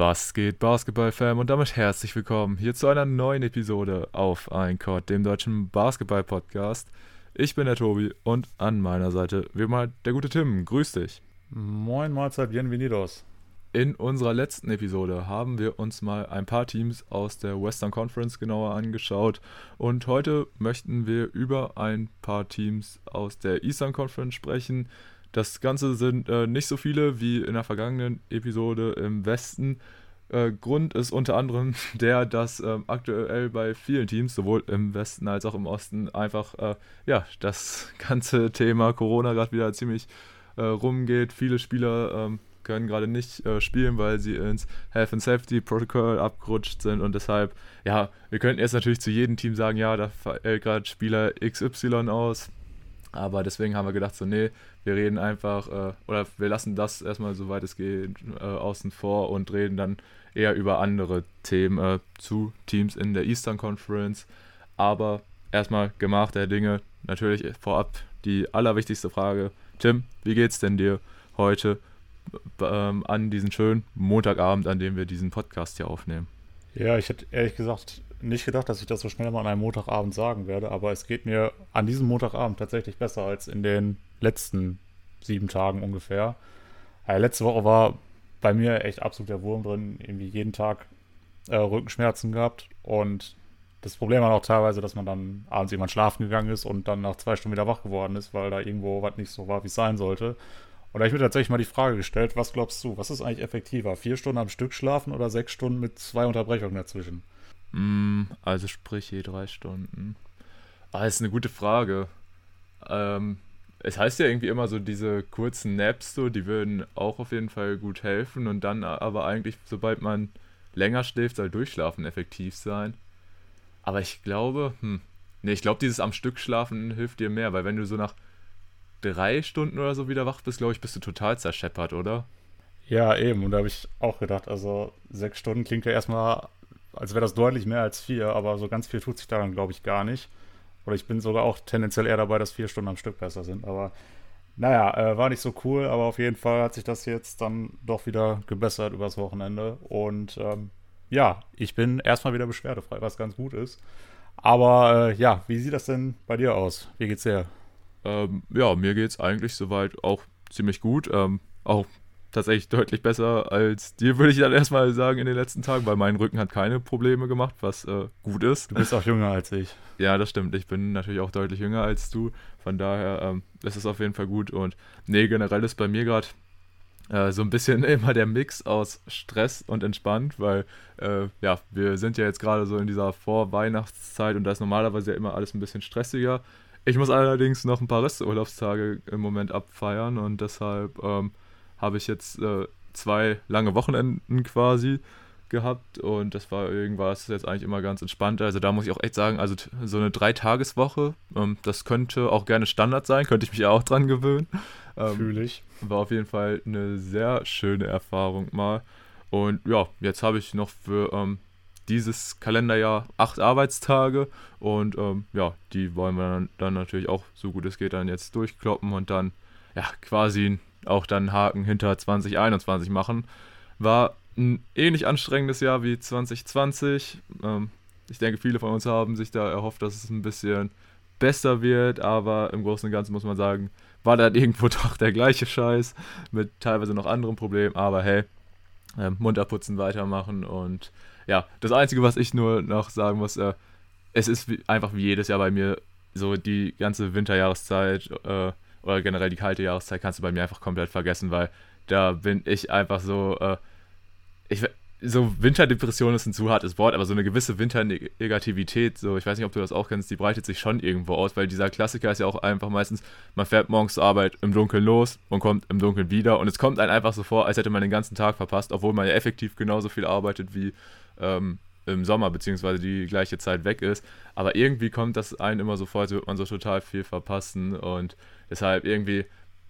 Was geht, Basketball-Fan? Und damit herzlich willkommen hier zu einer neuen Episode auf Eincord, dem deutschen Basketball-Podcast. Ich bin der Tobi und an meiner Seite wie mal der gute Tim. Grüß dich. Moin, Mahlzeit, bienvenidos. In unserer letzten Episode haben wir uns mal ein paar Teams aus der Western Conference genauer angeschaut und heute möchten wir über ein paar Teams aus der Eastern Conference sprechen. Das Ganze sind äh, nicht so viele wie in der vergangenen Episode im Westen. Äh, Grund ist unter anderem der, dass äh, aktuell bei vielen Teams, sowohl im Westen als auch im Osten, einfach äh, ja, das ganze Thema Corona gerade wieder ziemlich äh, rumgeht. Viele Spieler ähm, können gerade nicht äh, spielen, weil sie ins Health and Safety Protocol abgerutscht sind und deshalb, ja, wir könnten jetzt natürlich zu jedem Team sagen, ja, da fällt gerade Spieler XY aus, aber deswegen haben wir gedacht, so, nee, wir reden einfach, äh, oder wir lassen das erstmal, soweit es geht, äh, außen vor und reden dann eher über andere Themen äh, zu Teams in der Eastern Conference. Aber erstmal gemacht der Dinge, natürlich vorab die allerwichtigste Frage. Tim, wie geht's denn dir heute ähm, an diesen schönen Montagabend, an dem wir diesen Podcast hier aufnehmen? Ja, ich hätte ehrlich gesagt nicht gedacht, dass ich das so schnell mal an einem Montagabend sagen werde, aber es geht mir an diesem Montagabend tatsächlich besser als in den letzten sieben Tagen ungefähr. Ja, letzte Woche war bei mir echt absolut der Wurm drin, irgendwie jeden Tag äh, Rückenschmerzen gehabt und das Problem war auch teilweise, dass man dann abends jemand schlafen gegangen ist und dann nach zwei Stunden wieder wach geworden ist, weil da irgendwo was nicht so war, wie es sein sollte. Und da habe ich mir tatsächlich mal die Frage gestellt, was glaubst du, was ist eigentlich effektiver? Vier Stunden am Stück schlafen oder sechs Stunden mit zwei Unterbrechungen dazwischen? Mm, also sprich je drei Stunden. Ah, ist eine gute Frage. Ähm, es heißt ja irgendwie immer so, diese kurzen Naps, so, die würden auch auf jeden Fall gut helfen und dann aber eigentlich, sobald man länger schläft, soll Durchschlafen effektiv sein. Aber ich glaube, hm, nee, ich glaube, dieses am Stück schlafen hilft dir mehr, weil wenn du so nach drei Stunden oder so wieder wach bist, glaube ich, bist du total zerscheppert, oder? Ja, eben. Und da habe ich auch gedacht, also sechs Stunden klingt ja erstmal als wäre das deutlich mehr als vier, aber so ganz viel tut sich daran, glaube ich, gar nicht. Oder ich bin sogar auch tendenziell eher dabei, dass vier Stunden am Stück besser sind. Aber naja, äh, war nicht so cool, aber auf jeden Fall hat sich das jetzt dann doch wieder gebessert übers Wochenende. Und ähm, ja, ich bin erstmal wieder beschwerdefrei, was ganz gut ist. Aber äh, ja, wie sieht das denn bei dir aus? Wie geht's dir? Ähm, ja, mir geht's eigentlich soweit auch ziemlich gut. Ähm, auch tatsächlich deutlich besser als dir, würde ich dann erstmal sagen, in den letzten Tagen, weil mein Rücken hat keine Probleme gemacht, was äh, gut ist. Du bist auch jünger als ich. Ja, das stimmt. Ich bin natürlich auch deutlich jünger als du. Von daher ähm, ist es auf jeden Fall gut. Und nee, generell ist bei mir gerade äh, so ein bisschen immer der Mix aus Stress und entspannt, weil äh, ja, wir sind ja jetzt gerade so in dieser Vorweihnachtszeit und da ist normalerweise ja immer alles ein bisschen stressiger. Ich muss allerdings noch ein paar Resturlaubstage im Moment abfeiern und deshalb ähm, habe ich jetzt äh, zwei lange Wochenenden quasi gehabt und das war irgendwas jetzt eigentlich immer ganz entspannt. Also da muss ich auch echt sagen, also so eine Dreitageswoche, ähm, das könnte auch gerne Standard sein, könnte ich mich auch dran gewöhnen. Ähm, Fühle ich. War auf jeden Fall eine sehr schöne Erfahrung mal. Und ja, jetzt habe ich noch für ähm, dieses Kalenderjahr acht Arbeitstage und ähm, ja, die wollen wir dann, dann natürlich auch so gut es geht dann jetzt durchkloppen und dann ja quasi auch dann Haken hinter 2021 machen. War ein ähnlich anstrengendes Jahr wie 2020. Ähm, ich denke, viele von uns haben sich da erhofft, dass es ein bisschen besser wird, aber im Großen und Ganzen muss man sagen, war dann irgendwo doch der gleiche Scheiß mit teilweise noch anderen Problemen, aber hey, äh, Mund abputzen, weitermachen und ja, das Einzige, was ich nur noch sagen muss, äh, es ist wie, einfach wie jedes Jahr bei mir so die ganze Winterjahreszeit äh, oder generell die kalte Jahreszeit kannst du bei mir einfach komplett vergessen, weil da bin ich einfach so, äh, ich, so Winterdepression ist ein zu hartes Wort, aber so eine gewisse Winternegativität, so ich weiß nicht, ob du das auch kennst, die breitet sich schon irgendwo aus, weil dieser Klassiker ist ja auch einfach meistens, man fährt morgens zur Arbeit im Dunkeln los und kommt im Dunkeln wieder und es kommt einem einfach so vor, als hätte man den ganzen Tag verpasst, obwohl man ja effektiv genauso viel arbeitet wie ähm, im Sommer, beziehungsweise die gleiche Zeit weg ist. Aber irgendwie kommt das einem immer so vor, als würde man so total viel verpassen und Deshalb irgendwie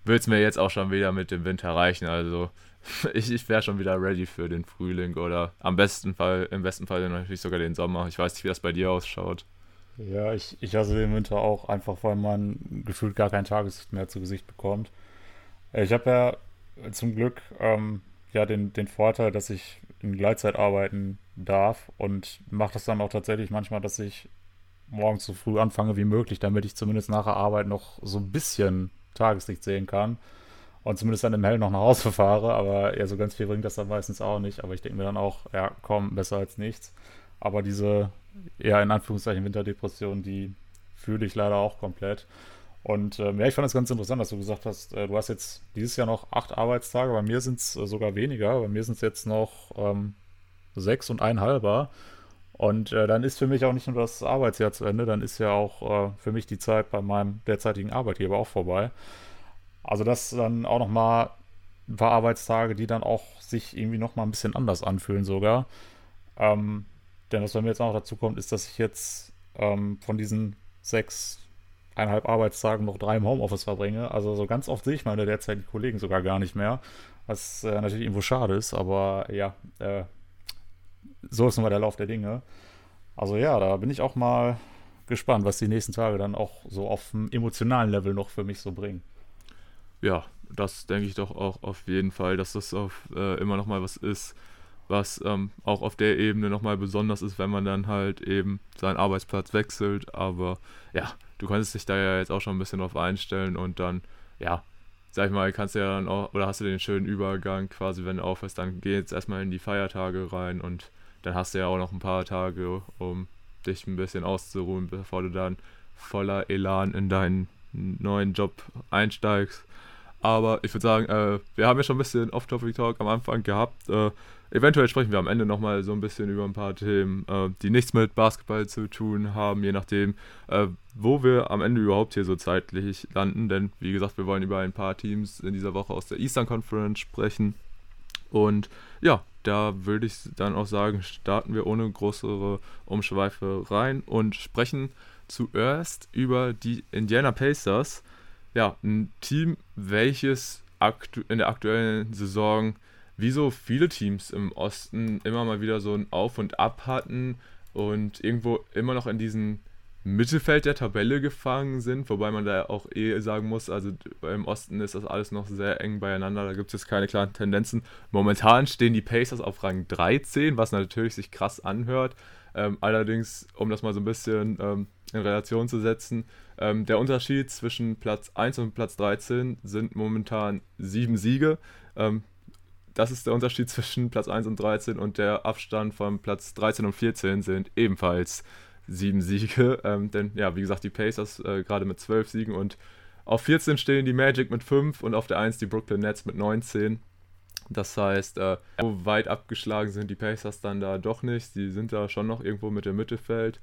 wird es mir jetzt auch schon wieder mit dem Winter reichen. Also ich, ich wäre schon wieder ready für den Frühling oder am besten Fall, im besten Fall natürlich sogar den Sommer. Ich weiß nicht, wie das bei dir ausschaut. Ja, ich, ich hasse den Winter auch einfach, weil man gefühlt gar kein Tageslicht mehr zu Gesicht bekommt. Ich habe ja zum Glück ähm, ja den, den Vorteil, dass ich in Gleitzeit arbeiten darf und mache das dann auch tatsächlich manchmal, dass ich morgens so früh anfange wie möglich, damit ich zumindest nach der Arbeit noch so ein bisschen Tageslicht sehen kann und zumindest dann im Hell noch nach Hause fahre. Aber ja, so ganz viel bringt das dann meistens auch nicht. Aber ich denke mir dann auch, ja, komm, besser als nichts. Aber diese, ja, in Anführungszeichen Winterdepression, die fühle ich leider auch komplett. Und ähm, ja, ich fand es ganz interessant, dass du gesagt hast, äh, du hast jetzt dieses Jahr noch acht Arbeitstage. Bei mir sind es äh, sogar weniger. Bei mir sind es jetzt noch ähm, sechs und ein halber. Und äh, dann ist für mich auch nicht nur das Arbeitsjahr zu Ende, dann ist ja auch äh, für mich die Zeit bei meinem derzeitigen Arbeitgeber auch vorbei. Also das dann auch nochmal ein paar Arbeitstage, die dann auch sich irgendwie nochmal ein bisschen anders anfühlen sogar. Ähm, denn was bei mir jetzt auch noch dazu kommt, ist, dass ich jetzt ähm, von diesen sechs, eineinhalb Arbeitstagen noch drei im Homeoffice verbringe. Also so ganz oft sehe ich meine derzeitigen Kollegen sogar gar nicht mehr. Was äh, natürlich irgendwo schade ist, aber ja, äh, so ist nun mal der Lauf der Dinge. Also ja, da bin ich auch mal gespannt, was die nächsten Tage dann auch so auf dem emotionalen Level noch für mich so bringen. Ja, das denke ich doch auch auf jeden Fall, dass das auf, äh, immer noch mal was ist, was ähm, auch auf der Ebene nochmal besonders ist, wenn man dann halt eben seinen Arbeitsplatz wechselt. Aber ja, du kannst dich da ja jetzt auch schon ein bisschen drauf einstellen und dann, ja, sag ich mal, kannst du ja dann auch, oder hast du den schönen Übergang quasi, wenn du aufhörst, dann geh jetzt erstmal in die Feiertage rein und dann hast du ja auch noch ein paar Tage, um dich ein bisschen auszuruhen, bevor du dann voller Elan in deinen neuen Job einsteigst. Aber ich würde sagen, äh, wir haben ja schon ein bisschen Off-Topic-Talk am Anfang gehabt. Äh, eventuell sprechen wir am Ende nochmal so ein bisschen über ein paar Themen, äh, die nichts mit Basketball zu tun haben, je nachdem, äh, wo wir am Ende überhaupt hier so zeitlich landen. Denn wie gesagt, wir wollen über ein paar Teams in dieser Woche aus der Eastern Conference sprechen. Und ja, da würde ich dann auch sagen, starten wir ohne größere Umschweife rein und sprechen zuerst über die Indiana Pacers. Ja, ein Team, welches in der aktuellen Saison, wie so viele Teams im Osten, immer mal wieder so ein Auf und Ab hatten und irgendwo immer noch in diesen Mittelfeld der Tabelle gefangen sind, wobei man da auch eh sagen muss, also im Osten ist das alles noch sehr eng beieinander, da gibt es jetzt keine klaren Tendenzen. Momentan stehen die Pacers auf Rang 13, was natürlich sich krass anhört. Ähm, allerdings, um das mal so ein bisschen ähm, in Relation zu setzen, ähm, der Unterschied zwischen Platz 1 und Platz 13 sind momentan sieben Siege. Das ist der Unterschied zwischen Platz 1 und 13 und der Abstand von Platz 13 und 14 sind ebenfalls sieben Siege. Ähm, denn ja, wie gesagt, die Pacers äh, gerade mit zwölf Siegen und auf 14 stehen die Magic mit 5 und auf der 1 die Brooklyn Nets mit 19. Das heißt, äh, so weit abgeschlagen sind die Pacers dann da doch nicht. Die sind da schon noch irgendwo mit dem Mittelfeld.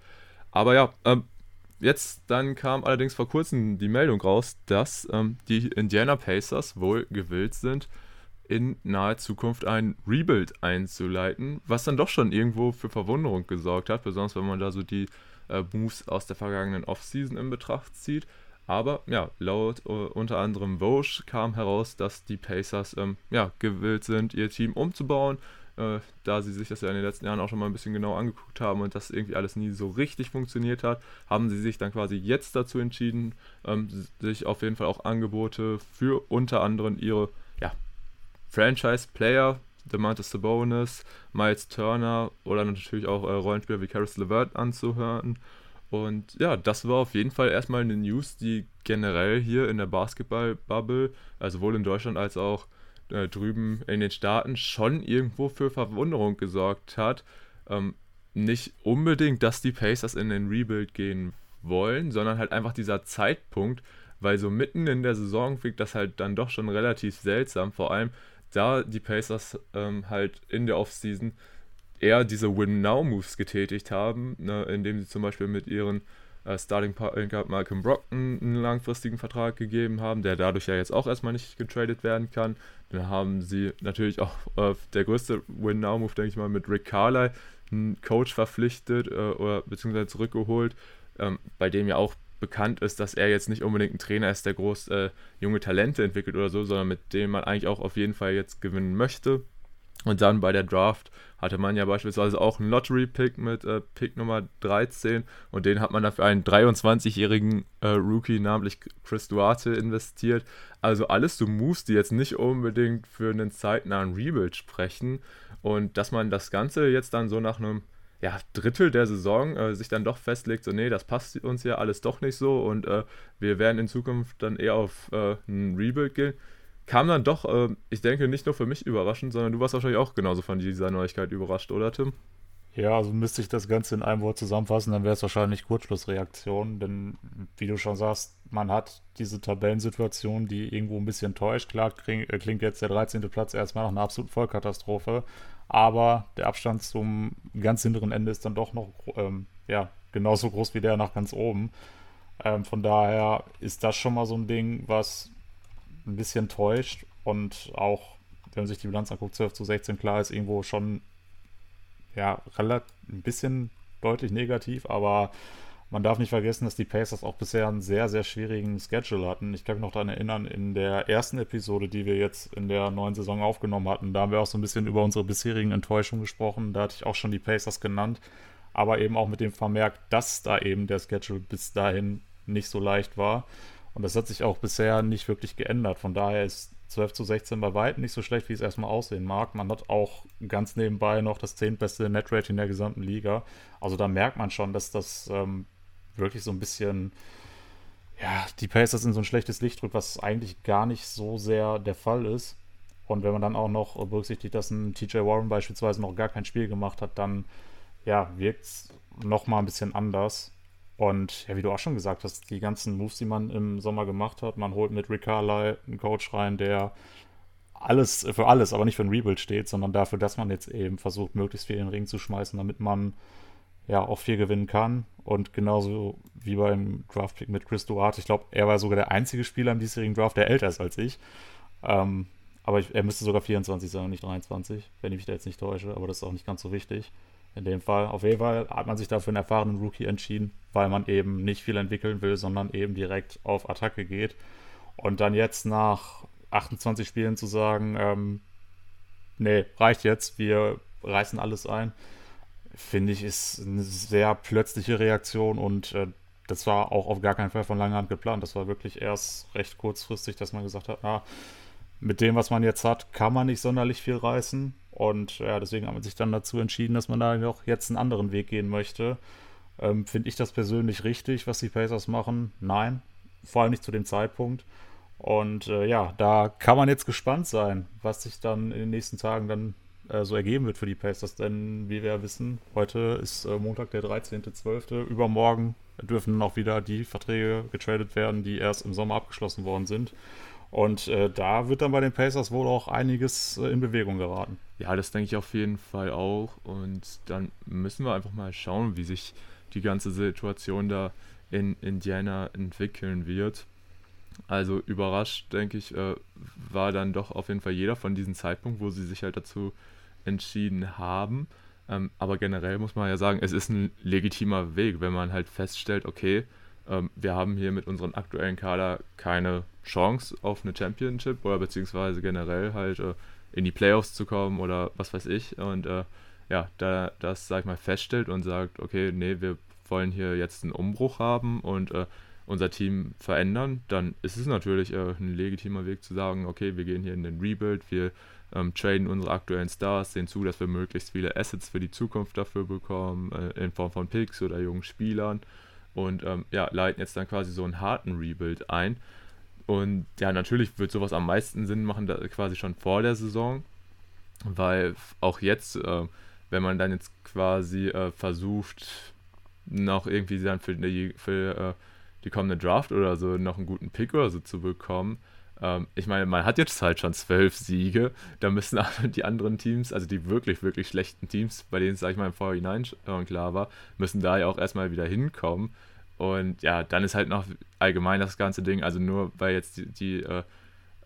Aber ja, ähm, jetzt dann kam allerdings vor kurzem die Meldung raus, dass ähm, die Indiana Pacers wohl gewillt sind, in naher Zukunft ein Rebuild einzuleiten, was dann doch schon irgendwo für Verwunderung gesorgt hat, besonders wenn man da so die äh, Moves aus der vergangenen Offseason in Betracht zieht. Aber ja, laut uh, unter anderem Vosch kam heraus, dass die Pacers ähm, ja, gewillt sind, ihr Team umzubauen, äh, da sie sich das ja in den letzten Jahren auch schon mal ein bisschen genau angeguckt haben und das irgendwie alles nie so richtig funktioniert hat, haben sie sich dann quasi jetzt dazu entschieden, ähm, sich auf jeden Fall auch Angebote für unter anderem ihre Franchise-Player, DeMarcus Sabonis, Miles Turner oder natürlich auch äh, Rollenspieler wie Caris LeVert anzuhören. Und ja, das war auf jeden Fall erstmal eine News, die generell hier in der Basketball-Bubble, also sowohl in Deutschland als auch äh, drüben in den Staaten, schon irgendwo für Verwunderung gesorgt hat. Ähm, nicht unbedingt, dass die Pacers in den Rebuild gehen wollen, sondern halt einfach dieser Zeitpunkt, weil so mitten in der Saison wirkt das halt dann doch schon relativ seltsam, vor allem da die Pacers ähm, halt in der Offseason eher diese Win-Now-Moves getätigt haben, ne, indem sie zum Beispiel mit ihren äh, Starting Point Guard Malcolm Brockton einen langfristigen Vertrag gegeben haben, der dadurch ja jetzt auch erstmal nicht getradet werden kann. Dann haben sie natürlich auch äh, der größte Win-Now-Move, denke ich mal, mit Rick Carly einen Coach verpflichtet äh, oder beziehungsweise zurückgeholt, ähm, bei dem ja auch bekannt ist, dass er jetzt nicht unbedingt ein Trainer ist, der groß äh, junge Talente entwickelt oder so, sondern mit dem man eigentlich auch auf jeden Fall jetzt gewinnen möchte. Und dann bei der Draft hatte man ja beispielsweise auch einen Lottery-Pick mit äh, Pick Nummer 13 und den hat man dann für einen 23-jährigen äh, Rookie, namentlich Chris Duarte, investiert. Also alles so Moves, die jetzt nicht unbedingt für einen zeitnahen Rebuild sprechen und dass man das Ganze jetzt dann so nach einem ja, Drittel der Saison äh, sich dann doch festlegt, so nee, das passt uns ja alles doch nicht so und äh, wir werden in Zukunft dann eher auf äh, ein Rebuild gehen kam dann doch, äh, ich denke, nicht nur für mich überraschend, sondern du warst wahrscheinlich auch genauso von dieser Neuigkeit überrascht, oder Tim? Ja, also müsste ich das Ganze in einem Wort zusammenfassen, dann wäre es wahrscheinlich Kurzschlussreaktion, denn wie du schon sagst, man hat diese Tabellensituation, die irgendwo ein bisschen täuscht. Klar klingt, äh, klingt jetzt der 13. Platz erstmal nach einer absoluten Vollkatastrophe, aber der Abstand zum ganz hinteren Ende ist dann doch noch ähm, ja, genauso groß wie der nach ganz oben. Ähm, von daher ist das schon mal so ein Ding, was ein bisschen täuscht und auch, wenn man sich die Bilanz anguckt, 12 zu 16, klar ist irgendwo schon ja, relativ ein bisschen deutlich negativ, aber man darf nicht vergessen, dass die Pacers auch bisher einen sehr, sehr schwierigen Schedule hatten. Ich kann mich noch daran erinnern, in der ersten Episode, die wir jetzt in der neuen Saison aufgenommen hatten, da haben wir auch so ein bisschen über unsere bisherigen Enttäuschungen gesprochen. Da hatte ich auch schon die Pacers genannt, aber eben auch mit dem Vermerk, dass da eben der Schedule bis dahin nicht so leicht war. Und das hat sich auch bisher nicht wirklich geändert. Von daher ist 12 zu 16 bei weitem nicht so schlecht, wie es erstmal aussehen mag. Man hat auch ganz nebenbei noch das 10. beste Netrating der gesamten Liga. Also da merkt man schon, dass das ähm, wirklich so ein bisschen, ja, die Pacers in so ein schlechtes Licht drückt, was eigentlich gar nicht so sehr der Fall ist. Und wenn man dann auch noch berücksichtigt, dass ein TJ Warren beispielsweise noch gar kein Spiel gemacht hat, dann ja, wirkt es nochmal ein bisschen anders. Und ja, wie du auch schon gesagt hast, die ganzen Moves, die man im Sommer gemacht hat, man holt mit Rick Carlisle einen Coach rein, der alles für alles, aber nicht für ein Rebuild steht, sondern dafür, dass man jetzt eben versucht, möglichst viel in den Ring zu schmeißen, damit man ja auch viel gewinnen kann. Und genauso wie beim Draftpick mit Chris Duarte, ich glaube, er war sogar der einzige Spieler im diesjährigen Draft, der älter ist als ich. Ähm, aber ich, er müsste sogar 24 sein und nicht 23, wenn ich mich da jetzt nicht täusche, aber das ist auch nicht ganz so wichtig in dem Fall. Auf jeden Fall hat man sich dafür einen erfahrenen Rookie entschieden, weil man eben nicht viel entwickeln will, sondern eben direkt auf Attacke geht. Und dann jetzt nach 28 Spielen zu sagen, ähm, nee, reicht jetzt, wir reißen alles ein, finde ich, ist eine sehr plötzliche Reaktion und äh, das war auch auf gar keinen Fall von langer Hand geplant. Das war wirklich erst recht kurzfristig, dass man gesagt hat, na, mit dem, was man jetzt hat, kann man nicht sonderlich viel reißen. Und ja, deswegen hat man sich dann dazu entschieden, dass man da noch jetzt einen anderen Weg gehen möchte. Ähm, Finde ich das persönlich richtig, was die Pacers machen? Nein, vor allem nicht zu dem Zeitpunkt. Und äh, ja, da kann man jetzt gespannt sein, was sich dann in den nächsten Tagen dann äh, so ergeben wird für die Pacers. Denn wie wir ja wissen, heute ist äh, Montag der 13.12. Übermorgen dürfen auch wieder die Verträge getradet werden, die erst im Sommer abgeschlossen worden sind. Und äh, da wird dann bei den Pacers wohl auch einiges äh, in Bewegung geraten. Ja, das denke ich auf jeden Fall auch. Und dann müssen wir einfach mal schauen, wie sich die ganze Situation da in Indiana entwickeln wird. Also überrascht, denke ich, äh, war dann doch auf jeden Fall jeder von diesem Zeitpunkt, wo sie sich halt dazu entschieden haben. Ähm, aber generell muss man ja sagen, es ist ein legitimer Weg, wenn man halt feststellt, okay, ähm, wir haben hier mit unserem aktuellen Kader keine Chance auf eine Championship oder beziehungsweise generell halt äh, in die Playoffs zu kommen oder was weiß ich. Und äh, ja, da das, sag ich mal, feststellt und sagt, okay, nee, wir wollen hier jetzt einen Umbruch haben und äh, unser Team verändern, dann ist es natürlich äh, ein legitimer Weg zu sagen, okay, wir gehen hier in den Rebuild, wir ähm, traden unsere aktuellen Stars, sehen zu, dass wir möglichst viele Assets für die Zukunft dafür bekommen, äh, in Form von Picks oder jungen Spielern und ähm, ja, leiten jetzt dann quasi so einen harten Rebuild ein. Und ja, natürlich wird sowas am meisten Sinn machen, da, quasi schon vor der Saison, weil auch jetzt, äh, wenn man dann jetzt quasi äh, versucht, noch irgendwie dann für die, für, äh, die kommende Draft oder so noch einen guten Pick oder so zu bekommen, ähm, ich meine, man hat jetzt halt schon zwölf Siege. Da müssen die anderen Teams, also die wirklich, wirklich schlechten Teams, bei denen es, sag ich mal, im Vorhinein klar war, müssen da ja auch erstmal wieder hinkommen. Und ja, dann ist halt noch allgemein das ganze Ding, also nur weil jetzt die, die äh,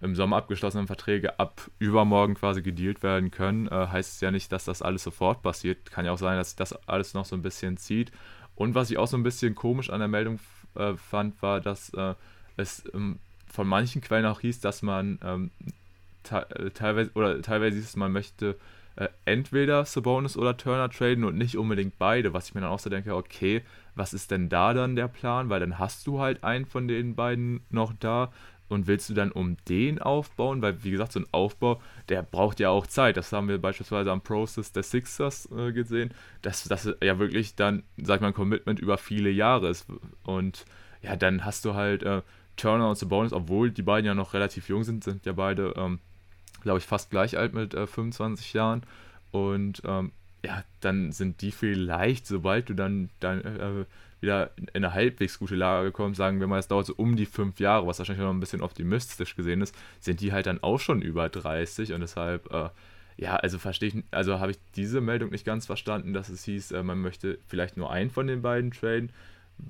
im Sommer abgeschlossenen Verträge ab übermorgen quasi gedealt werden können, äh, heißt es ja nicht, dass das alles sofort passiert. Kann ja auch sein, dass das alles noch so ein bisschen zieht. Und was ich auch so ein bisschen komisch an der Meldung äh, fand, war, dass äh, es ähm, von manchen Quellen auch hieß, dass man ähm, äh, teilweise oder teilweise hieß es, man möchte äh, entweder Sabonis oder Turner traden und nicht unbedingt beide, was ich mir dann auch so denke, okay, was ist denn da dann der Plan? Weil dann hast du halt einen von den beiden noch da und willst du dann um den aufbauen? Weil, wie gesagt, so ein Aufbau, der braucht ja auch Zeit. Das haben wir beispielsweise am Process der Sixers äh, gesehen, dass das ja wirklich dann, sag ich mal, ein Commitment über viele Jahre ist. Und ja, dann hast du halt äh, Turner und Sabonis, obwohl die beiden ja noch relativ jung sind, sind ja beide, ähm, glaube ich, fast gleich alt mit äh, 25 Jahren. Und ähm, ja, dann sind die vielleicht, sobald du dann, dann äh, wieder in eine halbwegs gute Lage kommst, sagen wir mal, es dauert so um die fünf Jahre, was wahrscheinlich noch ein bisschen optimistisch gesehen ist, sind die halt dann auch schon über 30 und deshalb, äh, ja, also verstehe ich, also habe ich diese Meldung nicht ganz verstanden, dass es hieß, äh, man möchte vielleicht nur einen von den beiden traden,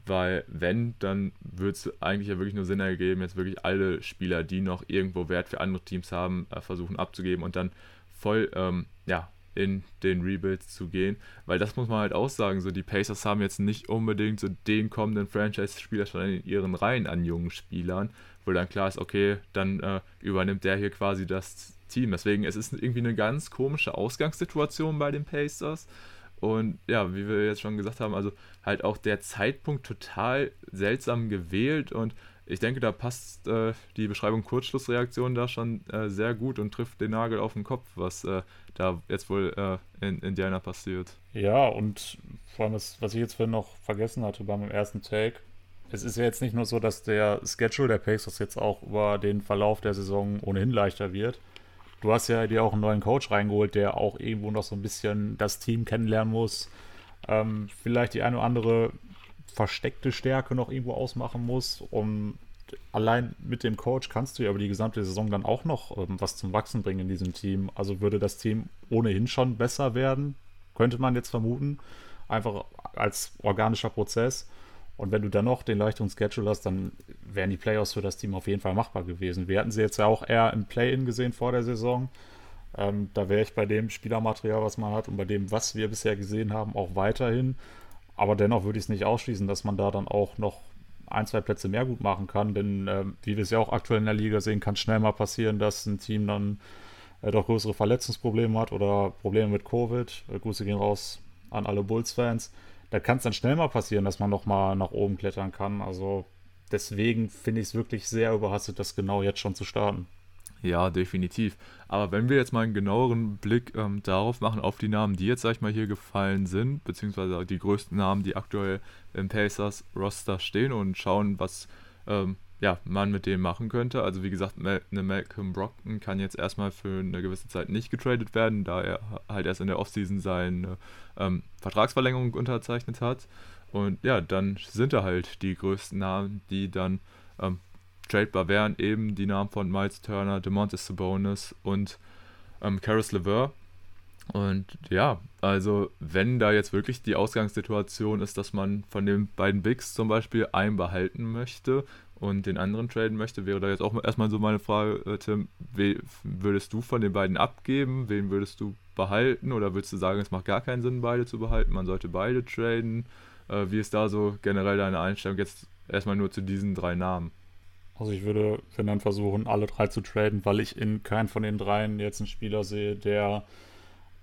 weil wenn, dann würde es eigentlich ja wirklich nur Sinn ergeben, jetzt wirklich alle Spieler, die noch irgendwo Wert für andere Teams haben, äh, versuchen abzugeben und dann voll, ähm, ja, in den Rebuild zu gehen, weil das muss man halt auch sagen, so die Pacers haben jetzt nicht unbedingt so den kommenden Franchise-Spieler schon in ihren Reihen an jungen Spielern, wo dann klar ist, okay, dann äh, übernimmt der hier quasi das Team. Deswegen, es ist irgendwie eine ganz komische Ausgangssituation bei den Pacers. Und ja, wie wir jetzt schon gesagt haben, also halt auch der Zeitpunkt total seltsam gewählt und ich denke, da passt äh, die Beschreibung Kurzschlussreaktion da schon äh, sehr gut und trifft den Nagel auf den Kopf, was äh, da jetzt wohl äh, in Indiana passiert. Ja, und vor allem, das, was ich jetzt vorhin noch vergessen hatte beim ersten Take, es ist ja jetzt nicht nur so, dass der Schedule der Pacers jetzt auch über den Verlauf der Saison ohnehin leichter wird. Du hast ja dir auch einen neuen Coach reingeholt, der auch irgendwo noch so ein bisschen das Team kennenlernen muss. Ähm, vielleicht die eine oder andere versteckte Stärke noch irgendwo ausmachen muss, um allein mit dem Coach kannst du ja über die gesamte Saison dann auch noch ähm, was zum Wachsen bringen in diesem Team. Also würde das Team ohnehin schon besser werden, könnte man jetzt vermuten. Einfach als organischer Prozess. Und wenn du dann noch den leichteren Schedule hast, dann wären die Playoffs für das Team auf jeden Fall machbar gewesen. Wir hatten sie jetzt ja auch eher im Play-In gesehen vor der Saison. Ähm, da wäre ich bei dem Spielermaterial, was man hat und bei dem, was wir bisher gesehen haben, auch weiterhin. Aber dennoch würde ich es nicht ausschließen, dass man da dann auch noch ein, zwei Plätze mehr gut machen kann. Denn äh, wie wir es ja auch aktuell in der Liga sehen, kann schnell mal passieren, dass ein Team dann äh, doch größere Verletzungsprobleme hat oder Probleme mit Covid. Äh, Grüße gehen raus an alle Bulls-Fans. Da kann es dann schnell mal passieren, dass man noch mal nach oben klettern kann. Also deswegen finde ich es wirklich sehr überhastet, das genau jetzt schon zu starten. Ja, definitiv. Aber wenn wir jetzt mal einen genaueren Blick ähm, darauf machen, auf die Namen, die jetzt, sag ich mal, hier gefallen sind, beziehungsweise die größten Namen, die aktuell im Pacers-Roster stehen und schauen, was ähm, ja, man mit denen machen könnte. Also wie gesagt, eine Malcolm Brockton kann jetzt erstmal für eine gewisse Zeit nicht getradet werden, da er halt erst in der Offseason seine ähm, Vertragsverlängerung unterzeichnet hat. Und ja, dann sind da halt die größten Namen, die dann ähm, tradebar wären eben die Namen von Miles Turner, DeMontis Sabonis und ähm, Karis LeVer. Und ja, also wenn da jetzt wirklich die Ausgangssituation ist, dass man von den beiden Bigs zum Beispiel einen behalten möchte und den anderen traden möchte, wäre da jetzt auch erstmal so meine Frage, äh, Tim, würdest du von den beiden abgeben? Wen würdest du behalten? Oder würdest du sagen, es macht gar keinen Sinn, beide zu behalten? Man sollte beide traden? Äh, wie ist da so generell deine Einstellung jetzt erstmal nur zu diesen drei Namen? Also ich würde, dann versuchen, alle drei zu traden, weil ich in keinen von den dreien jetzt einen Spieler sehe, der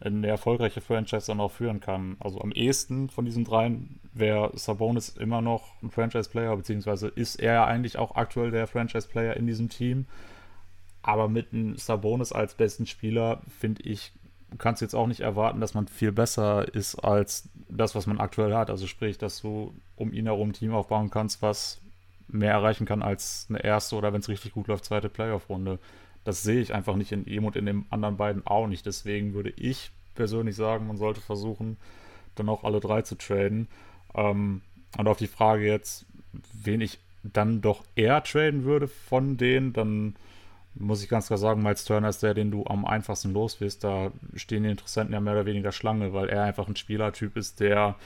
eine erfolgreiche Franchise dann auch führen kann. Also am ehesten von diesen dreien wäre Sabonis immer noch ein Franchise-Player, beziehungsweise ist er ja eigentlich auch aktuell der Franchise-Player in diesem Team. Aber mit einem Sabonis als besten Spieler, finde ich, kannst du jetzt auch nicht erwarten, dass man viel besser ist als das, was man aktuell hat. Also sprich, dass du um ihn herum ein Team aufbauen kannst, was mehr erreichen kann als eine erste oder wenn es richtig gut läuft, zweite Playoff-Runde. Das sehe ich einfach nicht in ihm und in den anderen beiden auch nicht. Deswegen würde ich persönlich sagen, man sollte versuchen, dann auch alle drei zu traden. Ähm, und auf die Frage jetzt, wen ich dann doch eher traden würde von denen, dann muss ich ganz klar sagen, Miles Turner ist der, den du am einfachsten los wirst. Da stehen die Interessenten ja mehr oder weniger Schlange, weil er einfach ein Spielertyp ist, der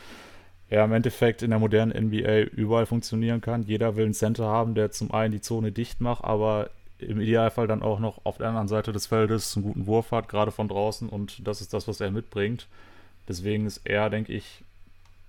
ja im Endeffekt in der modernen NBA überall funktionieren kann. Jeder will einen Center haben, der zum einen die Zone dicht macht, aber im Idealfall dann auch noch auf der anderen Seite des Feldes einen guten Wurf hat, gerade von draußen und das ist das, was er mitbringt. Deswegen ist er, denke ich,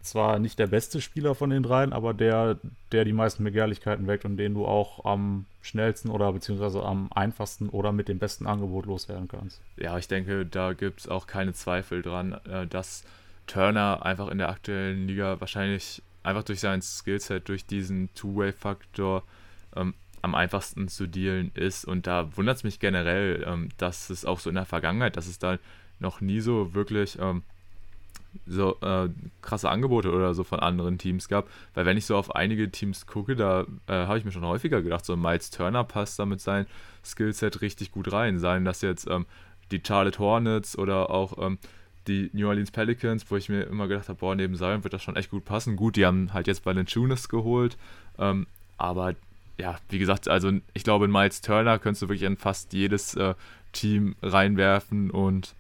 zwar nicht der beste Spieler von den dreien, aber der, der die meisten Begehrlichkeiten weckt und den du auch am schnellsten oder beziehungsweise am einfachsten oder mit dem besten Angebot loswerden kannst. Ja, ich denke, da gibt es auch keine Zweifel dran, äh, dass Turner einfach in der aktuellen Liga wahrscheinlich einfach durch sein Skillset, durch diesen Two-Way-Faktor ähm, am einfachsten zu dealen ist. Und da wundert es mich generell, ähm, dass es auch so in der Vergangenheit, dass es da noch nie so wirklich ähm, so äh, krasse Angebote oder so von anderen Teams gab. Weil wenn ich so auf einige Teams gucke, da äh, habe ich mir schon häufiger gedacht, so Miles Turner passt da mit seinem Skillset richtig gut rein. Seien das jetzt ähm, die Charlotte Hornets oder auch ähm, die New Orleans Pelicans, wo ich mir immer gedacht habe, boah, neben Zion wird das schon echt gut passen. Gut, die haben halt jetzt bei den Tunis geholt, ähm, aber ja, wie gesagt, also ich glaube, in Miles Turner könntest du wirklich in fast jedes äh, Team reinwerfen und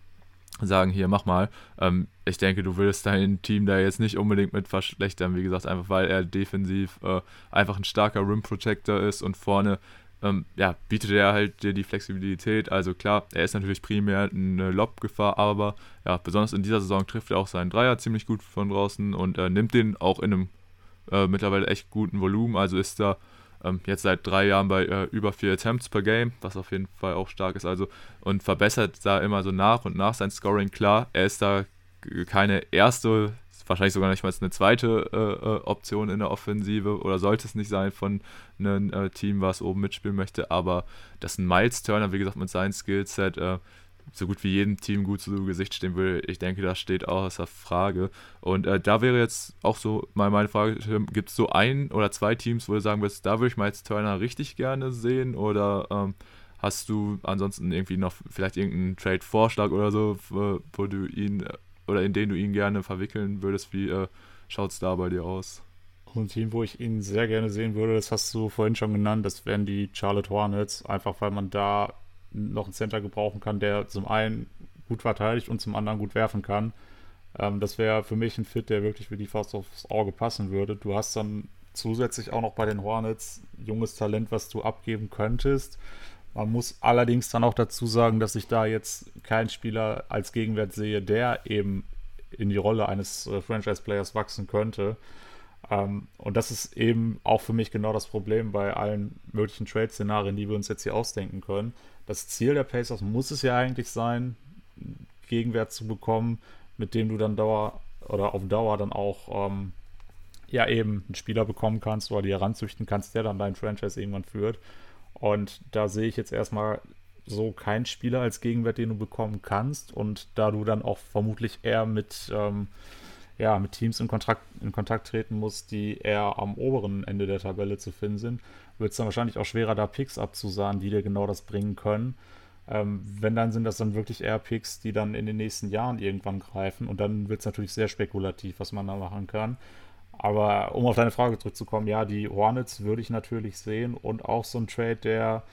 sagen, hier, mach mal. Ähm, ich denke, du würdest dein Team da jetzt nicht unbedingt mit verschlechtern, wie gesagt, einfach weil er defensiv äh, einfach ein starker Rim Protector ist und vorne ähm, ja, bietet er halt dir die Flexibilität. Also klar, er ist natürlich primär eine Lob-Gefahr, aber ja, besonders in dieser Saison trifft er auch seinen Dreier ziemlich gut von draußen und äh, nimmt den auch in einem äh, mittlerweile echt guten Volumen. Also ist da ähm, jetzt seit drei Jahren bei äh, über vier Attempts per Game, was auf jeden Fall auch stark ist. Also und verbessert da immer so nach und nach sein Scoring. Klar, er ist da keine erste wahrscheinlich sogar nicht mal eine zweite äh, äh, Option in der Offensive oder sollte es nicht sein von einem äh, Team, was oben mitspielen möchte, aber dass ein Miles Turner, wie gesagt, mit seinem Skillset äh, so gut wie jedem Team gut zu Gesicht stehen will, ich denke, das steht außer Frage. Und äh, da wäre jetzt auch so mal meine Frage, gibt es so ein oder zwei Teams, wo du sagen würdest, da würde ich Miles Turner richtig gerne sehen oder ähm, hast du ansonsten irgendwie noch vielleicht irgendeinen Trade-Vorschlag oder so, wo du ihn äh, oder in den du ihn gerne verwickeln würdest. Wie äh, schaut es da bei dir aus? ein Team, wo ich ihn sehr gerne sehen würde, das hast du vorhin schon genannt, das wären die Charlotte Hornets, einfach weil man da noch einen Center gebrauchen kann, der zum einen gut verteidigt und zum anderen gut werfen kann. Ähm, das wäre für mich ein Fit, der wirklich für die fast aufs Auge passen würde. Du hast dann zusätzlich auch noch bei den Hornets junges Talent, was du abgeben könntest. Man muss allerdings dann auch dazu sagen, dass ich da jetzt keinen Spieler als Gegenwert sehe, der eben in die Rolle eines äh, Franchise-Players wachsen könnte. Ähm, und das ist eben auch für mich genau das Problem bei allen möglichen Trade-Szenarien, die wir uns jetzt hier ausdenken können. Das Ziel der Pacers muss es ja eigentlich sein, Gegenwert zu bekommen, mit dem du dann Dauer oder auf Dauer dann auch ähm, ja eben einen Spieler bekommen kannst oder die heranzüchten kannst, der dann dein Franchise irgendwann führt. Und da sehe ich jetzt erstmal so keinen Spieler als Gegenwert, den du bekommen kannst. Und da du dann auch vermutlich eher mit, ähm, ja, mit Teams in Kontakt, in Kontakt treten musst, die eher am oberen Ende der Tabelle zu finden sind, wird es dann wahrscheinlich auch schwerer, da Picks abzusahen, die dir genau das bringen können. Ähm, wenn dann sind das dann wirklich eher Picks, die dann in den nächsten Jahren irgendwann greifen. Und dann wird es natürlich sehr spekulativ, was man da machen kann. Aber um auf deine Frage zurückzukommen, ja, die Hornets würde ich natürlich sehen und auch so ein Trade, der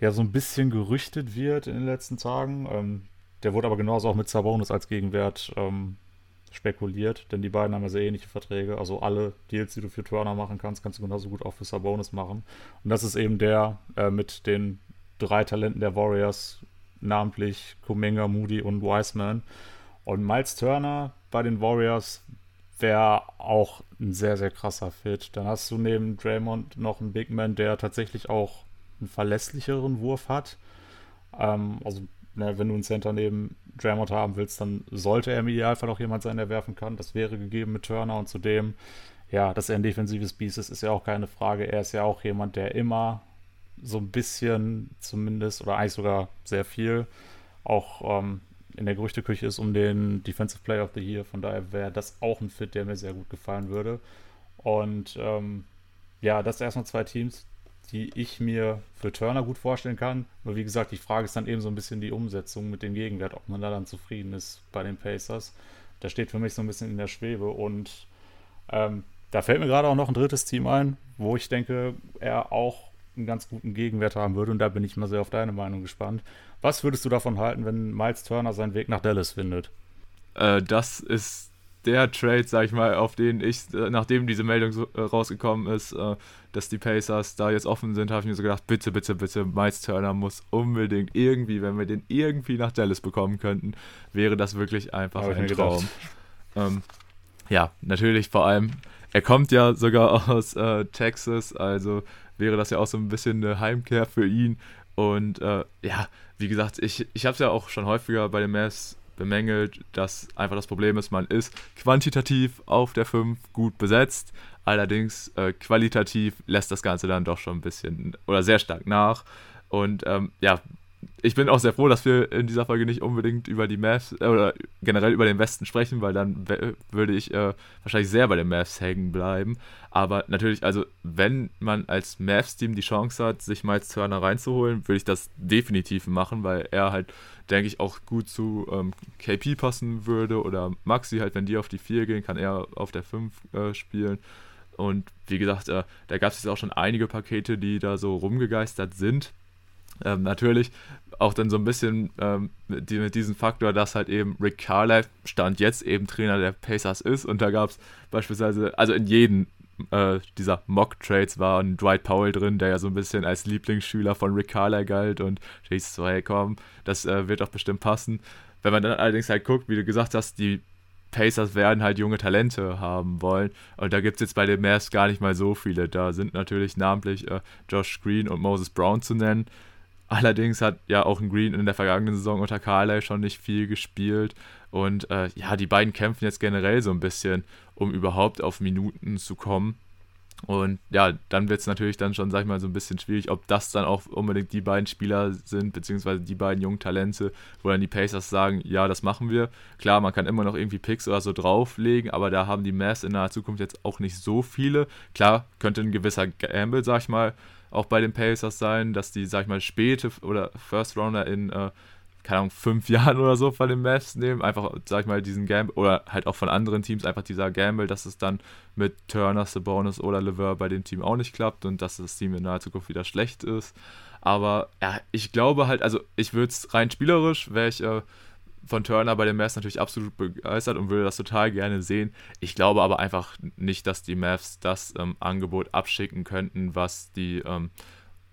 ja so ein bisschen gerüchtet wird in den letzten Tagen. Ähm, der wurde aber genauso auch mit Sabonis als Gegenwert ähm, spekuliert, denn die beiden haben ja sehr ähnliche Verträge. Also alle Deals, die du für Turner machen kannst, kannst du genauso gut auch für Sabonis machen. Und das ist eben der äh, mit den drei Talenten der Warriors, namentlich Kuminga, Moody und Wiseman. Und Miles Turner bei den Warriors wäre auch ein sehr, sehr krasser Fit. Dann hast du neben Draymond noch einen Big Man, der tatsächlich auch einen verlässlicheren Wurf hat. Ähm, also, ne, wenn du einen Center neben Draymond haben willst, dann sollte er im Idealfall auch jemand sein, der werfen kann. Das wäre gegeben mit Turner und zudem, ja, dass er ein defensives Biest ist, ist ja auch keine Frage. Er ist ja auch jemand, der immer so ein bisschen zumindest oder eigentlich sogar sehr viel auch ähm, in der Gerüchteküche ist um den Defensive Player of the Year. Von daher wäre das auch ein Fit, der mir sehr gut gefallen würde. Und ähm, ja, das erstmal zwei Teams, die ich mir für Turner gut vorstellen kann. Aber wie gesagt, die Frage ist dann eben so ein bisschen die Umsetzung mit dem Gegenwert, ob man da dann zufrieden ist bei den Pacers. Da steht für mich so ein bisschen in der Schwebe und ähm, da fällt mir gerade auch noch ein drittes Team ein, wo ich denke, er auch einen ganz guten Gegenwert haben würde. Und da bin ich mal sehr auf deine Meinung gespannt. Was würdest du davon halten, wenn Miles Turner seinen Weg nach Dallas findet? Äh, das ist der Trade, sag ich mal, auf den ich, äh, nachdem diese Meldung so, äh, rausgekommen ist, äh, dass die Pacers da jetzt offen sind, habe ich mir so gedacht, bitte, bitte, bitte, Miles Turner muss unbedingt irgendwie, wenn wir den irgendwie nach Dallas bekommen könnten, wäre das wirklich einfach ein Traum. Ähm, ja, natürlich vor allem, er kommt ja sogar aus äh, Texas, also wäre das ja auch so ein bisschen eine Heimkehr für ihn. Und äh, ja, wie gesagt, ich, ich habe es ja auch schon häufiger bei den Mavs bemängelt, dass einfach das Problem ist, man ist quantitativ auf der 5 gut besetzt, allerdings äh, qualitativ lässt das Ganze dann doch schon ein bisschen oder sehr stark nach. Und ähm, ja, ich bin auch sehr froh, dass wir in dieser Folge nicht unbedingt über die Mavs äh, oder generell über den Westen sprechen, weil dann würde ich äh, wahrscheinlich sehr bei den Mavs hängen bleiben. Aber natürlich, also wenn man als Mavs-Team die Chance hat, sich Miles Turner reinzuholen, würde ich das definitiv machen, weil er halt, denke ich, auch gut zu ähm, KP passen würde oder Maxi halt, wenn die auf die 4 gehen, kann er auf der 5 äh, spielen. Und wie gesagt, äh, da gab es jetzt auch schon einige Pakete, die da so rumgegeistert sind. Ähm, natürlich auch dann so ein bisschen ähm, mit, mit diesem Faktor, dass halt eben Rick Carlisle Stand jetzt eben Trainer der Pacers ist und da gab es beispielsweise, also in jedem äh, dieser Mock-Trades war ein Dwight Powell drin, der ja so ein bisschen als Lieblingsschüler von Rick Carlisle galt und ich so, hey komm, das äh, wird doch bestimmt passen. Wenn man dann allerdings halt guckt, wie du gesagt hast, die Pacers werden halt junge Talente haben wollen. Und da gibt es jetzt bei den Mavs gar nicht mal so viele. Da sind natürlich namentlich äh, Josh Green und Moses Brown zu nennen. Allerdings hat ja auch ein Green in der vergangenen Saison unter Carlyle schon nicht viel gespielt. Und äh, ja, die beiden kämpfen jetzt generell so ein bisschen, um überhaupt auf Minuten zu kommen. Und ja, dann wird es natürlich dann schon, sag ich mal, so ein bisschen schwierig, ob das dann auch unbedingt die beiden Spieler sind, beziehungsweise die beiden jungen Talente, wo dann die Pacers sagen, ja, das machen wir. Klar, man kann immer noch irgendwie Picks oder so drauflegen, aber da haben die Mavs in naher Zukunft jetzt auch nicht so viele. Klar, könnte ein gewisser Gamble, sag ich mal, auch bei den Pacers sein, dass die, sag ich mal, späte oder First Rounder in, äh, keine Ahnung, fünf Jahren oder so von den Mavs nehmen. Einfach, sag ich mal, diesen Gamble, oder halt auch von anderen Teams, einfach dieser Gamble, dass es dann mit Turner, Sabonis oder Lever bei dem Team auch nicht klappt und dass das Team in naher Zukunft wieder schlecht ist. Aber ja, ich glaube halt, also ich würde es rein spielerisch, wäre ich äh, von Turner bei den Mavs natürlich absolut begeistert und würde das total gerne sehen. Ich glaube aber einfach nicht, dass die Mavs das ähm, Angebot abschicken könnten, was die ähm,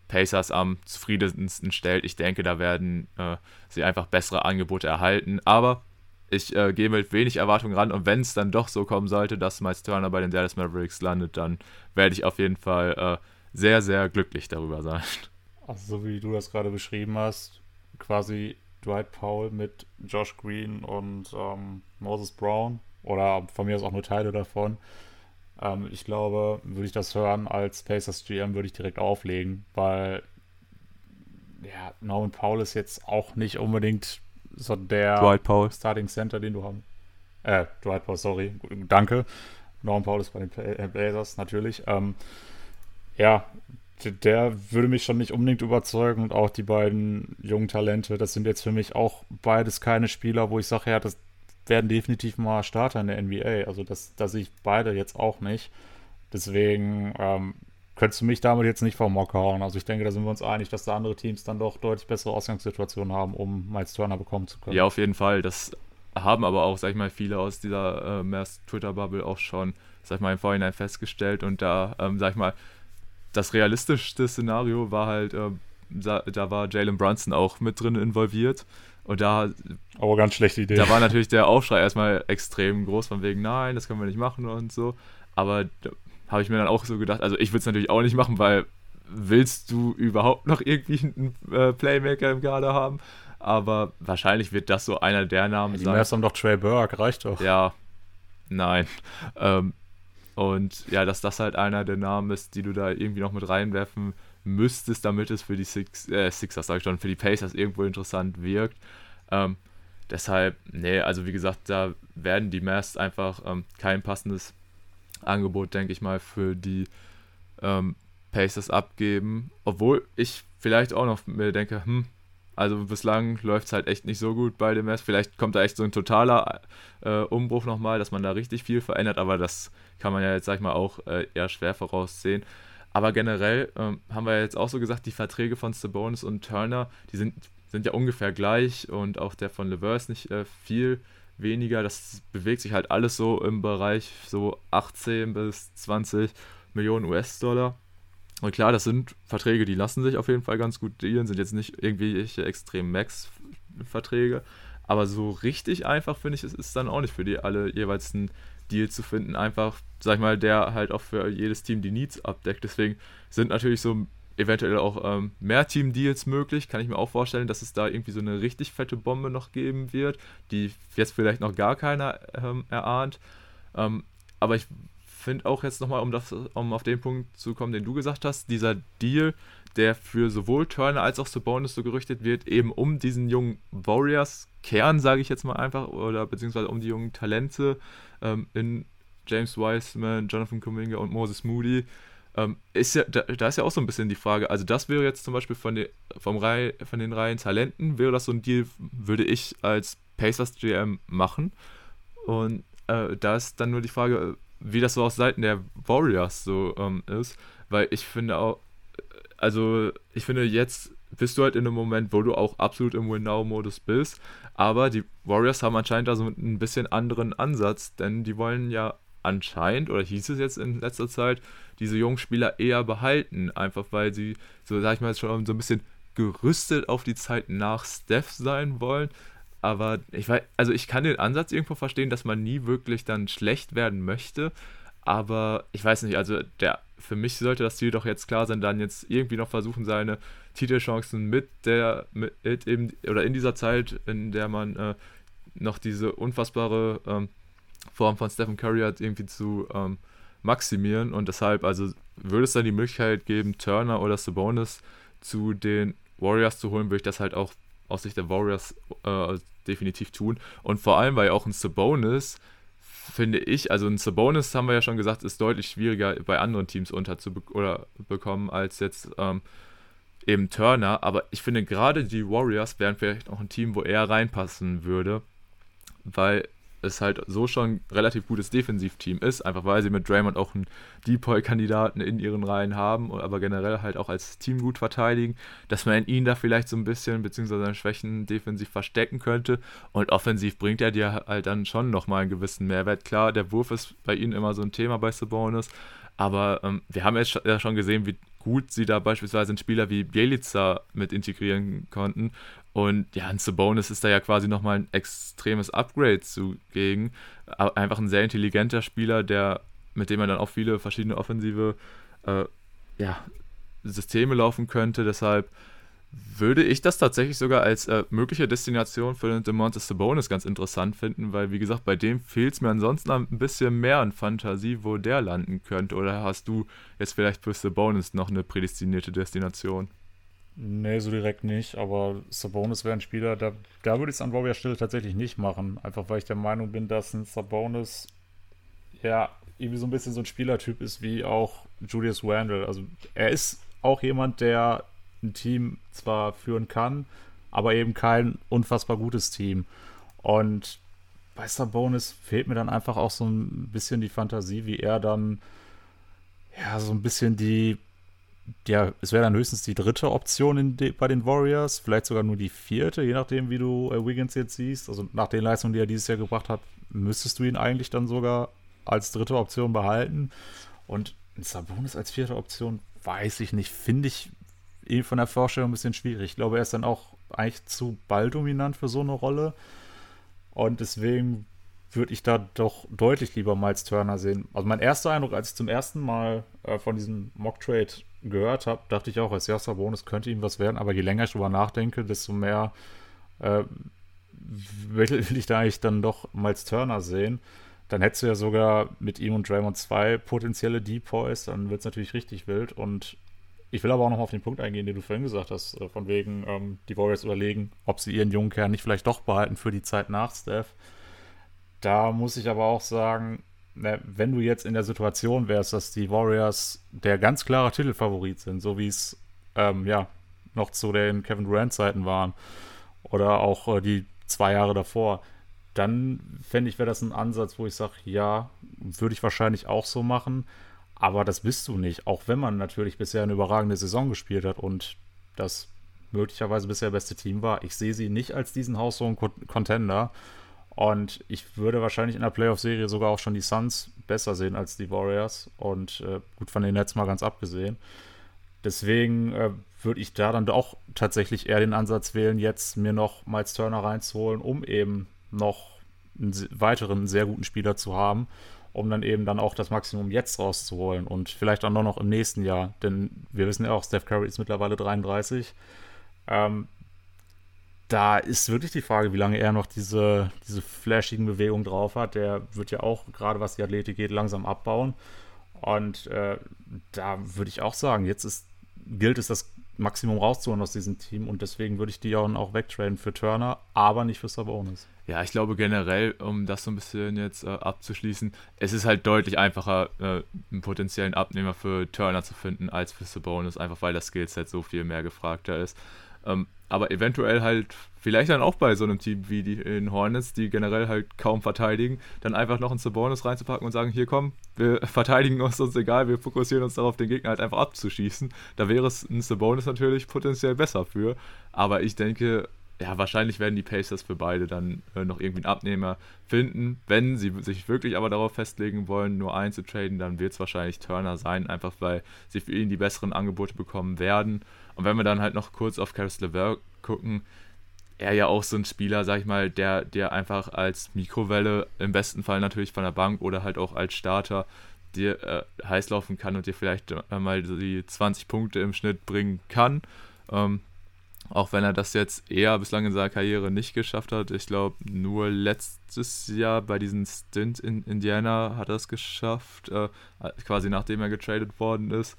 Pacers am zufriedensten stellt. Ich denke, da werden äh, sie einfach bessere Angebote erhalten. Aber ich äh, gehe mit wenig Erwartungen ran und wenn es dann doch so kommen sollte, dass Miles Turner bei den Dallas Mavericks landet, dann werde ich auf jeden Fall äh, sehr, sehr glücklich darüber sein. Also so wie du das gerade beschrieben hast, quasi Dwight Powell mit Josh Green und ähm, Moses Brown oder von mir aus auch nur Teile davon. Ähm, ich glaube, würde ich das hören als Pacers GM, würde ich direkt auflegen, weil ja, Norman Powell ist jetzt auch nicht unbedingt so der. Starting Center, den du haben. Äh, Dwight Powell, sorry, danke. Norman Powell ist bei den äh, Blazers natürlich. Ähm, ja, der würde mich schon nicht unbedingt überzeugen und auch die beiden jungen Talente, das sind jetzt für mich auch beides keine Spieler, wo ich sage, ja, das werden definitiv mal Starter in der NBA. Also das, das sehe ich beide jetzt auch nicht. Deswegen ähm, könntest du mich damit jetzt nicht vom Mock hauen. Also ich denke, da sind wir uns einig, dass da andere Teams dann doch deutlich bessere Ausgangssituationen haben, um Miles Turner bekommen zu können. Ja, auf jeden Fall. Das haben aber auch, sag ich mal, viele aus dieser äh, Twitter-Bubble auch schon, sag ich mal, im Vorhinein festgestellt. Und da, ähm, sag ich mal, das realistischste Szenario war halt, äh, da, da, war Jalen Brunson auch mit drin involviert. Und da. Aber ganz schlechte Idee. Da war natürlich der Aufschrei erstmal extrem groß, von wegen, nein, das können wir nicht machen und so. Aber habe ich mir dann auch so gedacht, also ich würde es natürlich auch nicht machen, weil willst du überhaupt noch irgendwie einen äh, Playmaker im Kader haben? Aber wahrscheinlich wird das so einer der Namen ja, die sein. Die haben doch Trey Burke, reicht doch. Ja, nein. Ähm, und ja, dass das halt einer der Namen ist, die du da irgendwie noch mit reinwerfen müsstest, damit es für die Six, äh, Sixers, sag ich schon, für die Pacers irgendwo interessant wirkt. Ähm, deshalb, nee, also wie gesagt, da werden die Mavs einfach ähm, kein passendes Angebot, denke ich mal, für die ähm, Pacers abgeben. Obwohl ich vielleicht auch noch mir denke, hm, also bislang läuft es halt echt nicht so gut bei dem Mavs. Vielleicht kommt da echt so ein totaler äh, Umbruch nochmal, dass man da richtig viel verändert, aber das kann man ja jetzt, sag ich mal, auch äh, eher schwer voraussehen. Aber generell ähm, haben wir jetzt auch so gesagt, die Verträge von Sabonis und Turner, die sind, sind ja ungefähr gleich und auch der von Levers nicht äh, viel weniger. Das bewegt sich halt alles so im Bereich so 18 bis 20 Millionen US-Dollar. Und klar, das sind Verträge, die lassen sich auf jeden Fall ganz gut dealen, sind jetzt nicht irgendwie extrem Max-Verträge. Aber so richtig einfach, finde ich, es ist dann auch nicht für die alle jeweils ein Deal zu finden. Einfach, sag ich mal, der halt auch für jedes Team die Needs abdeckt. Deswegen sind natürlich so eventuell auch ähm, mehr Team-Deals möglich. Kann ich mir auch vorstellen, dass es da irgendwie so eine richtig fette Bombe noch geben wird, die jetzt vielleicht noch gar keiner ähm, erahnt. Ähm, aber ich finde auch jetzt nochmal, um, um auf den Punkt zu kommen, den du gesagt hast, dieser Deal, der für sowohl Turner als auch Sabonis so gerüchtet wird, eben um diesen jungen Warriors-Kern, sage ich jetzt mal einfach, oder beziehungsweise um die jungen Talente ähm, in James Wiseman, Jonathan Kuminga und Moses Moody, ähm, ist ja, da, da, ist ja auch so ein bisschen die Frage, also das wäre jetzt zum Beispiel von, den, vom Reihe, von den Reihen Talenten, wäre das so ein Deal, würde ich als Pacers GM machen. Und äh, da ist dann nur die Frage, wie das so aus Seiten der Warriors so ähm, ist, weil ich finde auch, also ich finde jetzt bist du halt in einem Moment, wo du auch absolut im Win-Now-Modus bist, aber die Warriors haben anscheinend da so ein bisschen anderen Ansatz, denn die wollen ja anscheinend, oder hieß es jetzt in letzter Zeit, diese jungen Spieler eher behalten, einfach weil sie, so sag ich mal, schon so ein bisschen gerüstet auf die Zeit nach Steph sein wollen. Aber ich weiß, also ich kann den Ansatz irgendwo verstehen, dass man nie wirklich dann schlecht werden möchte. Aber ich weiß nicht, also der, für mich sollte das Ziel doch jetzt klar sein, dann jetzt irgendwie noch versuchen, seine Titelchancen mit der, mit eben, oder in dieser Zeit, in der man äh, noch diese unfassbare ähm, Form von Stephen Curry hat, irgendwie zu ähm, maximieren. Und deshalb, also würde es dann die Möglichkeit geben, Turner oder Sabonis zu den Warriors zu holen, würde ich das halt auch aus Sicht der Warriors äh, definitiv tun. Und vor allem, weil auch ein Sabonis, finde ich, also ein Sabonis, haben wir ja schon gesagt, ist deutlich schwieriger bei anderen Teams unterzubekommen als jetzt ähm, eben Turner. Aber ich finde gerade die Warriors wären vielleicht auch ein Team, wo er reinpassen würde, weil es halt so schon relativ gutes Defensivteam ist, einfach weil sie mit Draymond auch einen Depoy-Kandidaten in ihren Reihen haben, aber generell halt auch als Team gut verteidigen, dass man ihn da vielleicht so ein bisschen, beziehungsweise seine Schwächen defensiv verstecken könnte und offensiv bringt er dir halt dann schon nochmal einen gewissen Mehrwert. Klar, der Wurf ist bei ihnen immer so ein Thema bei Sabonis, aber ähm, wir haben jetzt ja schon gesehen, wie gut sie da beispielsweise einen Spieler wie Bielica mit integrieren konnten. Und ja, ein Sabonis ist da ja quasi nochmal ein extremes Upgrade zugegen. Einfach ein sehr intelligenter Spieler, der, mit dem man dann auch viele verschiedene offensive äh, ja, Systeme laufen könnte. Deshalb würde ich das tatsächlich sogar als äh, mögliche Destination für den Demontis Sabonis ganz interessant finden, weil, wie gesagt, bei dem fehlt es mir ansonsten ein bisschen mehr an Fantasie, wo der landen könnte. Oder hast du jetzt vielleicht für Sabonis noch eine prädestinierte Destination? Nee, so direkt nicht, aber Sabonis wäre ein Spieler, da, da würde ich es an Warrior Stelle tatsächlich nicht machen. Einfach weil ich der Meinung bin, dass ein Sabonis ja irgendwie so ein bisschen so ein Spielertyp ist wie auch Julius Randle. Also er ist auch jemand, der ein Team zwar führen kann, aber eben kein unfassbar gutes Team. Und bei Sabonis fehlt mir dann einfach auch so ein bisschen die Fantasie, wie er dann ja so ein bisschen die ja, es wäre dann höchstens die dritte Option de, bei den Warriors, vielleicht sogar nur die vierte, je nachdem, wie du äh, Wiggins jetzt siehst. Also nach den Leistungen, die er dieses Jahr gebracht hat, müsstest du ihn eigentlich dann sogar als dritte Option behalten. Und Sabonis als vierte Option, weiß ich nicht, finde ich eh von der Vorstellung ein bisschen schwierig. Ich glaube, er ist dann auch eigentlich zu balldominant für so eine Rolle. Und deswegen würde ich da doch deutlich lieber Miles Turner sehen. Also mein erster Eindruck, als ich zum ersten Mal äh, von diesem Mock Trade gehört habe, dachte ich auch, als erster Bonus könnte ihm was werden, aber je länger ich drüber nachdenke, desto mehr äh, will ich da eigentlich dann doch Miles Turner sehen. Dann hättest du ja sogar mit ihm und Draymond zwei potenzielle Depoys, dann wird es natürlich richtig wild. Und ich will aber auch noch auf den Punkt eingehen, den du vorhin gesagt hast, äh, von wegen ähm, die Warriors überlegen, ob sie ihren jungen Kern nicht vielleicht doch behalten für die Zeit nach Steph. Da muss ich aber auch sagen, wenn du jetzt in der Situation wärst, dass die Warriors der ganz klare Titelfavorit sind, so wie es ähm, ja noch zu den Kevin Durant-Zeiten waren oder auch äh, die zwei Jahre davor, dann fände ich, wäre das ein Ansatz, wo ich sage, ja, würde ich wahrscheinlich auch so machen, aber das bist du nicht, auch wenn man natürlich bisher eine überragende Saison gespielt hat und das möglicherweise bisher beste Team war. Ich sehe sie nicht als diesen haushohen Contender. Und ich würde wahrscheinlich in der Playoff-Serie sogar auch schon die Suns besser sehen als die Warriors. Und äh, gut, von den Nets mal ganz abgesehen. Deswegen äh, würde ich da dann auch tatsächlich eher den Ansatz wählen, jetzt mir noch Miles Turner reinzuholen, um eben noch einen weiteren sehr guten Spieler zu haben, um dann eben dann auch das Maximum jetzt rauszuholen und vielleicht auch noch im nächsten Jahr. Denn wir wissen ja auch, Steph Curry ist mittlerweile 33. Ähm, da ist wirklich die Frage, wie lange er noch diese, diese flashigen Bewegungen drauf hat. Der wird ja auch, gerade was die Athletik geht, langsam abbauen. Und äh, da würde ich auch sagen, jetzt ist, gilt es, das Maximum rauszuholen aus diesem Team und deswegen würde ich die auch wegtraden für Turner, aber nicht für Sabonis. Ja, ich glaube generell, um das so ein bisschen jetzt äh, abzuschließen, es ist halt deutlich einfacher, äh, einen potenziellen Abnehmer für Turner zu finden als für Sabonis, einfach weil das Skillset so viel mehr gefragter ist. Ähm, aber eventuell halt vielleicht dann auch bei so einem Team wie die in Hornets, die generell halt kaum verteidigen, dann einfach noch einen Sabonis reinzupacken und sagen, hier komm, wir verteidigen uns uns egal, wir fokussieren uns darauf, den Gegner halt einfach abzuschießen. Da wäre es ein Sabonis natürlich potenziell besser für. Aber ich denke, ja, wahrscheinlich werden die Pacers für beide dann äh, noch irgendwie einen Abnehmer finden. Wenn sie sich wirklich aber darauf festlegen wollen, nur einzutraden, dann wird es wahrscheinlich Turner sein, einfach weil sie für ihn die besseren Angebote bekommen werden. Und wenn wir dann halt noch kurz auf Caris LeVer gucken, er ja auch so ein Spieler, sag ich mal, der, der einfach als Mikrowelle, im besten Fall natürlich von der Bank oder halt auch als Starter, dir äh, heiß laufen kann und dir vielleicht äh, mal die 20 Punkte im Schnitt bringen kann. Ähm, auch wenn er das jetzt eher bislang in seiner Karriere nicht geschafft hat. Ich glaube, nur letztes Jahr bei diesem Stint in Indiana hat er es geschafft, äh, quasi nachdem er getradet worden ist.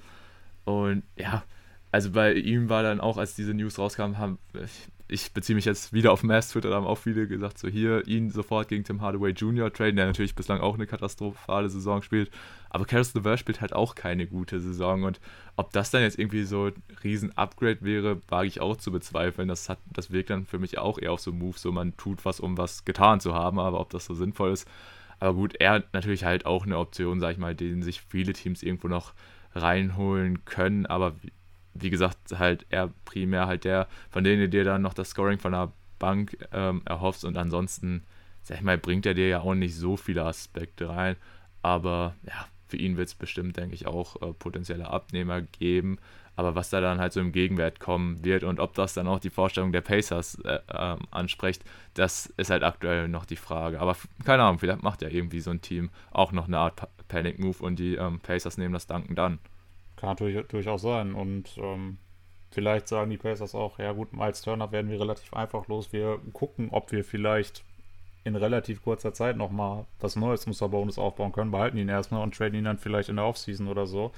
Und ja, also bei ihm war dann auch, als diese News rauskamen, haben, ich beziehe mich jetzt wieder auf Mass Twitter, da haben auch viele gesagt, so hier, ihn sofort gegen Tim Hardaway Jr. traden, der natürlich bislang auch eine katastrophale Saison spielt. Aber Caris LeVert spielt halt auch keine gute Saison. Und ob das dann jetzt irgendwie so ein Riesen-Upgrade wäre, wage ich auch zu bezweifeln. Das, hat, das wirkt dann für mich auch eher auf so einen Move, so man tut was, um was getan zu haben, aber ob das so sinnvoll ist. Aber gut, er natürlich halt auch eine Option, sag ich mal, den sich viele Teams irgendwo noch reinholen können. Aber wie gesagt, halt er primär halt der, von denen du dir dann noch das Scoring von der Bank ähm, erhoffst und ansonsten, sag ich mal, bringt er dir ja auch nicht so viele Aspekte rein. Aber ja, für ihn wird es bestimmt, denke ich, auch äh, potenzielle Abnehmer geben. Aber was da dann halt so im Gegenwert kommen wird und ob das dann auch die Vorstellung der Pacers äh, äh, anspricht, das ist halt aktuell noch die Frage. Aber keine Ahnung, vielleicht macht ja irgendwie so ein Team auch noch eine Art Panic Move und die ähm, Pacers nehmen das Danken dann. Kann natürlich durchaus sein. Und ähm, vielleicht sagen die Pacers auch, ja gut, Miles Turner werden wir relativ einfach los. Wir gucken, ob wir vielleicht in relativ kurzer Zeit nochmal was Neues zum Sabonis aufbauen können, behalten ihn erstmal und traden ihn dann vielleicht in der Offseason oder so.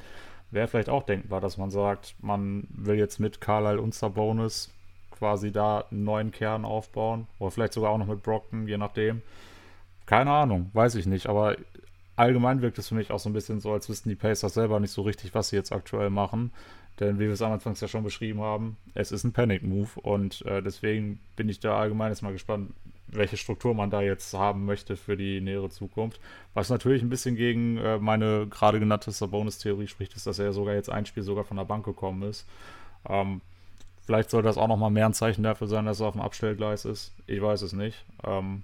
Wäre vielleicht auch denkbar, dass man sagt, man will jetzt mit Carlisle und Sabonis quasi da einen neuen Kern aufbauen. Oder vielleicht sogar auch noch mit Brockton, je nachdem. Keine Ahnung, weiß ich nicht. Aber allgemein wirkt es für mich auch so ein bisschen so, als wüssten die Pacers selber nicht so richtig, was sie jetzt aktuell machen. Denn wie wir es am Anfang ja schon beschrieben haben, es ist ein Panic-Move und äh, deswegen bin ich da allgemein jetzt mal gespannt, welche Struktur man da jetzt haben möchte für die nähere Zukunft. Was natürlich ein bisschen gegen äh, meine gerade genannte Sabonis-Theorie spricht, ist, dass er sogar jetzt ein Spiel sogar von der Bank gekommen ist. Ähm, vielleicht soll das auch nochmal mehr ein Zeichen dafür sein, dass er auf dem Abstellgleis ist. Ich weiß es nicht. Ähm,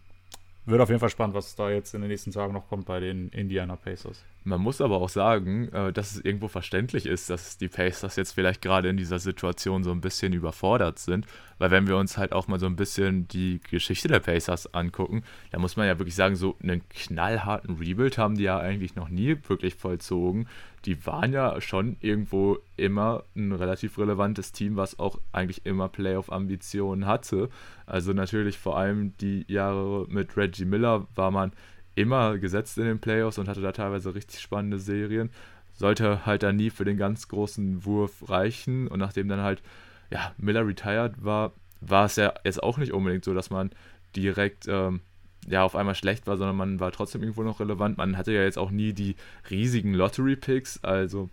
wird auf jeden Fall spannend, was da jetzt in den nächsten Tagen noch kommt bei den Indiana Pacers. Man muss aber auch sagen, äh, dass es irgendwo verständlich ist, dass die Pacers jetzt vielleicht gerade in dieser Situation so ein bisschen überfordert sind. Weil wenn wir uns halt auch mal so ein bisschen die Geschichte der Pacers angucken, da muss man ja wirklich sagen, so einen knallharten Rebuild haben die ja eigentlich noch nie wirklich vollzogen die waren ja schon irgendwo immer ein relativ relevantes Team, was auch eigentlich immer Playoff-Ambitionen hatte. Also natürlich vor allem die Jahre mit Reggie Miller war man immer gesetzt in den Playoffs und hatte da teilweise richtig spannende Serien. Sollte halt dann nie für den ganz großen Wurf reichen. Und nachdem dann halt ja, Miller retired war, war es ja jetzt auch nicht unbedingt so, dass man direkt ähm, ja auf einmal schlecht war, sondern man war trotzdem irgendwo noch relevant. Man hatte ja jetzt auch nie die riesigen Lottery-Picks, also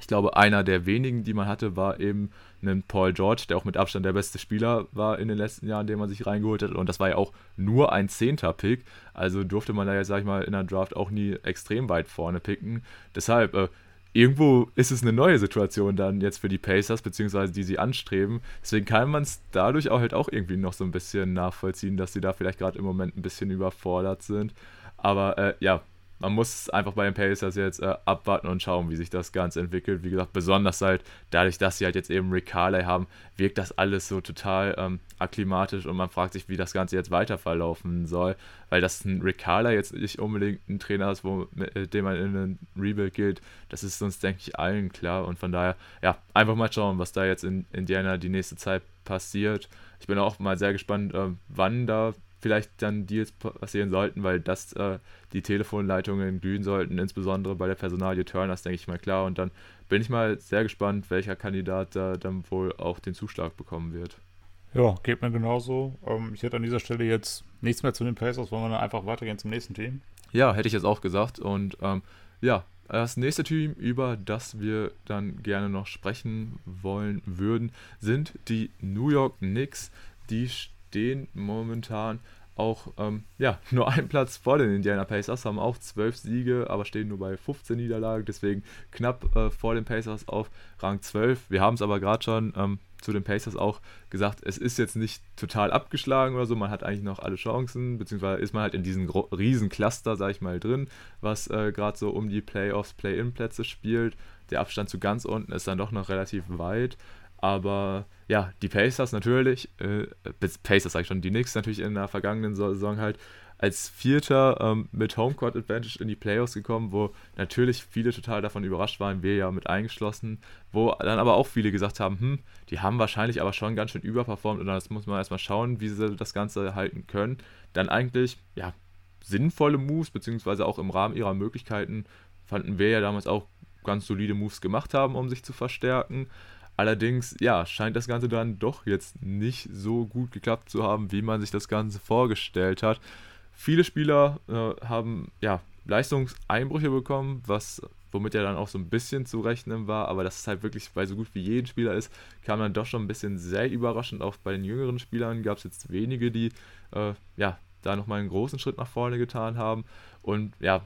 ich glaube, einer der wenigen, die man hatte, war eben ein Paul George, der auch mit Abstand der beste Spieler war in den letzten Jahren, den man sich reingeholt hat. Und das war ja auch nur ein zehnter Pick. Also durfte man da jetzt, sag ich mal, in der Draft auch nie extrem weit vorne picken. Deshalb, äh, irgendwo ist es eine neue Situation dann jetzt für die Pacers, beziehungsweise die sie anstreben. Deswegen kann man es dadurch auch halt auch irgendwie noch so ein bisschen nachvollziehen, dass sie da vielleicht gerade im Moment ein bisschen überfordert sind. Aber äh, ja, man muss einfach bei den Pacers jetzt äh, abwarten und schauen, wie sich das Ganze entwickelt. Wie gesagt, besonders halt dadurch, dass sie halt jetzt eben Rick Carley haben, wirkt das alles so total ähm, akklimatisch und man fragt sich, wie das Ganze jetzt weiter verlaufen soll, weil das ein Rick Carley jetzt nicht unbedingt ein Trainer ist, wo, mit äh, dem man in einen Rebuild gilt. Das ist uns, denke ich, allen klar und von daher, ja, einfach mal schauen, was da jetzt in Indiana die nächste Zeit passiert. Ich bin auch mal sehr gespannt, äh, wann da vielleicht dann Deals passieren sollten, weil das äh, die Telefonleitungen glühen sollten, insbesondere bei der Personalie Turners, denke ich mal klar. Und dann bin ich mal sehr gespannt, welcher Kandidat da dann wohl auch den Zuschlag bekommen wird. Ja, geht mir genauso. Ähm, ich hätte an dieser Stelle jetzt nichts mehr zu den Pacers, wollen wir dann einfach weitergehen zum nächsten Team? Ja, hätte ich jetzt auch gesagt. Und ähm, ja, das nächste Team, über das wir dann gerne noch sprechen wollen würden, sind die New York Knicks. Die stehen momentan auch ähm, ja, nur einen Platz vor den Indiana Pacers, haben auch zwölf Siege, aber stehen nur bei 15 Niederlagen, deswegen knapp äh, vor den Pacers auf Rang 12. Wir haben es aber gerade schon ähm, zu den Pacers auch gesagt, es ist jetzt nicht total abgeschlagen oder so, man hat eigentlich noch alle Chancen, beziehungsweise ist man halt in diesem riesen Cluster, sag ich mal, drin, was äh, gerade so um die Playoffs, Play-In-Plätze spielt. Der Abstand zu ganz unten ist dann doch noch relativ weit. Aber ja, die Pacers natürlich, äh, Pacers sag ich schon, die Knicks natürlich in der vergangenen Saison halt als Vierter ähm, mit Homecourt Advantage in die Playoffs gekommen, wo natürlich viele total davon überrascht waren, wir ja mit eingeschlossen, wo dann aber auch viele gesagt haben, hm, die haben wahrscheinlich aber schon ganz schön überperformt und das muss man erstmal schauen, wie sie das Ganze halten können. Dann eigentlich, ja, sinnvolle Moves, beziehungsweise auch im Rahmen ihrer Möglichkeiten, fanden wir ja damals auch ganz solide Moves gemacht haben, um sich zu verstärken. Allerdings, ja, scheint das Ganze dann doch jetzt nicht so gut geklappt zu haben, wie man sich das Ganze vorgestellt hat. Viele Spieler äh, haben ja Leistungseinbrüche bekommen, was womit ja dann auch so ein bisschen zu rechnen war, aber das ist halt wirklich bei so gut wie jeden Spieler ist, kam dann doch schon ein bisschen sehr überraschend. Auch bei den jüngeren Spielern gab es jetzt wenige, die äh, ja da nochmal einen großen Schritt nach vorne getan haben. Und ja,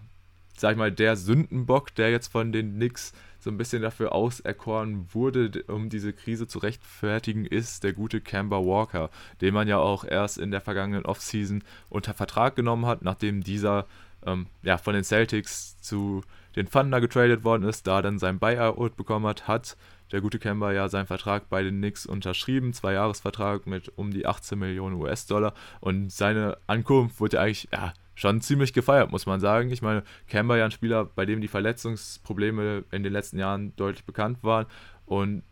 sag ich mal, der Sündenbock, der jetzt von den Knicks so ein bisschen dafür auserkoren wurde, um diese Krise zu rechtfertigen, ist der gute Camber Walker, den man ja auch erst in der vergangenen Offseason unter Vertrag genommen hat, nachdem dieser ähm, ja, von den Celtics zu den Thunder getradet worden ist, da dann sein Buyout bekommen hat, hat der gute Kemba ja seinen Vertrag bei den Knicks unterschrieben, zwei Jahresvertrag mit um die 18 Millionen US-Dollar. Und seine Ankunft wurde eigentlich ja, schon ziemlich gefeiert, muss man sagen. Ich meine, Kemba ja ein Spieler, bei dem die Verletzungsprobleme in den letzten Jahren deutlich bekannt waren. Und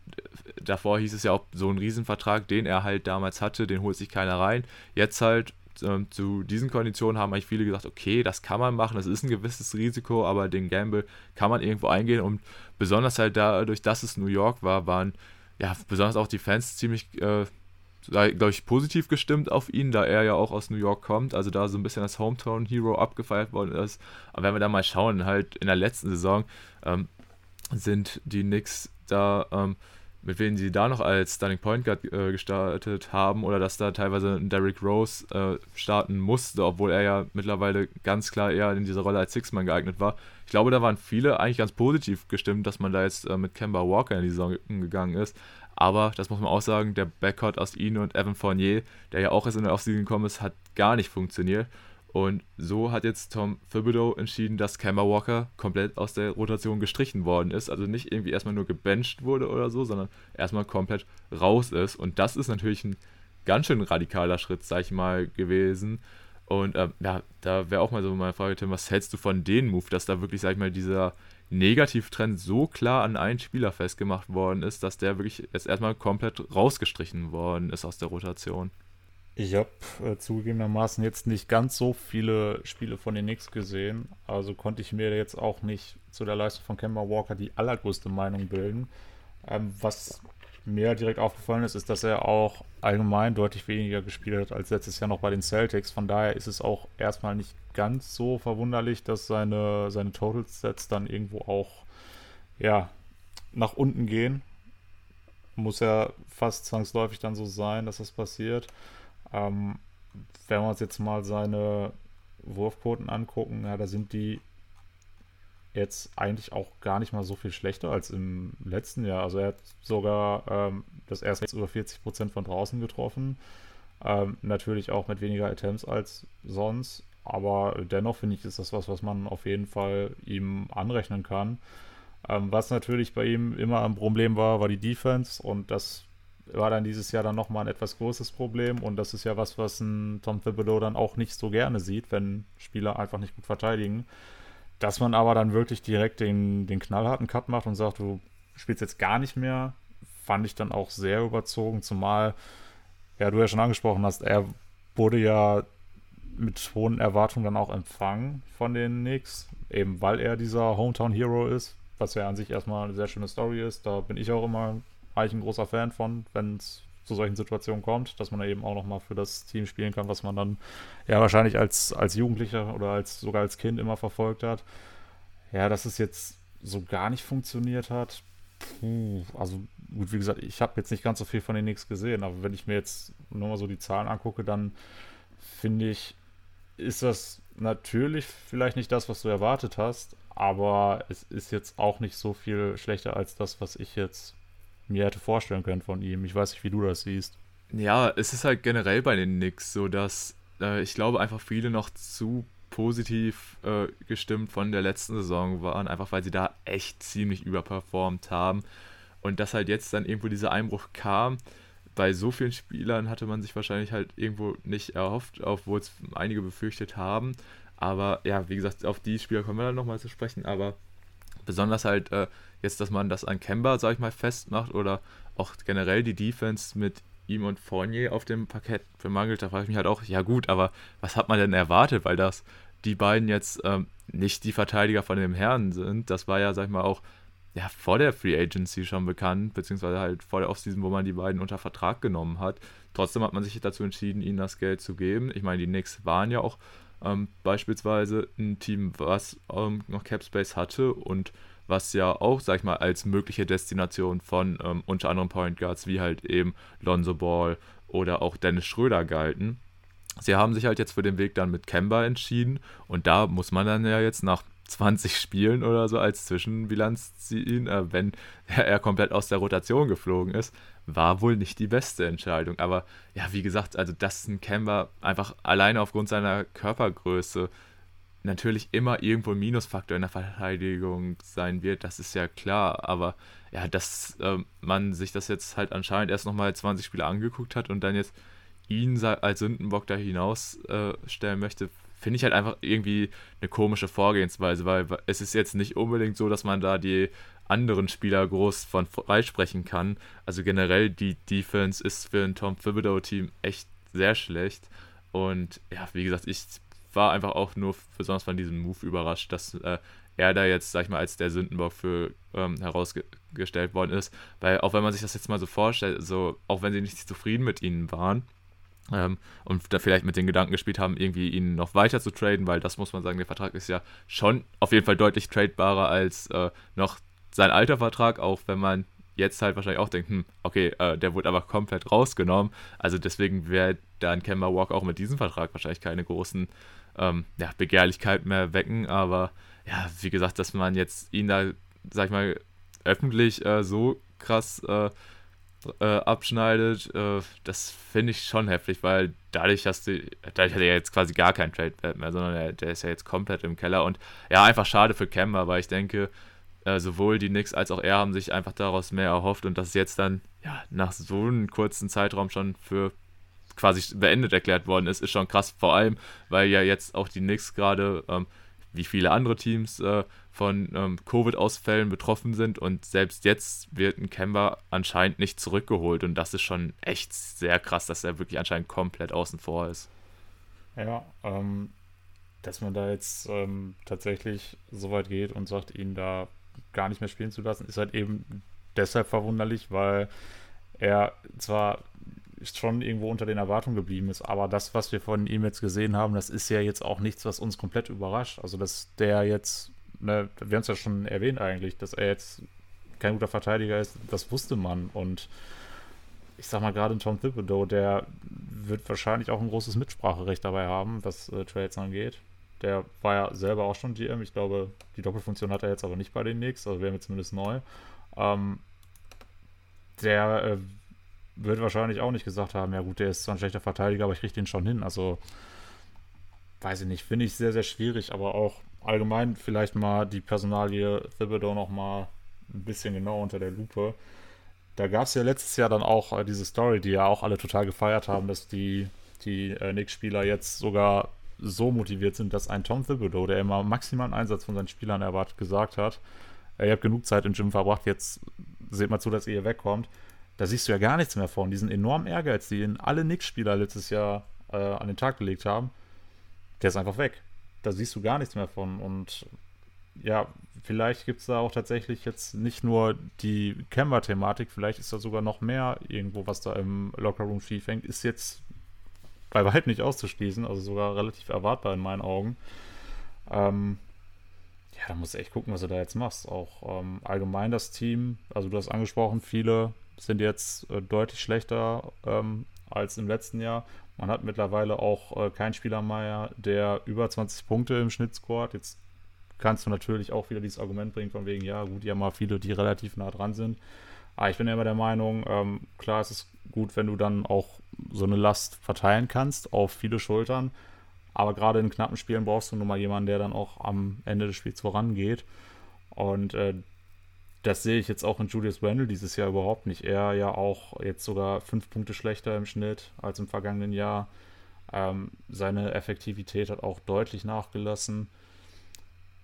davor hieß es ja auch, so ein Riesenvertrag, den er halt damals hatte, den holt sich keiner rein. Jetzt halt ähm, zu diesen Konditionen haben eigentlich viele gesagt, okay, das kann man machen, das ist ein gewisses Risiko, aber den Gamble kann man irgendwo eingehen. Und besonders halt dadurch, dass es New York war, waren ja besonders auch die Fans ziemlich äh, glaube ich, positiv gestimmt auf ihn, da er ja auch aus New York kommt, also da so ein bisschen als Hometown-Hero abgefeiert worden ist. Aber wenn wir da mal schauen, halt in der letzten Saison ähm, sind die Knicks da, ähm, mit wem sie da noch als Starting Point Guard äh, gestartet haben oder dass da teilweise ein Derrick Rose äh, starten musste, obwohl er ja mittlerweile ganz klar eher in dieser Rolle als Sixman geeignet war. Ich glaube, da waren viele eigentlich ganz positiv gestimmt, dass man da jetzt äh, mit Kemba Walker in die Saison gegangen ist. Aber das muss man auch sagen, der Backcourt aus ihn und Evan Fournier, der ja auch erst in der Offseason gekommen ist, hat gar nicht funktioniert. Und so hat jetzt Tom Thibodeau entschieden, dass Kemba Walker komplett aus der Rotation gestrichen worden ist. Also nicht irgendwie erstmal nur gebencht wurde oder so, sondern erstmal komplett raus ist. Und das ist natürlich ein ganz schön radikaler Schritt, sag ich mal, gewesen. Und ähm, ja, da wäre auch mal so meine Frage, Tim, was hältst du von dem Move, dass da wirklich, sag ich mal, dieser Negativtrend so klar an einen Spieler festgemacht worden ist, dass der wirklich jetzt erstmal komplett rausgestrichen worden ist aus der Rotation. Ich habe äh, zugegebenermaßen jetzt nicht ganz so viele Spiele von den Knicks gesehen, also konnte ich mir jetzt auch nicht zu der Leistung von Kemba Walker die allergrößte Meinung bilden. Ähm, was mir direkt aufgefallen ist, ist, dass er auch allgemein deutlich weniger gespielt hat als letztes Jahr noch bei den Celtics. Von daher ist es auch erstmal nicht ganz so verwunderlich, dass seine, seine Total Sets dann irgendwo auch ja, nach unten gehen. Muss ja fast zwangsläufig dann so sein, dass das passiert. Ähm, wenn wir uns jetzt mal seine Wurfquoten angucken, ja, da sind die jetzt eigentlich auch gar nicht mal so viel schlechter als im letzten Jahr. Also er hat sogar ähm, das erste über 40 Prozent von draußen getroffen. Ähm, natürlich auch mit weniger Attempts als sonst. aber dennoch finde ich, ist das was, was man auf jeden Fall ihm anrechnen kann. Ähm, was natürlich bei ihm immer ein Problem war, war die Defense und das war dann dieses Jahr dann nochmal ein etwas großes Problem und das ist ja was, was ein Tom Thibodeau dann auch nicht so gerne sieht, wenn Spieler einfach nicht gut verteidigen. Dass man aber dann wirklich direkt den, den knallharten Cut macht und sagt, du spielst jetzt gar nicht mehr, fand ich dann auch sehr überzogen, zumal, ja, du ja schon angesprochen hast, er wurde ja mit hohen Erwartungen dann auch empfangen von den Knicks, eben weil er dieser Hometown Hero ist, was ja an sich erstmal eine sehr schöne Story ist. Da bin ich auch immer eigentlich ein großer Fan von, wenn es zu solchen Situationen kommt, dass man eben auch nochmal für das Team spielen kann, was man dann ja wahrscheinlich als, als Jugendlicher oder als sogar als Kind immer verfolgt hat. Ja, dass es jetzt so gar nicht funktioniert hat. Puh, also gut, wie gesagt, ich habe jetzt nicht ganz so viel von den Knicks gesehen, aber wenn ich mir jetzt nur mal so die Zahlen angucke, dann finde ich, ist das natürlich vielleicht nicht das, was du erwartet hast, aber es ist jetzt auch nicht so viel schlechter als das, was ich jetzt mir hätte vorstellen können von ihm. Ich weiß nicht, wie du das siehst. Ja, es ist halt generell bei den Knicks so, dass äh, ich glaube einfach viele noch zu positiv äh, gestimmt von der letzten Saison waren, einfach weil sie da echt ziemlich überperformt haben. Und dass halt jetzt dann irgendwo dieser Einbruch kam, bei so vielen Spielern hatte man sich wahrscheinlich halt irgendwo nicht erhofft, obwohl es einige befürchtet haben. Aber ja, wie gesagt, auf die Spieler kommen wir dann nochmal zu sprechen. Aber besonders halt äh, jetzt, dass man das an Kemba, sag ich mal, festmacht oder auch generell die Defense mit ihm und Fournier auf dem Parkett bemangelt, da frage ich mich halt auch, ja gut, aber was hat man denn erwartet, weil das die beiden jetzt ähm, nicht die Verteidiger von dem Herrn sind. Das war ja, sag ich mal, auch ja, vor der Free Agency schon bekannt, beziehungsweise halt vor der Offseason, wo man die beiden unter Vertrag genommen hat. Trotzdem hat man sich dazu entschieden, ihnen das Geld zu geben. Ich meine, die Knicks waren ja auch ähm, beispielsweise ein Team, was ähm, noch Cap Space hatte und was ja auch, sag ich mal, als mögliche Destination von ähm, unter anderem Point Guards wie halt eben Lonzo Ball oder auch Dennis Schröder galten. Sie haben sich halt jetzt für den Weg dann mit Kemba entschieden und da muss man dann ja jetzt nach 20 Spielen oder so als Zwischenbilanz ziehen, äh, wenn er komplett aus der Rotation geflogen ist, war wohl nicht die beste Entscheidung. Aber ja, wie gesagt, also dass ein Kemba einfach alleine aufgrund seiner Körpergröße natürlich immer irgendwo ein Minusfaktor in der Verteidigung sein wird, das ist ja klar. Aber ja, dass äh, man sich das jetzt halt anscheinend erst nochmal 20 Spiele angeguckt hat und dann jetzt ihn als Sündenbock da hinaus äh, möchte, finde ich halt einfach irgendwie eine komische Vorgehensweise, weil es ist jetzt nicht unbedingt so, dass man da die anderen Spieler groß von freisprechen kann. Also generell die Defense ist für ein Tom Thibodeau-Team echt sehr schlecht. Und ja, wie gesagt, ich war einfach auch nur besonders von diesem Move überrascht, dass äh, er da jetzt, sag ich mal, als der Sündenbock für ähm, herausgestellt worden ist. Weil auch wenn man sich das jetzt mal so vorstellt, so auch wenn sie nicht zufrieden mit ihnen waren, ähm, und da vielleicht mit den Gedanken gespielt haben, irgendwie ihn noch weiter zu traden, weil das muss man sagen, der Vertrag ist ja schon auf jeden Fall deutlich tradebarer als äh, noch sein alter Vertrag, auch wenn man jetzt halt wahrscheinlich auch denkt, hm, okay, äh, der wurde aber komplett rausgenommen. Also deswegen wäre dann Kemba Walk auch mit diesem Vertrag wahrscheinlich keine großen ähm, ja, Begehrlichkeit mehr wecken. Aber ja, wie gesagt, dass man jetzt ihn da, sag ich mal, öffentlich äh, so krass äh, äh, abschneidet, äh, das finde ich schon heftig, weil dadurch hast du, dadurch hat er jetzt quasi gar keinen Trade-Wert mehr, sondern er, der ist ja jetzt komplett im Keller und ja, einfach schade für Kemba, weil ich denke, äh, sowohl die Knicks als auch er haben sich einfach daraus mehr erhofft und dass es jetzt dann ja, nach so einem kurzen Zeitraum schon für quasi beendet erklärt worden ist, ist schon krass, vor allem, weil ja jetzt auch die Knicks gerade, ähm, wie viele andere Teams, äh, von ähm, Covid-Ausfällen betroffen sind und selbst jetzt wird ein Kemba anscheinend nicht zurückgeholt und das ist schon echt sehr krass, dass er wirklich anscheinend komplett außen vor ist. Ja, ähm, dass man da jetzt ähm, tatsächlich so weit geht und sagt, ihn da gar nicht mehr spielen zu lassen, ist halt eben deshalb verwunderlich, weil er zwar schon irgendwo unter den Erwartungen geblieben ist. Aber das, was wir von ihm jetzt gesehen haben, das ist ja jetzt auch nichts, was uns komplett überrascht. Also, dass der jetzt ne, wir haben es ja schon erwähnt eigentlich, dass er jetzt kein guter Verteidiger ist, das wusste man. Und ich sag mal, gerade Tom Thibodeau, der wird wahrscheinlich auch ein großes Mitspracherecht dabei haben, was äh, Trades angeht. Der war ja selber auch schon GM. Ich glaube, die Doppelfunktion hat er jetzt aber nicht bei den Knicks, also wäre mir zumindest neu. Ähm, der äh, wird wahrscheinlich auch nicht gesagt haben, ja gut, der ist zwar ein schlechter Verteidiger, aber ich kriege den schon hin. Also weiß ich nicht, finde ich sehr, sehr schwierig, aber auch allgemein vielleicht mal die Personalie Thibodeau noch mal ein bisschen genau unter der Lupe. Da gab es ja letztes Jahr dann auch äh, diese Story, die ja auch alle total gefeiert haben, dass die, die äh, Knicks-Spieler jetzt sogar so motiviert sind, dass ein Tom Thibodeau, der immer maximalen Einsatz von seinen Spielern erwartet, gesagt hat, ihr habt genug Zeit im Gym verbracht, jetzt seht mal zu, dass ihr hier wegkommt. Da siehst du ja gar nichts mehr von. Diesen enormen Ehrgeiz, den alle Knicks-Spieler letztes Jahr äh, an den Tag gelegt haben, der ist einfach weg. Da siehst du gar nichts mehr von. Und ja, vielleicht gibt es da auch tatsächlich jetzt nicht nur die Kemba-Thematik, vielleicht ist da sogar noch mehr irgendwo, was da im Lockerroom schief hängt. Ist jetzt bei weitem nicht auszuschließen, also sogar relativ erwartbar in meinen Augen. Ähm, ja, da musst du echt gucken, was du da jetzt machst. Auch ähm, allgemein das Team, also du hast angesprochen, viele sind jetzt äh, deutlich schlechter ähm, als im letzten Jahr. Man hat mittlerweile auch äh, keinen Spieler mehr, der über 20 Punkte im Schnitt scoret. Jetzt kannst du natürlich auch wieder dieses Argument bringen, von wegen, ja, gut, haben mal viele, die relativ nah dran sind. Aber ich bin ja immer der Meinung, ähm, klar ist es gut, wenn du dann auch so eine Last verteilen kannst auf viele Schultern. Aber gerade in knappen Spielen brauchst du nun mal jemanden, der dann auch am Ende des Spiels vorangeht. Und äh, das sehe ich jetzt auch in Julius Randle dieses Jahr überhaupt nicht. Er ja auch jetzt sogar fünf Punkte schlechter im Schnitt als im vergangenen Jahr. Ähm, seine Effektivität hat auch deutlich nachgelassen.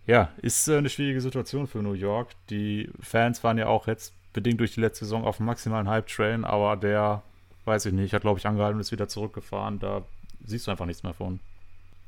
Ja, ist äh, eine schwierige Situation für New York. Die Fans waren ja auch jetzt bedingt durch die letzte Saison auf dem maximalen Hype-Train, aber der, weiß ich nicht, hat glaube ich angehalten und ist wieder zurückgefahren. Da siehst du einfach nichts mehr von.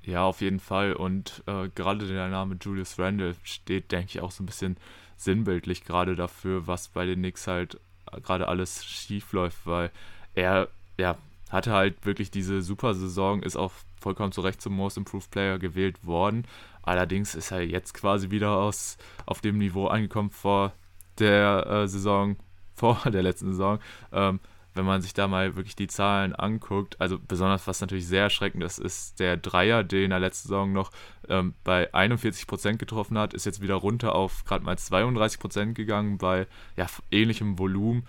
Ja, auf jeden Fall. Und äh, gerade der Name Julius Randle steht, denke ich, auch so ein bisschen sinnbildlich gerade dafür, was bei den Knicks halt gerade alles schief läuft, weil er, ja, hatte halt wirklich diese super Saison, ist auch vollkommen zu Recht zum Most Improved Player gewählt worden. Allerdings ist er jetzt quasi wieder aus, auf dem Niveau angekommen vor der äh, Saison, vor der letzten Saison. Ähm, wenn man sich da mal wirklich die Zahlen anguckt, also besonders was natürlich sehr erschreckend ist, ist der Dreier, den er letzte Saison noch ähm, bei 41% getroffen hat, ist jetzt wieder runter auf gerade mal 32% gegangen bei ja, ähnlichem Volumen.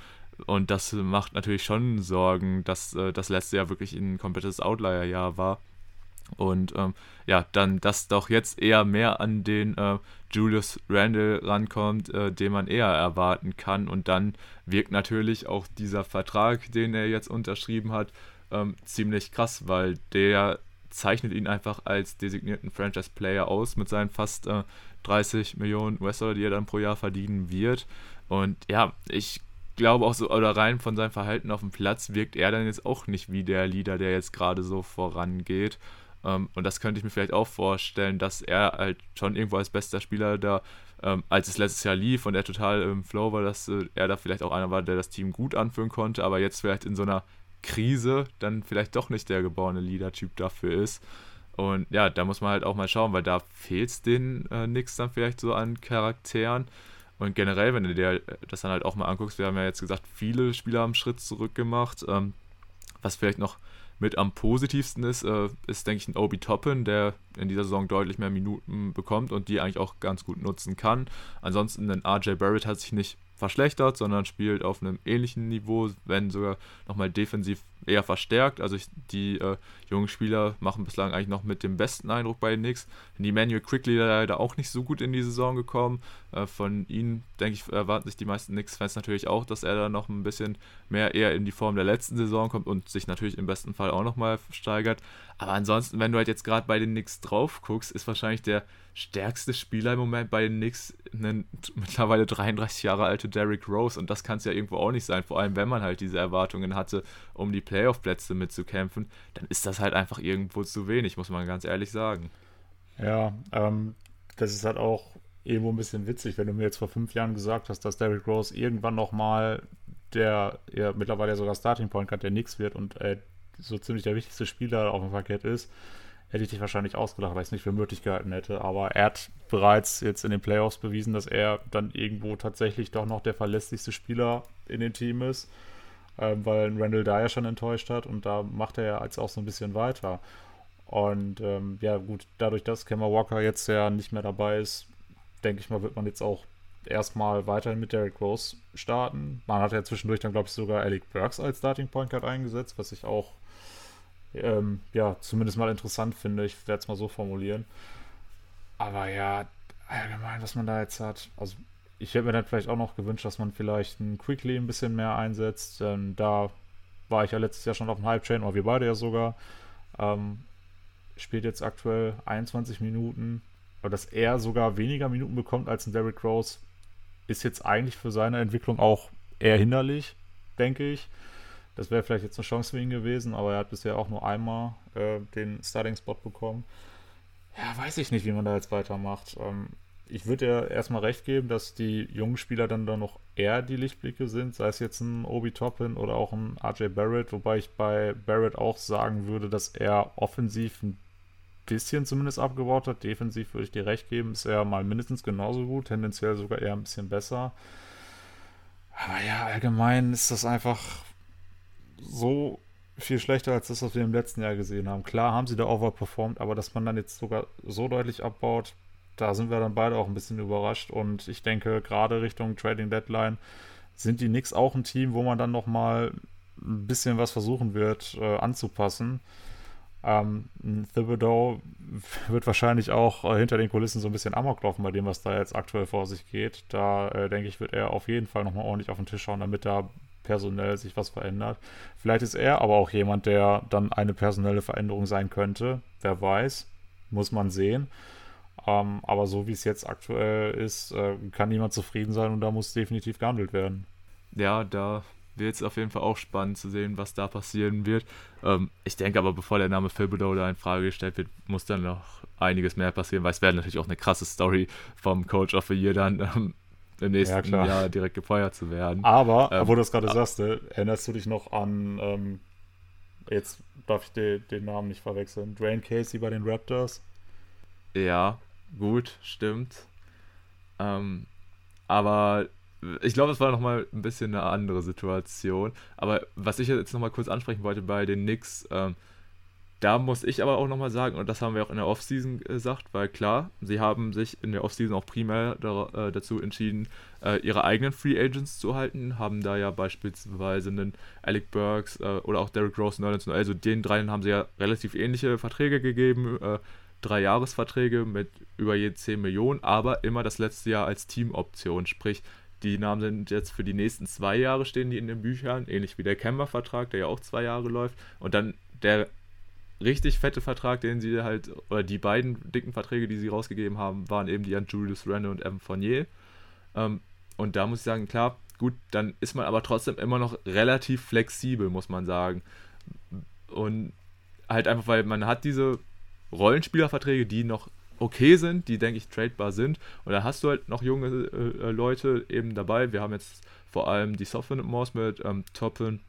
Und das macht natürlich schon Sorgen, dass äh, das letzte Jahr wirklich ein komplettes Outlier-Jahr war. Und ähm, ja, dann, dass doch jetzt eher mehr an den äh, Julius Randle rankommt, äh, den man eher erwarten kann. Und dann wirkt natürlich auch dieser Vertrag, den er jetzt unterschrieben hat, ähm, ziemlich krass, weil der zeichnet ihn einfach als designierten Franchise-Player aus mit seinen fast äh, 30 Millionen US-Dollar, die er dann pro Jahr verdienen wird. Und ja, ich glaube auch so, oder rein von seinem Verhalten auf dem Platz wirkt er dann jetzt auch nicht wie der Leader, der jetzt gerade so vorangeht. Ähm, und das könnte ich mir vielleicht auch vorstellen, dass er halt schon irgendwo als bester Spieler da, ähm, als es letztes Jahr lief und er total im Flow war, dass äh, er da vielleicht auch einer war, der das Team gut anführen konnte, aber jetzt vielleicht in so einer Krise dann vielleicht doch nicht der geborene Leader-Typ dafür ist. Und ja, da muss man halt auch mal schauen, weil da fehlt es den äh, nix dann vielleicht so an Charakteren. Und generell, wenn du dir das dann halt auch mal anguckst, wir haben ja jetzt gesagt, viele Spieler haben einen Schritt zurück gemacht. Ähm, was vielleicht noch mit am positivsten ist, äh, ist, denke ich, ein Obi Toppin, der in dieser Saison deutlich mehr Minuten bekommt und die eigentlich auch ganz gut nutzen kann. Ansonsten, ein RJ Barrett hat sich nicht verschlechtert, sondern spielt auf einem ähnlichen Niveau, wenn sogar nochmal defensiv eher verstärkt. Also ich, die äh, jungen Spieler machen bislang eigentlich noch mit dem besten Eindruck bei den Knicks. Die Manuel Quickly leider auch nicht so gut in die Saison gekommen. Äh, von ihnen, denke ich, erwarten sich die meisten Knicks-Fans natürlich auch, dass er da noch ein bisschen mehr eher in die Form der letzten Saison kommt und sich natürlich im besten Fall auch nochmal steigert. Aber ansonsten, wenn du halt jetzt gerade bei den Knicks drauf guckst, ist wahrscheinlich der stärkste Spieler im Moment bei den Knicks ein mittlerweile 33 Jahre alte Derrick Rose und das kann es ja irgendwo auch nicht sein, vor allem wenn man halt diese Erwartungen hatte, um die Playoff-Plätze mitzukämpfen, dann ist das halt einfach irgendwo zu wenig, muss man ganz ehrlich sagen. Ja, ähm, das ist halt auch irgendwo ein bisschen witzig, wenn du mir jetzt vor fünf Jahren gesagt hast, dass Derrick Rose irgendwann nochmal der ja, mittlerweile sogar Starting Point hat, der Knicks wird und äh, so ziemlich der wichtigste Spieler auf dem Parkett ist hätte ich dich wahrscheinlich ausgelacht, weil ich es nicht für möglich gehalten hätte. Aber er hat bereits jetzt in den Playoffs bewiesen, dass er dann irgendwo tatsächlich doch noch der verlässlichste Spieler in dem Team ist, ähm, weil Randall da ja schon enttäuscht hat und da macht er ja jetzt auch so ein bisschen weiter. Und ähm, ja, gut, dadurch, dass Kemba Walker jetzt ja nicht mehr dabei ist, denke ich mal, wird man jetzt auch erstmal weiterhin mit Derrick Rose starten. Man hat ja zwischendurch dann, glaube ich, sogar Alec Burks als Starting Point Guard eingesetzt, was ich auch ähm, ja, zumindest mal interessant finde. Ich werde es mal so formulieren. Aber ja, allgemein, was man da jetzt hat. Also, ich hätte mir dann vielleicht auch noch gewünscht, dass man vielleicht einen Quickly ein bisschen mehr einsetzt. Denn da war ich ja letztes Jahr schon auf dem Hype-Chain, oder wir beide ja sogar. Ähm, spielt jetzt aktuell 21 Minuten. Aber dass er sogar weniger Minuten bekommt als ein Derrick Rose, ist jetzt eigentlich für seine Entwicklung auch eher hinderlich, denke ich. Das wäre vielleicht jetzt eine Chance für ihn gewesen, aber er hat bisher auch nur einmal äh, den Starting-Spot bekommen. Ja, weiß ich nicht, wie man da jetzt weitermacht. Ähm, ich würde ja erstmal recht geben, dass die jungen Spieler dann da noch eher die Lichtblicke sind, sei es jetzt ein Obi Toppin oder auch ein RJ Barrett, wobei ich bei Barrett auch sagen würde, dass er offensiv ein bisschen zumindest abgebaut hat. Defensiv würde ich dir recht geben, ist er mal mindestens genauso gut, tendenziell sogar eher ein bisschen besser. Aber ja, allgemein ist das einfach so viel schlechter als das, was wir im letzten Jahr gesehen haben. Klar haben sie da overperformed, aber dass man dann jetzt sogar so deutlich abbaut, da sind wir dann beide auch ein bisschen überrascht. Und ich denke, gerade Richtung Trading Deadline sind die Knicks auch ein Team, wo man dann nochmal ein bisschen was versuchen wird äh, anzupassen. Ähm, Thibodeau wird wahrscheinlich auch äh, hinter den Kulissen so ein bisschen Amok laufen bei dem, was da jetzt aktuell vor sich geht. Da äh, denke ich, wird er auf jeden Fall nochmal ordentlich auf den Tisch schauen, damit da personell sich was verändert. Vielleicht ist er aber auch jemand, der dann eine personelle Veränderung sein könnte. Wer weiß, muss man sehen. Ähm, aber so wie es jetzt aktuell ist, äh, kann niemand zufrieden sein und da muss definitiv gehandelt werden. Ja, da wird es auf jeden Fall auch spannend zu sehen, was da passieren wird. Ähm, ich denke aber, bevor der Name Phil da in Frage gestellt wird, muss dann noch einiges mehr passieren, weil es wäre natürlich auch eine krasse Story vom Coach of the Year dann ähm, im nächsten ja, Jahr direkt gefeuert zu werden. Aber, ähm, obwohl du das gerade ah, sagst, ne, erinnerst du dich noch an, ähm, jetzt darf ich den, den Namen nicht verwechseln, Dwayne Casey bei den Raptors? Ja, gut, stimmt. Ähm, aber ich glaube, es war nochmal ein bisschen eine andere Situation. Aber was ich jetzt nochmal kurz ansprechen wollte bei den Knicks, ähm, da muss ich aber auch nochmal sagen, und das haben wir auch in der Offseason gesagt, weil klar, sie haben sich in der Offseason auch primär da, äh, dazu entschieden, äh, ihre eigenen Free Agents zu halten, haben da ja beispielsweise einen Alec Burks äh, oder auch Derrick Rose, also den dreien haben sie ja relativ ähnliche Verträge gegeben, äh, drei Jahresverträge mit über je 10 Millionen, aber immer das letzte Jahr als Teamoption, sprich die Namen sind jetzt für die nächsten zwei Jahre stehen die in den Büchern, ähnlich wie der Kemba-Vertrag, der ja auch zwei Jahre läuft. Und dann der richtig fette Vertrag, den sie halt, oder die beiden dicken Verträge, die sie rausgegeben haben, waren eben die an Julius Randle und Evan Fournier. Ähm, und da muss ich sagen, klar, gut, dann ist man aber trotzdem immer noch relativ flexibel, muss man sagen. Und halt einfach, weil man hat diese Rollenspielerverträge, die noch okay sind, die, denke ich, tradebar sind. Und da hast du halt noch junge äh, Leute eben dabei. Wir haben jetzt vor allem die Software Mouse mit ähm, Toppin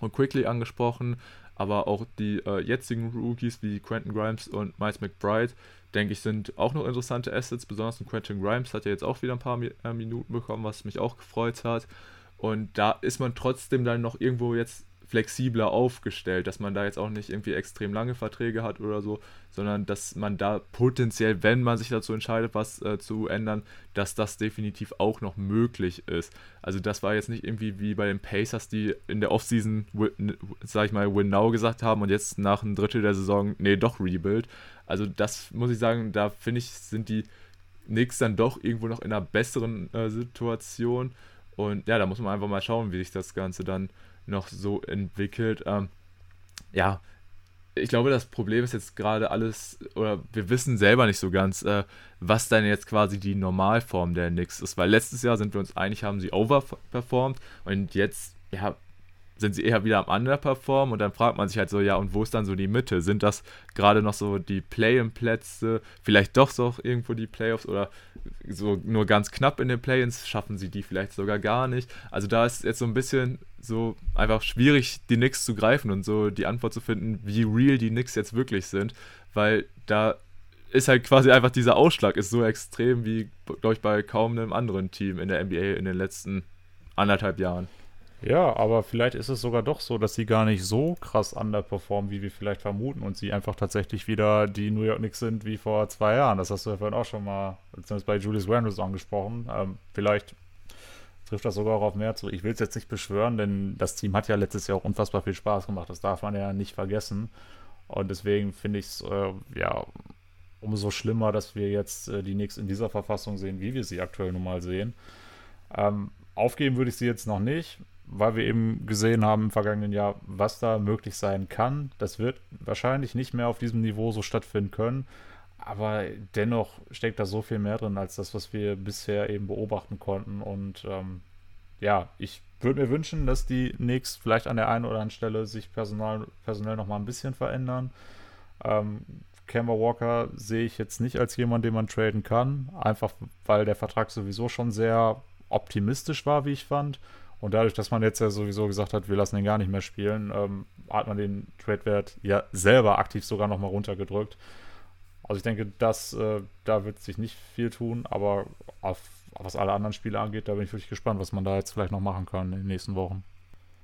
und Quickly angesprochen, aber auch die äh, jetzigen Rookies wie Quentin Grimes und Miles McBride, denke ich, sind auch noch interessante Assets. Besonders Quentin Grimes hat ja jetzt auch wieder ein paar Mi äh, Minuten bekommen, was mich auch gefreut hat. Und da ist man trotzdem dann noch irgendwo jetzt flexibler aufgestellt, dass man da jetzt auch nicht irgendwie extrem lange Verträge hat oder so, sondern dass man da potenziell, wenn man sich dazu entscheidet, was äh, zu ändern, dass das definitiv auch noch möglich ist. Also das war jetzt nicht irgendwie wie bei den Pacers, die in der Offseason, sag ich mal, Win Now gesagt haben und jetzt nach einem Drittel der Saison, nee, doch Rebuild. Also das muss ich sagen, da finde ich, sind die Knicks dann doch irgendwo noch in einer besseren äh, Situation. Und ja, da muss man einfach mal schauen, wie sich das Ganze dann noch so entwickelt. Ähm, ja, ich glaube, das Problem ist jetzt gerade alles, oder wir wissen selber nicht so ganz, äh, was dann jetzt quasi die Normalform der Knicks ist, weil letztes Jahr sind wir uns einig, haben sie overperformed und jetzt, ja, sind sie eher wieder am Underperform und dann fragt man sich halt so, ja, und wo ist dann so die Mitte? Sind das gerade noch so die Play-in-Plätze, vielleicht doch so irgendwo die Playoffs oder so nur ganz knapp in den Play-ins, schaffen sie die vielleicht sogar gar nicht? Also da ist jetzt so ein bisschen so einfach schwierig, die Knicks zu greifen und so die Antwort zu finden, wie real die Knicks jetzt wirklich sind, weil da ist halt quasi einfach dieser Ausschlag ist so extrem wie, glaube ich, bei kaum einem anderen Team in der NBA in den letzten anderthalb Jahren. Ja, aber vielleicht ist es sogar doch so, dass sie gar nicht so krass underperformen, wie wir vielleicht vermuten und sie einfach tatsächlich wieder die New York Knicks sind wie vor zwei Jahren. Das hast du ja vorhin auch schon mal, zumindest bei Julius Randle angesprochen. Ähm, vielleicht trifft das sogar auch auf mehr zu. Ich will es jetzt nicht beschwören, denn das Team hat ja letztes Jahr auch unfassbar viel Spaß gemacht. Das darf man ja nicht vergessen. Und deswegen finde ich es äh, ja umso schlimmer, dass wir jetzt äh, die Knicks in dieser Verfassung sehen, wie wir sie aktuell nun mal sehen. Ähm, aufgeben würde ich sie jetzt noch nicht, weil wir eben gesehen haben im vergangenen Jahr, was da möglich sein kann. Das wird wahrscheinlich nicht mehr auf diesem Niveau so stattfinden können. Aber dennoch steckt da so viel mehr drin als das, was wir bisher eben beobachten konnten. Und ähm, ja, ich würde mir wünschen, dass die Knicks vielleicht an der einen oder anderen Stelle sich personal, personell nochmal ein bisschen verändern. Ähm, Kemba Walker sehe ich jetzt nicht als jemand, den man traden kann. Einfach weil der Vertrag sowieso schon sehr optimistisch war, wie ich fand. Und dadurch, dass man jetzt ja sowieso gesagt hat, wir lassen den gar nicht mehr spielen, ähm, hat man den Trade-Wert ja selber aktiv sogar nochmal runtergedrückt. Also ich denke, dass, äh, da wird sich nicht viel tun, aber auf, was alle anderen Spiele angeht, da bin ich wirklich gespannt, was man da jetzt vielleicht noch machen kann in den nächsten Wochen.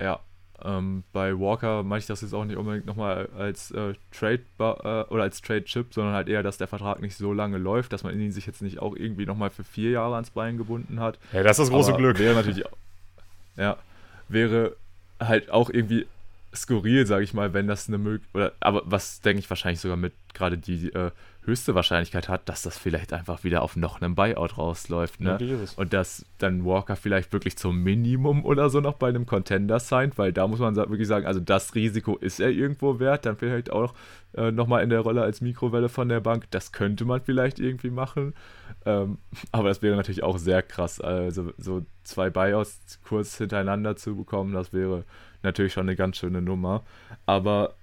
Ja, ähm, bei Walker meine ich das jetzt auch nicht unbedingt nochmal als äh, Trade äh, oder als Trade-Chip, sondern halt eher, dass der Vertrag nicht so lange läuft, dass man ihn sich jetzt nicht auch irgendwie nochmal für vier Jahre ans Bein gebunden hat. Ja, das ist das große Aber Glück. Wäre natürlich, ja, wäre halt auch irgendwie skurril, sage ich mal, wenn das eine Möglichkeit, aber was denke ich wahrscheinlich sogar mit gerade die äh, höchste Wahrscheinlichkeit hat, dass das vielleicht einfach wieder auf noch einem Buyout rausläuft. Ne? Und dass dann Walker vielleicht wirklich zum Minimum oder so noch bei einem Contender signed, weil da muss man wirklich sagen, also das Risiko ist er irgendwo wert, dann vielleicht auch äh, nochmal in der Rolle als Mikrowelle von der Bank, das könnte man vielleicht irgendwie machen. Ähm, aber das wäre natürlich auch sehr krass, also so zwei Buyouts kurz hintereinander zu bekommen, das wäre natürlich schon eine ganz schöne Nummer. Aber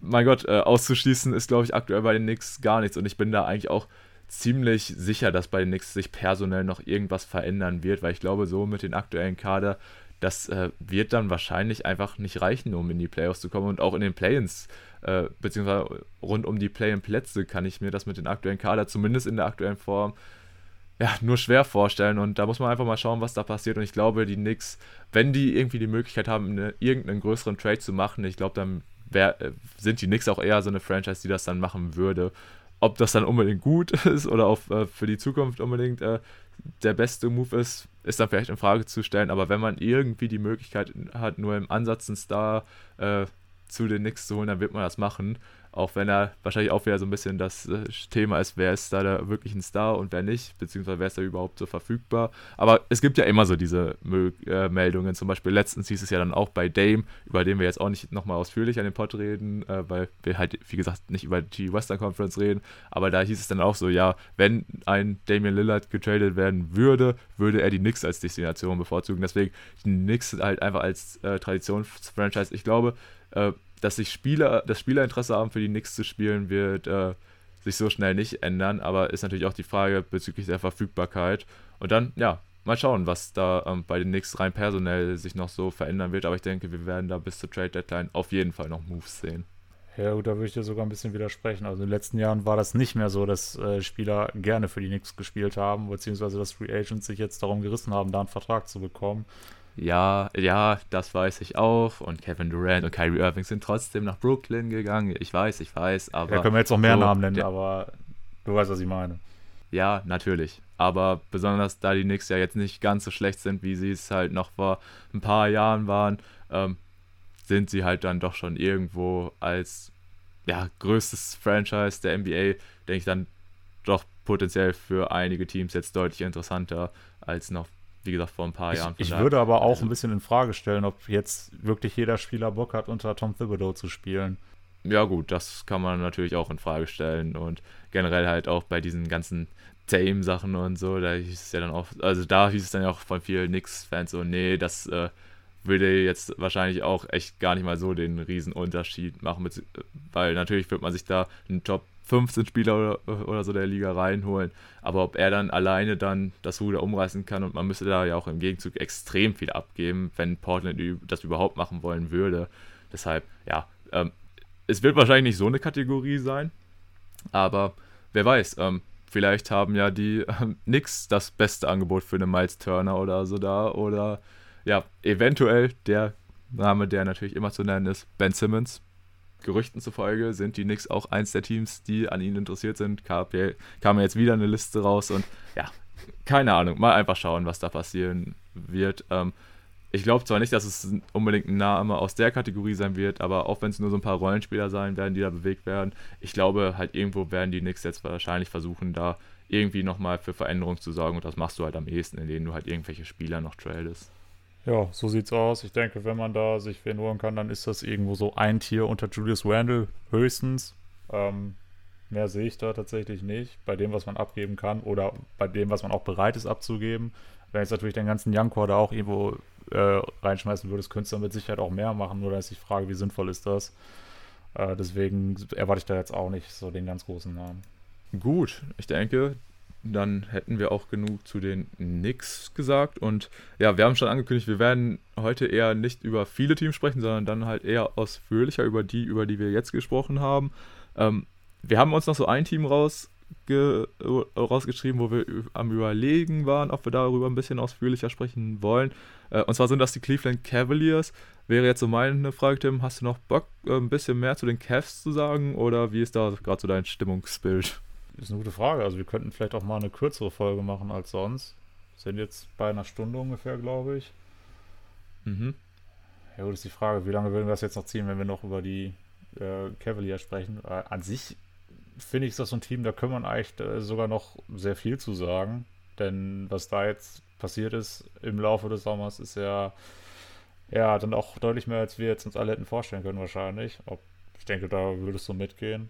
mein Gott, äh, auszuschließen ist, glaube ich, aktuell bei den Knicks gar nichts. Und ich bin da eigentlich auch ziemlich sicher, dass bei den Knicks sich personell noch irgendwas verändern wird, weil ich glaube, so mit den aktuellen Kader, das äh, wird dann wahrscheinlich einfach nicht reichen, um in die Playoffs zu kommen. Und auch in den Play-ins, äh, beziehungsweise rund um die Play-in-Plätze, kann ich mir das mit den aktuellen Kader, zumindest in der aktuellen Form, ja, nur schwer vorstellen. Und da muss man einfach mal schauen, was da passiert. Und ich glaube, die Knicks, wenn die irgendwie die Möglichkeit haben, eine, irgendeinen größeren Trade zu machen, ich glaube, dann wär, äh, sind die Knicks auch eher so eine Franchise, die das dann machen würde. Ob das dann unbedingt gut ist oder auch äh, für die Zukunft unbedingt äh, der beste Move ist, ist dann vielleicht in Frage zu stellen. Aber wenn man irgendwie die Möglichkeit hat, nur im Ansatz einen Star äh, zu den Knicks zu holen, dann wird man das machen. Auch wenn er wahrscheinlich auch wieder so ein bisschen das äh, Thema ist, wer ist da, wirklich ein Star und wer nicht, beziehungsweise wer ist da überhaupt so verfügbar. Aber es gibt ja immer so diese äh, Meldungen. Zum Beispiel letztens hieß es ja dann auch bei Dame, über den wir jetzt auch nicht nochmal ausführlich an dem Pod reden, äh, weil wir halt, wie gesagt, nicht über die Western Conference reden. Aber da hieß es dann auch so, ja, wenn ein Damian Lillard getradet werden würde, würde er die Knicks als Destination bevorzugen. Deswegen die Knicks halt einfach als äh, Traditionsfranchise. Ich glaube, äh, dass sich Spieler, das Spielerinteresse haben, für die Knicks zu spielen, wird äh, sich so schnell nicht ändern, aber ist natürlich auch die Frage bezüglich der Verfügbarkeit. Und dann, ja, mal schauen, was da ähm, bei den Knicks rein personell sich noch so verändern wird, aber ich denke, wir werden da bis zur Trade Deadline auf jeden Fall noch Moves sehen. Ja, gut, da würde ich dir sogar ein bisschen widersprechen. Also in den letzten Jahren war das nicht mehr so, dass äh, Spieler gerne für die Knicks gespielt haben, beziehungsweise dass Free Agents sich jetzt darum gerissen haben, da einen Vertrag zu bekommen. Ja, ja, das weiß ich auch. Und Kevin Durant und Kyrie Irving sind trotzdem nach Brooklyn gegangen. Ich weiß, ich weiß, aber. Da können wir jetzt noch mehr so, Namen nennen, aber du weißt, was ich meine. Ja, natürlich. Aber besonders da die Knicks ja jetzt nicht ganz so schlecht sind, wie sie es halt noch vor ein paar Jahren waren, ähm, sind sie halt dann doch schon irgendwo als ja, größtes Franchise der NBA, denke ich dann doch potenziell für einige Teams jetzt deutlich interessanter als noch wie gesagt, vor ein paar ich, Jahren. Ich würde aber auch also, ein bisschen in Frage stellen, ob jetzt wirklich jeder Spieler Bock hat, unter Tom Thibodeau zu spielen. Ja, gut, das kann man natürlich auch in Frage stellen und generell halt auch bei diesen ganzen Tame-Sachen und so, da hieß es ja dann auch, also da hieß es dann ja auch von vielen Knicks-Fans so, nee, das äh, würde jetzt wahrscheinlich auch echt gar nicht mal so den riesen Unterschied machen, weil natürlich wird man sich da einen Top 15 Spieler oder, oder so der Liga reinholen. Aber ob er dann alleine dann das Ruder umreißen kann und man müsste da ja auch im Gegenzug extrem viel abgeben, wenn Portland das überhaupt machen wollen würde. Deshalb, ja, ähm, es wird wahrscheinlich nicht so eine Kategorie sein, aber wer weiß, ähm, vielleicht haben ja die ähm, Knicks das beste Angebot für einen Miles Turner oder so da oder ja, eventuell der Name, der natürlich immer zu nennen ist, Ben Simmons, Gerüchten zufolge sind die Knicks auch eins der Teams, die an ihnen interessiert sind. Kam, kam jetzt wieder eine Liste raus und ja, keine Ahnung. Mal einfach schauen, was da passieren wird. Ähm, ich glaube zwar nicht, dass es unbedingt ein Name aus der Kategorie sein wird, aber auch wenn es nur so ein paar Rollenspieler sein werden, die da bewegt werden, ich glaube halt irgendwo werden die Knicks jetzt wahrscheinlich versuchen, da irgendwie nochmal für Veränderung zu sorgen und das machst du halt am ehesten, indem du halt irgendwelche Spieler noch tradest. Ja, so sieht's aus. Ich denke, wenn man da sich wen holen kann, dann ist das irgendwo so ein Tier unter Julius Randle höchstens. Ähm, mehr sehe ich da tatsächlich nicht. Bei dem, was man abgeben kann oder bei dem, was man auch bereit ist abzugeben. Wenn jetzt natürlich den ganzen Young-Core da auch irgendwo äh, reinschmeißen würdest, könntest du mit Sicherheit auch mehr machen. Nur da ist die Frage, wie sinnvoll ist das? Äh, deswegen erwarte ich da jetzt auch nicht so den ganz großen Namen. Gut, ich denke, dann hätten wir auch genug zu den Knicks gesagt. Und ja, wir haben schon angekündigt, wir werden heute eher nicht über viele Teams sprechen, sondern dann halt eher ausführlicher über die, über die wir jetzt gesprochen haben. Ähm, wir haben uns noch so ein Team rausge rausgeschrieben, wo wir am Überlegen waren, ob wir darüber ein bisschen ausführlicher sprechen wollen. Äh, und zwar sind das die Cleveland Cavaliers. Wäre jetzt so meine Frage, Tim, hast du noch Bock, äh, ein bisschen mehr zu den Cavs zu sagen? Oder wie ist da gerade so dein Stimmungsbild? Ist eine gute Frage. Also wir könnten vielleicht auch mal eine kürzere Folge machen als sonst. Sind jetzt bei einer Stunde ungefähr, glaube ich. Mhm. Ja, gut, ist die Frage, wie lange würden wir das jetzt noch ziehen, wenn wir noch über die äh, Cavaliers sprechen? Äh, an sich finde ich, ist das so ein Team, da können wir eigentlich äh, sogar noch sehr viel zu sagen. Denn was da jetzt passiert ist im Laufe des Sommers, ist ja, ja dann auch deutlich mehr, als wir jetzt uns alle hätten vorstellen können, wahrscheinlich. Ob, ich denke, da würdest du mitgehen.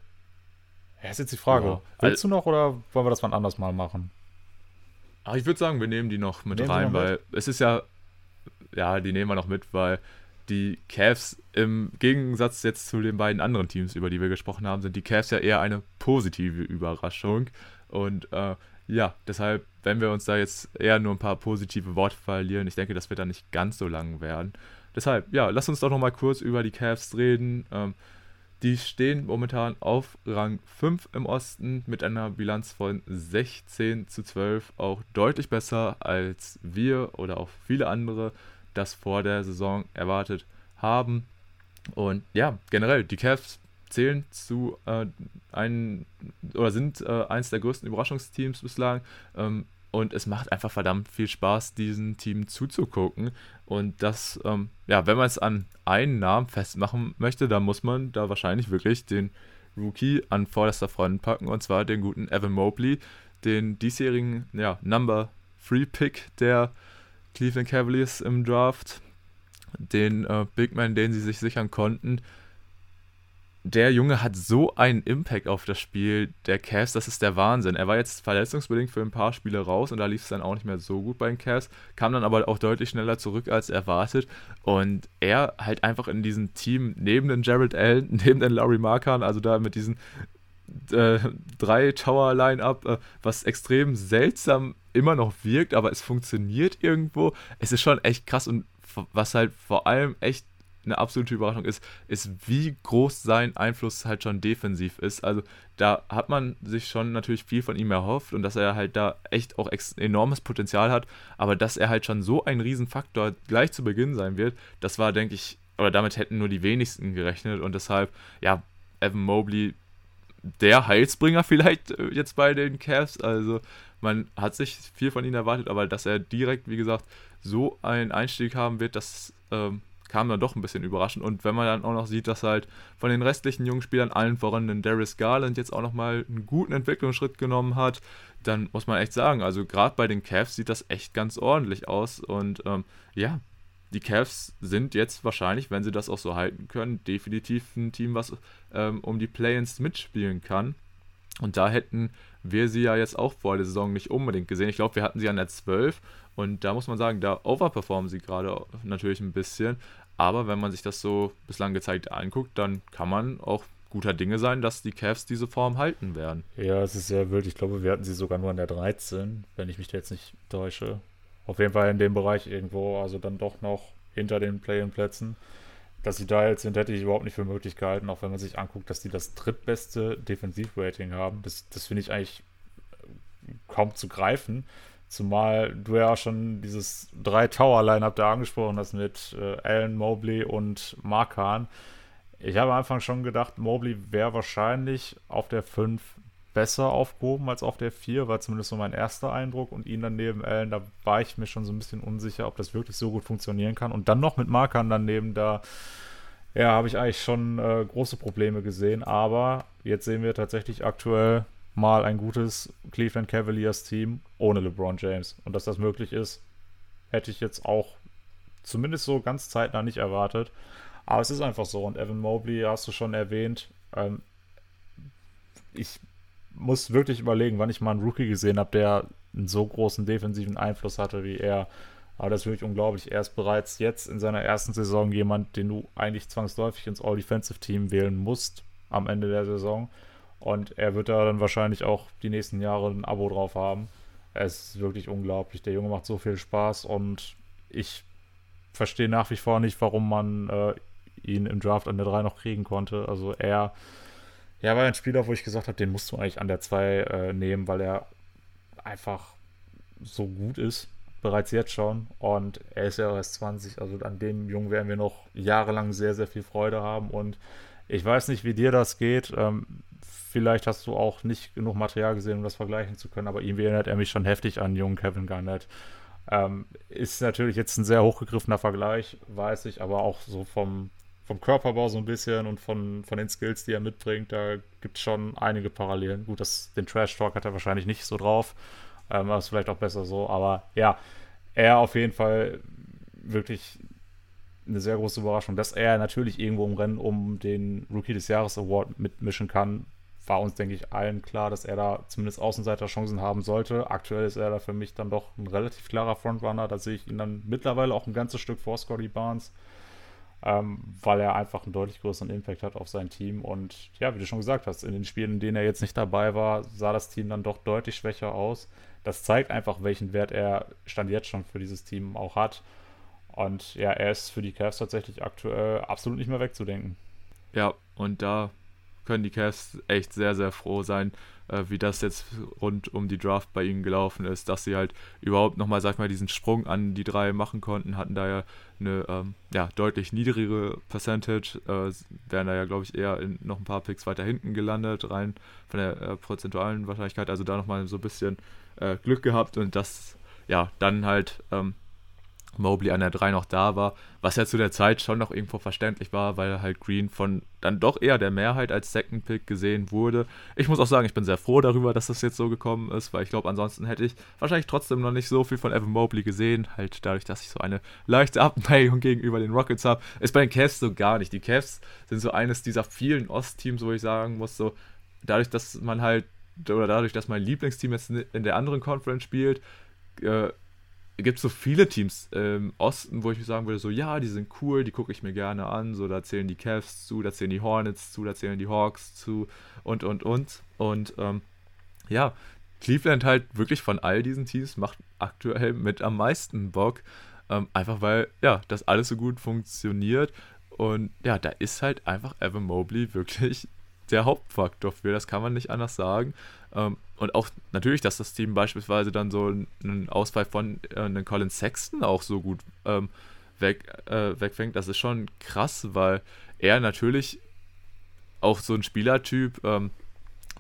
Ja, ist jetzt die Frage. Ja. Willst du noch oder wollen wir das wann anders mal machen? Ach, ich würde sagen, wir nehmen die noch mit nehmen rein, noch weil mit? es ist ja, ja, die nehmen wir noch mit, weil die Cavs im Gegensatz jetzt zu den beiden anderen Teams, über die wir gesprochen haben, sind die Cavs ja eher eine positive Überraschung. Und äh, ja, deshalb, wenn wir uns da jetzt eher nur ein paar positive Worte verlieren, ich denke, das wird dann nicht ganz so lang werden. Deshalb, ja, lass uns doch noch mal kurz über die Cavs reden. Ähm, die stehen momentan auf Rang 5 im Osten mit einer Bilanz von 16 zu 12, auch deutlich besser als wir oder auch viele andere das vor der Saison erwartet haben. Und ja, generell, die Cavs zählen zu äh, einen oder sind äh, eines der größten Überraschungsteams bislang. Ähm, und es macht einfach verdammt viel Spaß, diesem Team zuzugucken. Und das, ähm, ja, wenn man es an einen Namen festmachen möchte, dann muss man da wahrscheinlich wirklich den Rookie an vorderster Front packen. Und zwar den guten Evan Mobley, den diesjährigen ja, Number 3 Pick der Cleveland Cavaliers im Draft. Den äh, Big Man, den sie sich sichern konnten der Junge hat so einen Impact auf das Spiel der Cavs, das ist der Wahnsinn. Er war jetzt verletzungsbedingt für ein paar Spiele raus und da lief es dann auch nicht mehr so gut bei den Cavs, kam dann aber auch deutlich schneller zurück als erwartet und er halt einfach in diesem Team neben den Jared Allen, neben den Larry Markan, also da mit diesen äh, drei Tower-Line-Up, äh, was extrem seltsam immer noch wirkt, aber es funktioniert irgendwo. Es ist schon echt krass und was halt vor allem echt eine absolute Überraschung ist, ist, wie groß sein Einfluss halt schon defensiv ist. Also da hat man sich schon natürlich viel von ihm erhofft und dass er halt da echt auch enormes Potenzial hat, aber dass er halt schon so ein Riesenfaktor gleich zu Beginn sein wird, das war, denke ich, oder damit hätten nur die wenigsten gerechnet. Und deshalb, ja, Evan Mobley, der Heilsbringer vielleicht äh, jetzt bei den Cavs, also man hat sich viel von ihm erwartet, aber dass er direkt, wie gesagt, so einen Einstieg haben wird, das ähm, kam dann doch ein bisschen überraschend. Und wenn man dann auch noch sieht, dass halt von den restlichen jungen Spielern, allen voran den Darius Garland, jetzt auch nochmal einen guten Entwicklungsschritt genommen hat, dann muss man echt sagen, also gerade bei den Cavs sieht das echt ganz ordentlich aus. Und ähm, ja, die Cavs sind jetzt wahrscheinlich, wenn sie das auch so halten können, definitiv ein Team, was ähm, um die Play-ins mitspielen kann. Und da hätten wir sie ja jetzt auch vor der Saison nicht unbedingt gesehen. Ich glaube, wir hatten sie an der 12 und da muss man sagen, da overperformen sie gerade natürlich ein bisschen. Aber wenn man sich das so bislang gezeigt anguckt, dann kann man auch guter Dinge sein, dass die Cavs diese Form halten werden. Ja, es ist sehr wild. Ich glaube, wir hatten sie sogar nur an der 13, wenn ich mich da jetzt nicht täusche. Auf jeden Fall in dem Bereich irgendwo, also dann doch noch hinter den Play-in-Plätzen. Dass sie da jetzt sind, hätte ich überhaupt nicht für möglich gehalten, auch wenn man sich anguckt, dass die das drittbeste Defensivrating haben. Das, das finde ich eigentlich kaum zu greifen. Zumal du ja auch schon dieses Drei-Tower-Line-Up da angesprochen hast mit äh, Allen, Mobley und Markan. Ich habe am Anfang schon gedacht, Mobley wäre wahrscheinlich auf der 5 besser aufgehoben als auf der 4, war zumindest so mein erster Eindruck. Und ihn dann neben Allen, da war ich mir schon so ein bisschen unsicher, ob das wirklich so gut funktionieren kann. Und dann noch mit Markern daneben, da ja, habe ich eigentlich schon äh, große Probleme gesehen. Aber jetzt sehen wir tatsächlich aktuell mal ein gutes Cleveland Cavaliers Team ohne LeBron James. Und dass das möglich ist, hätte ich jetzt auch zumindest so ganz zeitnah nicht erwartet. Aber es ist einfach so. Und Evan Mobley hast du schon erwähnt. Ähm, ich muss wirklich überlegen, wann ich mal einen Rookie gesehen habe, der einen so großen defensiven Einfluss hatte wie er. Aber das ist wirklich unglaublich. Er ist bereits jetzt in seiner ersten Saison jemand, den du eigentlich zwangsläufig ins All-Defensive-Team wählen musst am Ende der Saison. Und er wird da dann wahrscheinlich auch die nächsten Jahre ein Abo drauf haben. Es ist wirklich unglaublich. Der Junge macht so viel Spaß und ich verstehe nach wie vor nicht, warum man äh, ihn im Draft an der 3 noch kriegen konnte. Also er, er war ein Spieler, wo ich gesagt habe, den musst du eigentlich an der 2 äh, nehmen, weil er einfach so gut ist, bereits jetzt schon. Und er ist ja erst 20, also an dem Jungen werden wir noch jahrelang sehr, sehr viel Freude haben. Und ich weiß nicht, wie dir das geht. Ähm, vielleicht hast du auch nicht genug Material gesehen, um das vergleichen zu können, aber ihm erinnert er mich schon heftig an jungen Kevin Garnett. Ähm, ist natürlich jetzt ein sehr hochgegriffener Vergleich, weiß ich, aber auch so vom, vom Körperbau so ein bisschen und von, von den Skills, die er mitbringt, da gibt es schon einige Parallelen. Gut, das, den Trash-Talk hat er wahrscheinlich nicht so drauf, ähm, aber ist vielleicht auch besser so. Aber ja, er auf jeden Fall wirklich eine sehr große Überraschung, dass er natürlich irgendwo im Rennen um den Rookie des Jahres Award mitmischen kann, war uns, denke ich, allen klar, dass er da zumindest Außenseiter-Chancen haben sollte. Aktuell ist er da für mich dann doch ein relativ klarer Frontrunner. Da sehe ich ihn dann mittlerweile auch ein ganzes Stück vor Scotty Barnes, ähm, weil er einfach einen deutlich größeren Impact hat auf sein Team. Und ja, wie du schon gesagt hast, in den Spielen, in denen er jetzt nicht dabei war, sah das Team dann doch deutlich schwächer aus. Das zeigt einfach, welchen Wert er Stand jetzt schon für dieses Team auch hat. Und ja, er ist für die Cavs tatsächlich aktuell absolut nicht mehr wegzudenken. Ja, und da können die Cavs echt sehr, sehr froh sein, äh, wie das jetzt rund um die Draft bei ihnen gelaufen ist, dass sie halt überhaupt nochmal, sag mal, diesen Sprung an die drei machen konnten, hatten da ja eine ähm, ja, deutlich niedrigere Percentage, äh, wären da ja, glaube ich, eher in noch ein paar Picks weiter hinten gelandet, rein von der äh, prozentualen Wahrscheinlichkeit, also da nochmal so ein bisschen äh, Glück gehabt und das, ja, dann halt ähm, Mobley an der 3 noch da war, was ja zu der Zeit schon noch irgendwo verständlich war, weil halt Green von dann doch eher der Mehrheit als Second Pick gesehen wurde. Ich muss auch sagen, ich bin sehr froh darüber, dass das jetzt so gekommen ist, weil ich glaube, ansonsten hätte ich wahrscheinlich trotzdem noch nicht so viel von Evan Mobley gesehen, halt dadurch, dass ich so eine leichte Abneigung gegenüber den Rockets habe. Ist bei den Cavs so gar nicht. Die Cavs sind so eines dieser vielen Ostteams, wo ich sagen muss, so dadurch, dass man halt oder dadurch, dass mein Lieblingsteam jetzt in der anderen Conference spielt, äh, gibt es so viele Teams im Osten, wo ich sagen würde, so ja, die sind cool, die gucke ich mir gerne an. So, da zählen die Cavs zu, da zählen die Hornets zu, da zählen die Hawks zu und und und. Und ähm, ja, Cleveland halt wirklich von all diesen Teams macht aktuell mit am meisten Bock. Ähm, einfach weil, ja, das alles so gut funktioniert. Und ja, da ist halt einfach Evan Mobley wirklich der Hauptfaktor für, das kann man nicht anders sagen. Ähm, und auch natürlich, dass das Team beispielsweise dann so einen Ausfall von äh, einem Colin Sexton auch so gut ähm, weg, äh, wegfängt, das ist schon krass, weil er natürlich auch so ein Spielertyp ähm,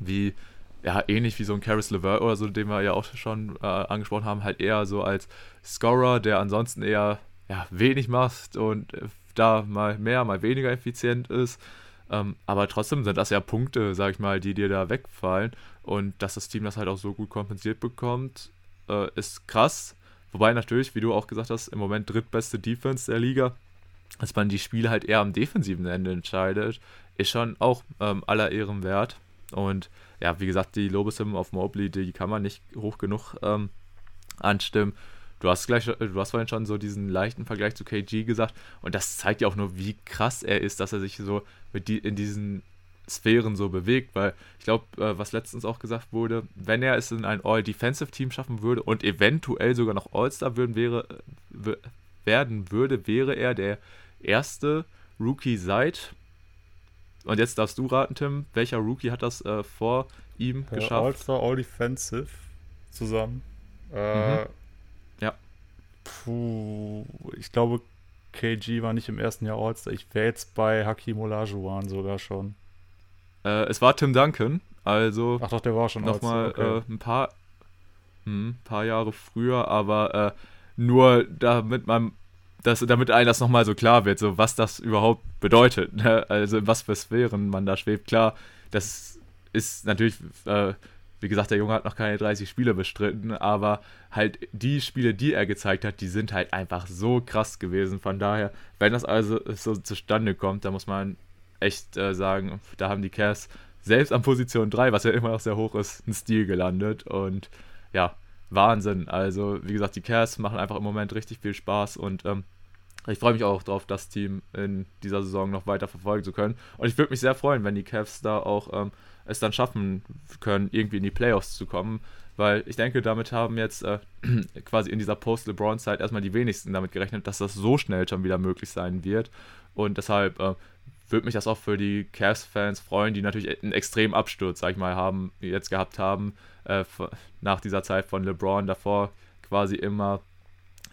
wie, ja, ähnlich wie so ein Caris LeVert oder so, den wir ja auch schon äh, angesprochen haben, halt eher so als Scorer, der ansonsten eher ja, wenig macht und äh, da mal mehr, mal weniger effizient ist. Ähm, aber trotzdem sind das ja Punkte, sag ich mal, die dir da wegfallen. Und dass das Team das halt auch so gut kompensiert bekommt, äh, ist krass. Wobei natürlich, wie du auch gesagt hast, im Moment drittbeste Defense der Liga, dass man die Spiele halt eher am defensiven Ende entscheidet, ist schon auch ähm, aller Ehren wert. Und ja, wie gesagt, die Lobeshymnen auf Mobley, die kann man nicht hoch genug ähm, anstimmen. Du hast gleich, du hast vorhin schon so diesen leichten Vergleich zu KG gesagt und das zeigt ja auch nur, wie krass er ist, dass er sich so mit die, in diesen Sphären so bewegt, weil ich glaube, äh, was letztens auch gesagt wurde, wenn er es in ein All-Defensive-Team schaffen würde und eventuell sogar noch All-Star würden, wäre, werden würde, wäre er der erste Rookie seit. Und jetzt darfst du raten, Tim, welcher Rookie hat das äh, vor ihm geschafft? All-Star, All-Defensive zusammen. Äh, mhm. Puh, ich glaube, KG war nicht im ersten Jahr All-Star. Ich wäre jetzt bei Hakim Olajuwon sogar schon. Äh, es war Tim Duncan, Also Ach doch, der war schon nochmal okay. äh, ein paar, hm, paar Jahre früher, aber äh, nur damit man das, damit einem das nochmal so klar wird, so was das überhaupt bedeutet. Ne? Also in was für Sphären man da schwebt. Klar, das ist natürlich, äh, wie gesagt, der Junge hat noch keine 30 Spiele bestritten, aber halt die Spiele, die er gezeigt hat, die sind halt einfach so krass gewesen. Von daher, wenn das also so zustande kommt, da muss man echt äh, sagen, da haben die Cavs selbst an Position 3, was ja immer noch sehr hoch ist, einen Stil gelandet. Und ja, Wahnsinn. Also, wie gesagt, die Cavs machen einfach im Moment richtig viel Spaß und ähm, ich freue mich auch darauf, das Team in dieser Saison noch weiter verfolgen zu können. Und ich würde mich sehr freuen, wenn die Cavs da auch ähm, es dann schaffen können, irgendwie in die Playoffs zu kommen. Weil ich denke, damit haben jetzt äh, quasi in dieser Post-LeBron-Zeit erstmal die wenigsten damit gerechnet, dass das so schnell schon wieder möglich sein wird. Und deshalb äh, würde mich das auch für die Cavs-Fans freuen, die natürlich einen extremen Absturz, sag ich mal, haben, jetzt gehabt haben, äh, nach dieser Zeit von LeBron davor quasi immer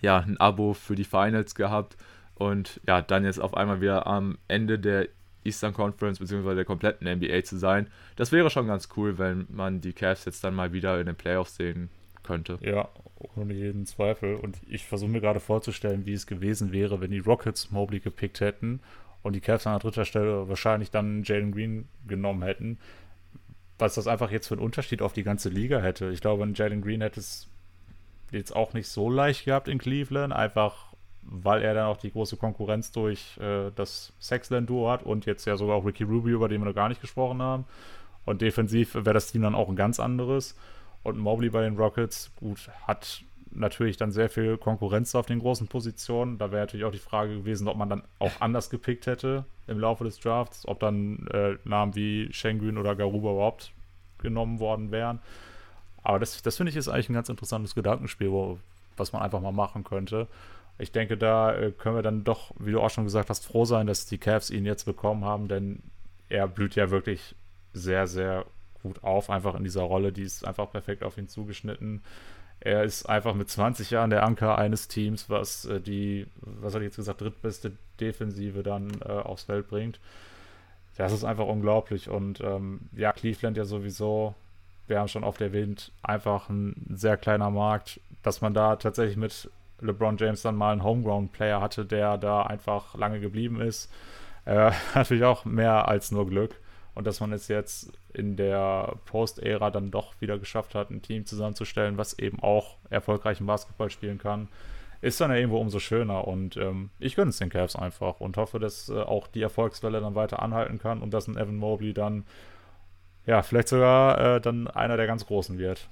ja, ein Abo für die Finals gehabt und ja, dann jetzt auf einmal wieder am Ende der Eastern Conference bzw. der kompletten NBA zu sein. Das wäre schon ganz cool, wenn man die Cavs jetzt dann mal wieder in den Playoffs sehen könnte. Ja, ohne jeden Zweifel. Und ich versuche mir gerade vorzustellen, wie es gewesen wäre, wenn die Rockets Mobley gepickt hätten und die Cavs an dritter Stelle wahrscheinlich dann Jalen Green genommen hätten. Was das einfach jetzt für einen Unterschied auf die ganze Liga hätte. Ich glaube, Jalen Green hätte es jetzt auch nicht so leicht gehabt in Cleveland, einfach weil er dann auch die große Konkurrenz durch äh, das Sexland-Duo hat und jetzt ja sogar auch Ricky Rubio, über den wir noch gar nicht gesprochen haben. Und defensiv wäre das Team dann auch ein ganz anderes. Und Mobley bei den Rockets, gut, hat natürlich dann sehr viel Konkurrenz auf den großen Positionen. Da wäre natürlich auch die Frage gewesen, ob man dann auch anders gepickt hätte im Laufe des Drafts, ob dann äh, Namen wie Schengen oder Garuba überhaupt genommen worden wären. Aber das, das finde ich ist eigentlich ein ganz interessantes Gedankenspiel, wo, was man einfach mal machen könnte. Ich denke, da äh, können wir dann doch, wie du auch schon gesagt hast, froh sein, dass die Cavs ihn jetzt bekommen haben, denn er blüht ja wirklich sehr, sehr gut auf, einfach in dieser Rolle. Die ist einfach perfekt auf ihn zugeschnitten. Er ist einfach mit 20 Jahren der Anker eines Teams, was äh, die, was hat ich jetzt gesagt, drittbeste Defensive dann äh, aufs Feld bringt. Das ist einfach unglaublich. Und ähm, ja, Cleveland ja sowieso wir haben schon oft erwähnt, einfach ein sehr kleiner Markt, dass man da tatsächlich mit LeBron James dann mal einen Homegrown-Player hatte, der da einfach lange geblieben ist. Äh, natürlich auch mehr als nur Glück. Und dass man es jetzt in der Post-Ära dann doch wieder geschafft hat, ein Team zusammenzustellen, was eben auch erfolgreichen Basketball spielen kann, ist dann ja irgendwo umso schöner. Und ähm, ich gönne es den Cavs einfach und hoffe, dass äh, auch die Erfolgswelle dann weiter anhalten kann und dass ein Evan Mobley dann ja, vielleicht sogar äh, dann einer der ganz Großen wird.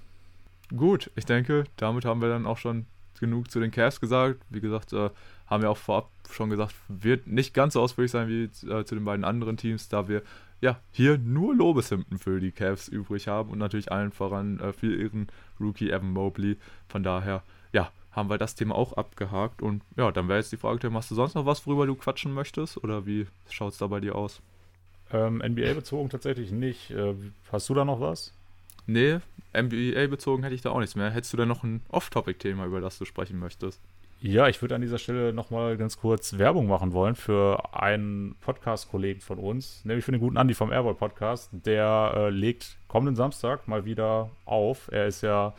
Gut, ich denke, damit haben wir dann auch schon genug zu den Cavs gesagt. Wie gesagt, äh, haben wir auch vorab schon gesagt, wird nicht ganz so ausführlich sein wie äh, zu den beiden anderen Teams, da wir ja hier nur Lobeshymnen für die Cavs übrig haben und natürlich allen voran äh, für ihren Rookie Evan Mobley. Von daher, ja, haben wir das Thema auch abgehakt. Und ja, dann wäre jetzt die Frage, hast du sonst noch was, worüber du quatschen möchtest? Oder wie schaut es da bei dir aus? Ähm, NBA-bezogen tatsächlich nicht. Äh, hast du da noch was? Nee, NBA-bezogen hätte ich da auch nichts mehr. Hättest du da noch ein Off-Topic-Thema, über das du sprechen möchtest? Ja, ich würde an dieser Stelle nochmal ganz kurz Werbung machen wollen für einen Podcast-Kollegen von uns, nämlich für den guten Andi vom Airball Podcast. Der äh, legt kommenden Samstag mal wieder auf. Er ist ja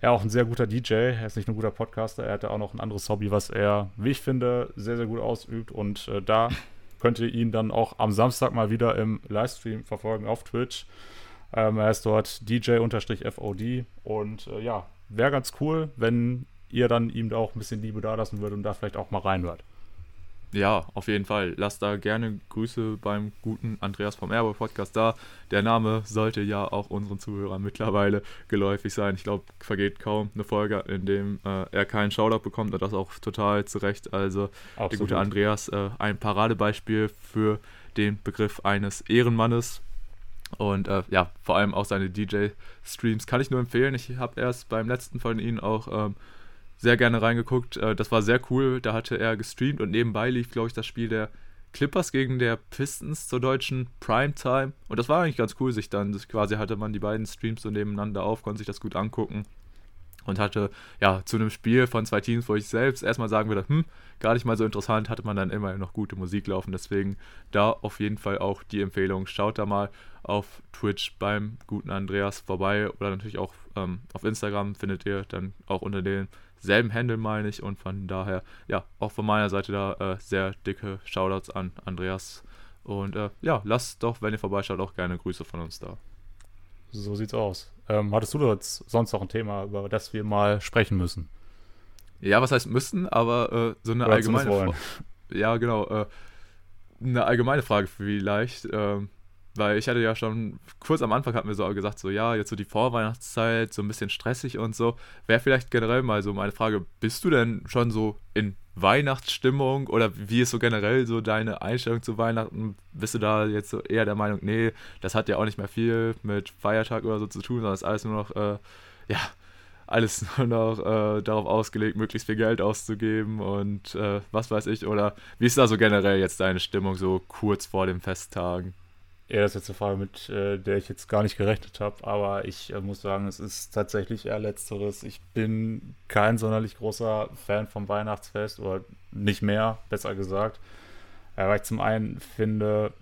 er auch ein sehr guter DJ. Er ist nicht nur ein guter Podcaster, er hat ja auch noch ein anderes Hobby, was er, wie ich finde, sehr, sehr gut ausübt. Und äh, da könnt ihr ihn dann auch am Samstag mal wieder im Livestream verfolgen auf Twitch. Ähm, er ist dort DJ-FOD und äh, ja, wäre ganz cool, wenn ihr dann ihm da auch ein bisschen Liebe da lassen würdet und da vielleicht auch mal reinhört. Ja, auf jeden Fall. Lasst da gerne Grüße beim guten Andreas vom Airboy Podcast da. Der Name sollte ja auch unseren Zuhörern mittlerweile geläufig sein. Ich glaube, vergeht kaum eine Folge, in dem äh, er keinen Shoutout bekommt und das auch total zurecht. Also Absolut. der gute Andreas, äh, ein Paradebeispiel für den Begriff eines Ehrenmannes. Und äh, ja, vor allem auch seine DJ-Streams kann ich nur empfehlen. Ich habe erst beim letzten von ihnen auch ähm, sehr gerne reingeguckt. Äh, das war sehr cool. Da hatte er gestreamt und nebenbei lief, glaube ich, das Spiel der Clippers gegen der Pistons zur deutschen Primetime. Und das war eigentlich ganz cool, sich dann, das quasi hatte man die beiden Streams so nebeneinander auf, konnte sich das gut angucken. und hatte ja zu einem Spiel von zwei Teams, wo ich selbst erstmal sagen würde, hm, gar nicht mal so interessant, hatte man dann immer noch gute Musik laufen. Deswegen da auf jeden Fall auch die Empfehlung. Schaut da mal auf Twitch beim guten Andreas vorbei oder natürlich auch ähm, auf Instagram findet ihr dann auch unter denselben Handle, meine ich. Und von daher, ja, auch von meiner Seite da äh, sehr dicke Shoutouts an Andreas. Und äh, ja, lasst doch, wenn ihr vorbeischaut, auch gerne Grüße von uns da. So sieht's aus. Ähm, hattest du jetzt sonst noch ein Thema, über das wir mal sprechen müssen? Ja, was heißt müssen, aber äh, so eine Oder allgemeine Frage. Ja, genau. Äh, eine allgemeine Frage vielleicht. Ähm, weil ich hatte ja schon kurz am Anfang hatten wir so gesagt, so ja, jetzt so die Vorweihnachtszeit, so ein bisschen stressig und so. Wäre vielleicht generell mal so meine Frage, bist du denn schon so in Weihnachtsstimmung oder wie ist so generell so deine Einstellung zu Weihnachten? Bist du da jetzt so eher der Meinung, nee, das hat ja auch nicht mehr viel mit Feiertag oder so zu tun, sondern ist alles nur noch, äh, ja, alles nur noch äh, darauf ausgelegt, möglichst viel Geld auszugeben und äh, was weiß ich. Oder wie ist da so generell jetzt deine Stimmung so kurz vor den Festtagen? Ja, das ist jetzt eine Frage, mit äh, der ich jetzt gar nicht gerechnet habe, aber ich äh, muss sagen, es ist tatsächlich eher letzteres. Ich bin kein sonderlich großer Fan vom Weihnachtsfest oder nicht mehr, besser gesagt. Ja, weil ich zum einen finde,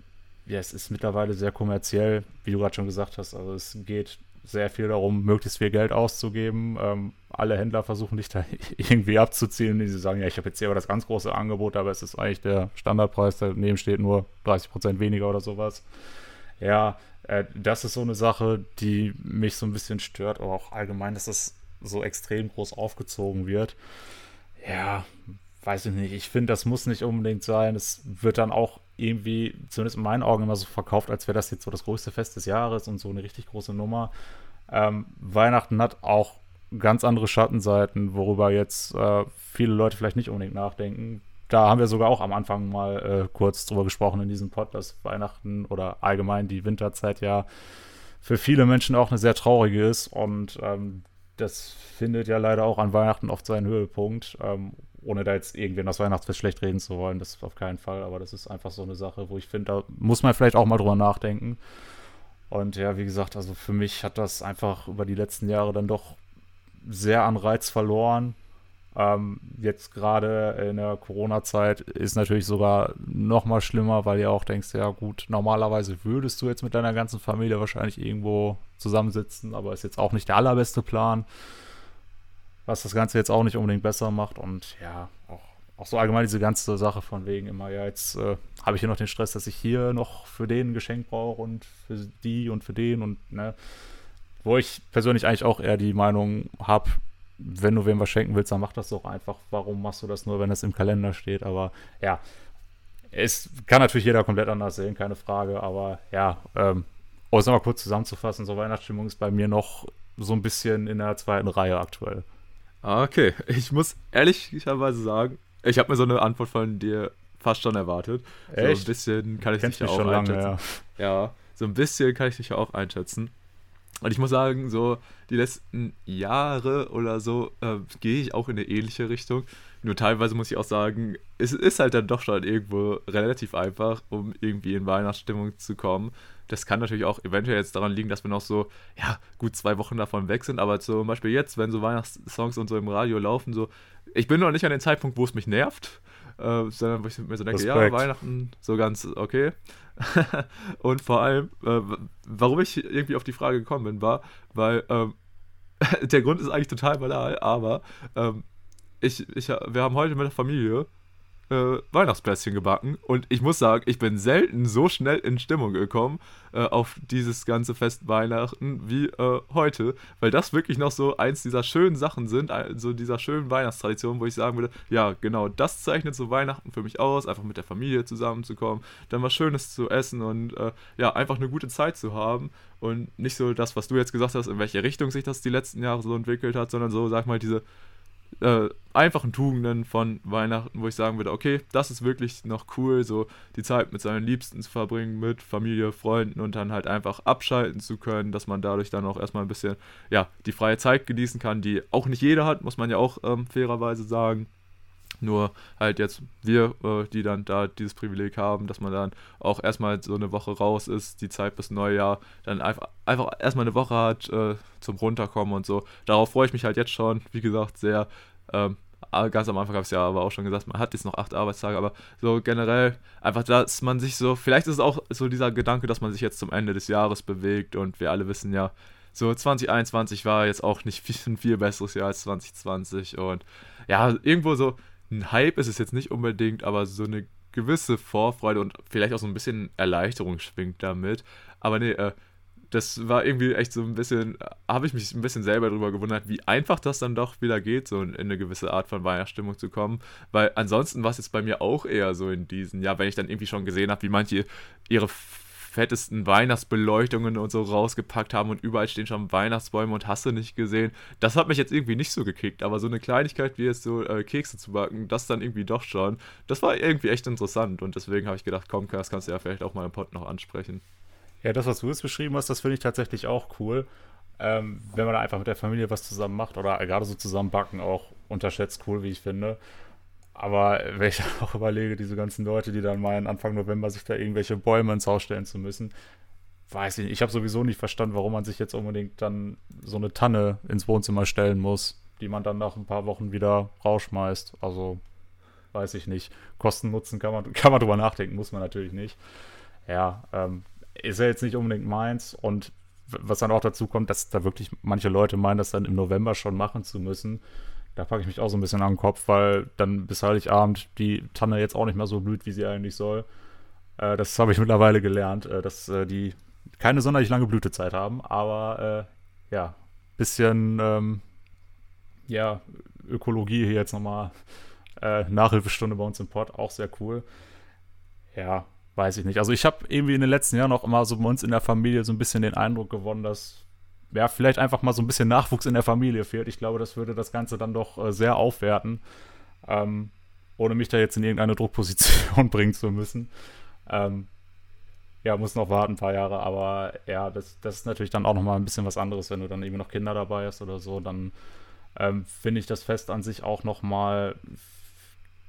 ja, es ist mittlerweile sehr kommerziell, wie du gerade schon gesagt hast. Also es geht sehr viel darum, möglichst viel Geld auszugeben. Ähm, alle Händler versuchen dich da irgendwie abzuziehen, die sagen, ja, ich habe jetzt hier aber das ganz große Angebot, aber es ist eigentlich der Standardpreis, daneben steht nur 30% weniger oder sowas. Ja, äh, das ist so eine Sache, die mich so ein bisschen stört, aber auch allgemein, dass das so extrem groß aufgezogen wird. Ja, weiß ich nicht. Ich finde, das muss nicht unbedingt sein. Es wird dann auch irgendwie, zumindest in meinen Augen, immer so verkauft, als wäre das jetzt so das größte Fest des Jahres und so eine richtig große Nummer. Ähm, Weihnachten hat auch ganz andere Schattenseiten, worüber jetzt äh, viele Leute vielleicht nicht unbedingt nachdenken. Da haben wir sogar auch am Anfang mal äh, kurz drüber gesprochen in diesem Pod, dass Weihnachten oder allgemein die Winterzeit ja für viele Menschen auch eine sehr traurige ist und ähm, das findet ja leider auch an Weihnachten oft seinen Höhepunkt. Ähm, ohne da jetzt irgendwen das Weihnachtsfest schlecht reden zu wollen, das auf keinen Fall, aber das ist einfach so eine Sache, wo ich finde, da muss man vielleicht auch mal drüber nachdenken. Und ja, wie gesagt, also für mich hat das einfach über die letzten Jahre dann doch sehr an Reiz verloren. Ähm, jetzt gerade in der Corona-Zeit ist natürlich sogar noch mal schlimmer, weil ihr auch denkst, ja gut, normalerweise würdest du jetzt mit deiner ganzen Familie wahrscheinlich irgendwo zusammensitzen, aber ist jetzt auch nicht der allerbeste Plan was das Ganze jetzt auch nicht unbedingt besser macht. Und ja, auch, auch so allgemein diese ganze Sache von wegen immer, ja, jetzt äh, habe ich hier noch den Stress, dass ich hier noch für den ein Geschenk brauche und für die und für den und ne. Wo ich persönlich eigentlich auch eher die Meinung habe, wenn du wem was schenken willst, dann mach das doch einfach. Warum machst du das nur, wenn es im Kalender steht? Aber ja, es kann natürlich jeder komplett anders sehen, keine Frage. Aber ja, ähm, um es nochmal kurz zusammenzufassen, so Weihnachtsstimmung ist bei mir noch so ein bisschen in der zweiten Reihe aktuell. Ah, okay, ich muss ehrlicherweise sagen, ich habe mir so eine Antwort von dir fast schon erwartet. Echt? So ein bisschen kann ich dich ja auch schon einschätzen. Lange, ja. ja, so ein bisschen kann ich dich ja auch einschätzen. Und ich muss sagen, so die letzten Jahre oder so äh, gehe ich auch in eine ähnliche Richtung. Nur teilweise muss ich auch sagen, es ist halt dann doch schon irgendwo relativ einfach, um irgendwie in Weihnachtsstimmung zu kommen. Das kann natürlich auch eventuell jetzt daran liegen, dass wir noch so, ja, gut zwei Wochen davon weg sind, aber zum Beispiel jetzt, wenn so Weihnachtssongs und so im Radio laufen, so, ich bin noch nicht an dem Zeitpunkt, wo es mich nervt, äh, sondern wo ich mir so denke, Respekt. ja, Weihnachten, so ganz okay. und vor allem, äh, warum ich irgendwie auf die Frage gekommen bin, war, weil ähm, der Grund ist eigentlich total banal, aber ähm, ich, ich, wir haben heute mit der Familie äh, Weihnachtsplätzchen gebacken. Und ich muss sagen, ich bin selten so schnell in Stimmung gekommen äh, auf dieses ganze Fest Weihnachten wie äh, heute, weil das wirklich noch so eins dieser schönen Sachen sind, so dieser schönen Weihnachtstradition, wo ich sagen würde, ja, genau, das zeichnet so Weihnachten für mich aus, einfach mit der Familie zusammenzukommen, dann was Schönes zu essen und äh, ja, einfach eine gute Zeit zu haben. Und nicht so das, was du jetzt gesagt hast, in welche Richtung sich das die letzten Jahre so entwickelt hat, sondern so, sag mal, diese äh, einfachen Tugenden von Weihnachten, wo ich sagen würde, okay, das ist wirklich noch cool, so die Zeit mit seinen Liebsten zu verbringen, mit Familie, Freunden und dann halt einfach abschalten zu können, dass man dadurch dann auch erstmal ein bisschen, ja, die freie Zeit genießen kann, die auch nicht jeder hat, muss man ja auch ähm, fairerweise sagen. Nur halt jetzt wir, äh, die dann da dieses Privileg haben, dass man dann auch erstmal so eine Woche raus ist, die Zeit bis Neujahr, dann einfach, einfach erstmal eine Woche hat äh, zum Runterkommen und so. Darauf freue ich mich halt jetzt schon, wie gesagt, sehr. Ähm, ganz am Anfang habe ich es ja aber auch schon gesagt, man hat jetzt noch acht Arbeitstage, aber so generell einfach, dass man sich so, vielleicht ist es auch so dieser Gedanke, dass man sich jetzt zum Ende des Jahres bewegt und wir alle wissen ja, so 2021 war jetzt auch nicht viel, ein viel besseres Jahr als 2020 und ja, irgendwo so ein Hype ist es jetzt nicht unbedingt, aber so eine gewisse Vorfreude und vielleicht auch so ein bisschen Erleichterung schwingt damit. Aber nee, äh, das war irgendwie echt so ein bisschen, habe ich mich ein bisschen selber darüber gewundert, wie einfach das dann doch wieder geht, so in, eine gewisse Art von Weihnachtsstimmung zu kommen. Weil ansonsten war es jetzt bei mir auch eher so in diesen, ja, wenn ich dann irgendwie schon gesehen habe, wie manche ihre fettesten Weihnachtsbeleuchtungen und so rausgepackt haben und überall stehen schon Weihnachtsbäume und hast du nicht gesehen. Das hat mich jetzt irgendwie nicht so gekickt, aber so eine Kleinigkeit wie jetzt so äh, Kekse zu backen, das dann irgendwie doch schon. Das war irgendwie echt interessant und deswegen habe ich gedacht, komm, das kannst du ja vielleicht auch mal im Pod noch ansprechen. Ja, das, was du jetzt beschrieben hast, das finde ich tatsächlich auch cool. Ähm, wenn man da einfach mit der Familie was zusammen macht oder gerade so zusammen backen, auch unterschätzt cool, wie ich finde. Aber wenn ich auch überlege, diese ganzen Leute, die dann meinen, Anfang November sich da irgendwelche Bäume ins Haus stellen zu müssen, weiß ich nicht. Ich habe sowieso nicht verstanden, warum man sich jetzt unbedingt dann so eine Tanne ins Wohnzimmer stellen muss, die man dann nach ein paar Wochen wieder rausschmeißt. Also, weiß ich nicht. Kosten Nutzen kann man, kann man drüber nachdenken, muss man natürlich nicht. Ja, ähm, ist ja jetzt nicht unbedingt meins. Und was dann auch dazu kommt, dass da wirklich manche Leute meinen, das dann im November schon machen zu müssen da packe ich mich auch so ein bisschen an den Kopf, weil dann bis Heiligabend die Tanne jetzt auch nicht mehr so blüht, wie sie eigentlich soll. Äh, das habe ich mittlerweile gelernt, äh, dass äh, die keine sonderlich lange Blütezeit haben, aber äh, ja, bisschen ähm, ja, Ökologie hier jetzt nochmal. Äh, Nachhilfestunde bei uns im Port, auch sehr cool. Ja, weiß ich nicht. Also ich habe irgendwie in den letzten Jahren auch immer so bei uns in der Familie so ein bisschen den Eindruck gewonnen, dass ja, vielleicht einfach mal so ein bisschen Nachwuchs in der Familie fehlt. Ich glaube, das würde das Ganze dann doch äh, sehr aufwerten, ähm, ohne mich da jetzt in irgendeine Druckposition bringen zu müssen. Ähm, ja, muss noch warten, ein paar Jahre, aber ja, das, das ist natürlich dann auch nochmal ein bisschen was anderes, wenn du dann irgendwie noch Kinder dabei hast oder so, dann ähm, finde ich das Fest an sich auch nochmal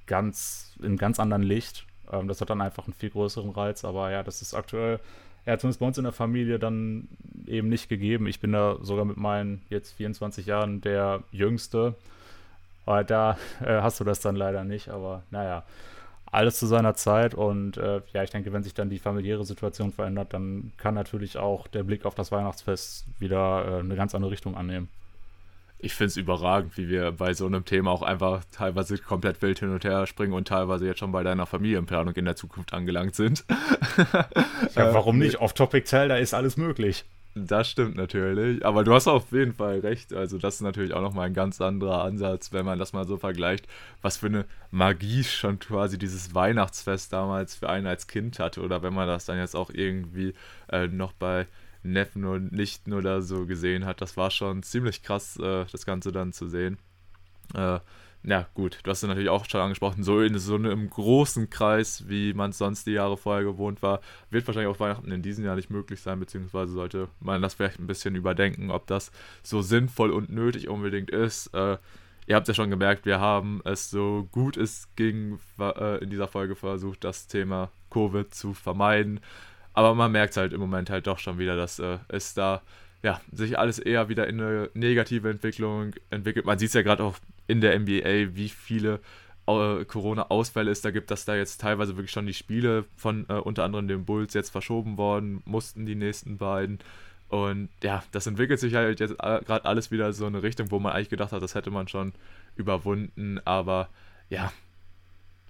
ganz, in ganz anderen Licht. Ähm, das hat dann einfach einen viel größeren Reiz, aber ja, das ist aktuell ja, zumindest bei uns in der Familie dann eben nicht gegeben. Ich bin da sogar mit meinen jetzt 24 Jahren der Jüngste. Aber da äh, hast du das dann leider nicht. Aber naja, alles zu seiner Zeit. Und äh, ja, ich denke, wenn sich dann die familiäre Situation verändert, dann kann natürlich auch der Blick auf das Weihnachtsfest wieder äh, eine ganz andere Richtung annehmen ich finde es überragend, wie wir bei so einem Thema auch einfach teilweise komplett wild hin und her springen und teilweise jetzt schon bei deiner Familienplanung in der Zukunft angelangt sind. ja, warum nicht? Off-Topic-Teil, da ist alles möglich. Das stimmt natürlich, aber du hast auf jeden Fall recht. Also das ist natürlich auch nochmal ein ganz anderer Ansatz, wenn man das mal so vergleicht, was für eine Magie schon quasi dieses Weihnachtsfest damals für einen als Kind hatte oder wenn man das dann jetzt auch irgendwie äh, noch bei Neffen und Nichten oder so gesehen hat. Das war schon ziemlich krass, äh, das Ganze dann zu sehen. Äh, ja, gut, du hast es natürlich auch schon angesprochen, so in so einem großen Kreis, wie man es sonst die Jahre vorher gewohnt war, wird wahrscheinlich auch Weihnachten in diesem Jahr nicht möglich sein, beziehungsweise sollte man das vielleicht ein bisschen überdenken, ob das so sinnvoll und nötig unbedingt ist. Äh, ihr habt ja schon gemerkt, wir haben es so gut es ging äh, in dieser Folge versucht, das Thema Covid zu vermeiden. Aber man merkt halt im Moment halt doch schon wieder, dass äh, es da ja, sich alles eher wieder in eine negative Entwicklung entwickelt. Man sieht es ja gerade auch in der NBA, wie viele äh, Corona-Ausfälle es da gibt, dass da jetzt teilweise wirklich schon die Spiele von äh, unter anderem den Bulls jetzt verschoben worden, mussten die nächsten beiden. Und ja, das entwickelt sich halt jetzt gerade alles wieder so eine Richtung, wo man eigentlich gedacht hat, das hätte man schon überwunden. Aber ja,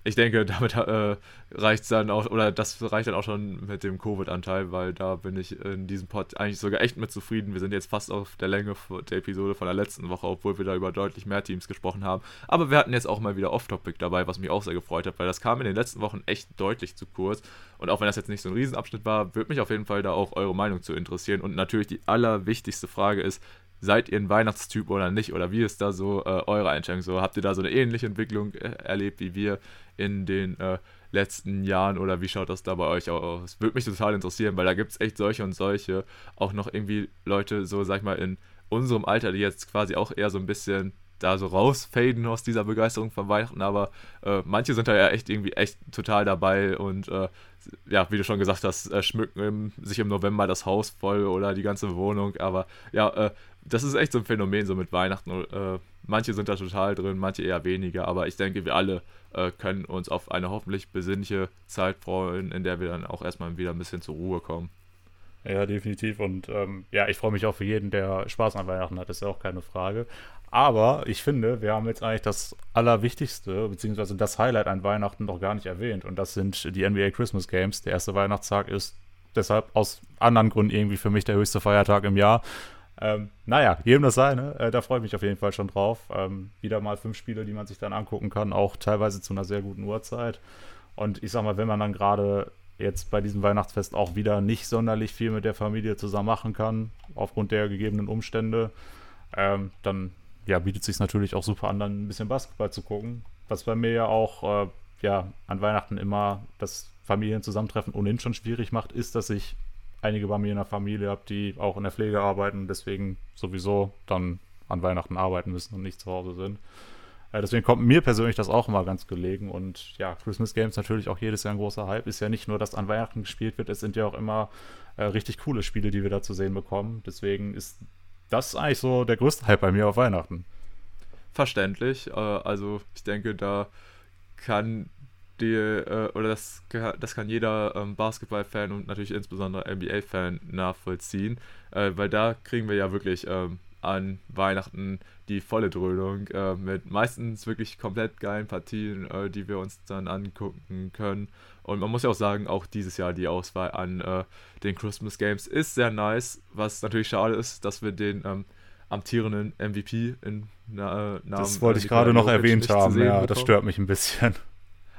ich denke, damit äh, reicht es dann auch, oder das reicht dann auch schon mit dem Covid-Anteil, weil da bin ich in diesem Pod eigentlich sogar echt mit zufrieden. Wir sind jetzt fast auf der Länge der Episode von der letzten Woche, obwohl wir da über deutlich mehr Teams gesprochen haben. Aber wir hatten jetzt auch mal wieder Off-Topic dabei, was mich auch sehr gefreut hat, weil das kam in den letzten Wochen echt deutlich zu kurz. Und auch wenn das jetzt nicht so ein Riesenabschnitt war, würde mich auf jeden Fall da auch eure Meinung zu interessieren. Und natürlich die allerwichtigste Frage ist, seid ihr ein Weihnachtstyp oder nicht? Oder wie ist da so äh, eure Einstellung? So, habt ihr da so eine ähnliche Entwicklung äh, erlebt wie wir in den äh, letzten Jahren oder wie schaut das da bei euch aus? Würde mich total interessieren, weil da gibt es echt solche und solche. Auch noch irgendwie Leute, so sag ich mal, in unserem Alter, die jetzt quasi auch eher so ein bisschen da so rausfaden aus dieser Begeisterung von Weihnachten, aber äh, manche sind da ja echt irgendwie echt total dabei und äh, ja, wie du schon gesagt hast, äh, schmücken im, sich im November das Haus voll oder die ganze Wohnung, aber ja, äh, das ist echt so ein Phänomen so mit Weihnachten. Äh, manche sind da total drin, manche eher weniger, aber ich denke, wir alle äh, können uns auf eine hoffentlich besinnliche Zeit freuen, in der wir dann auch erstmal wieder ein bisschen zur Ruhe kommen. Ja, definitiv. Und ähm, ja, ich freue mich auch für jeden, der Spaß an Weihnachten hat, ist ja auch keine Frage. Aber ich finde, wir haben jetzt eigentlich das Allerwichtigste, beziehungsweise das Highlight an Weihnachten noch gar nicht erwähnt. Und das sind die NBA Christmas Games. Der erste Weihnachtstag ist deshalb aus anderen Gründen irgendwie für mich der höchste Feiertag im Jahr. Ähm, naja, jedem das seine. Äh, da freue ich mich auf jeden Fall schon drauf. Ähm, wieder mal fünf Spiele, die man sich dann angucken kann, auch teilweise zu einer sehr guten Uhrzeit. Und ich sag mal, wenn man dann gerade jetzt bei diesem Weihnachtsfest auch wieder nicht sonderlich viel mit der Familie zusammen machen kann, aufgrund der gegebenen Umstände, ähm, dann ja, bietet sich natürlich auch super an, dann ein bisschen Basketball zu gucken. Was bei mir ja auch äh, ja, an Weihnachten immer das Familienzusammentreffen ohnehin schon schwierig macht, ist, dass ich einige bei mir in der Familie habe, die auch in der Pflege arbeiten, deswegen sowieso dann an Weihnachten arbeiten müssen und nicht zu Hause sind. Äh, deswegen kommt mir persönlich das auch immer ganz gelegen und ja, Christmas Games natürlich auch jedes Jahr ein großer Hype. Ist ja nicht nur, dass an Weihnachten gespielt wird, es sind ja auch immer äh, richtig coole Spiele, die wir da zu sehen bekommen. Deswegen ist das eigentlich so der größte Hype bei mir auf Weihnachten. Verständlich. Äh, also ich denke, da kann die, äh, oder das, das kann jeder ähm, Basketball-Fan und natürlich insbesondere NBA-Fan nachvollziehen, äh, weil da kriegen wir ja wirklich ähm, an Weihnachten die volle Dröhnung mit meistens wirklich komplett geilen Partien, die wir uns dann angucken können. Und man muss ja auch sagen, auch dieses Jahr die Auswahl an äh, den Christmas Games ist sehr nice, was natürlich schade ist, dass wir den ähm, amtierenden MVP in na, Namen. Das wollte ich gerade noch erwähnt haben, ja, bekommen. das stört mich ein bisschen.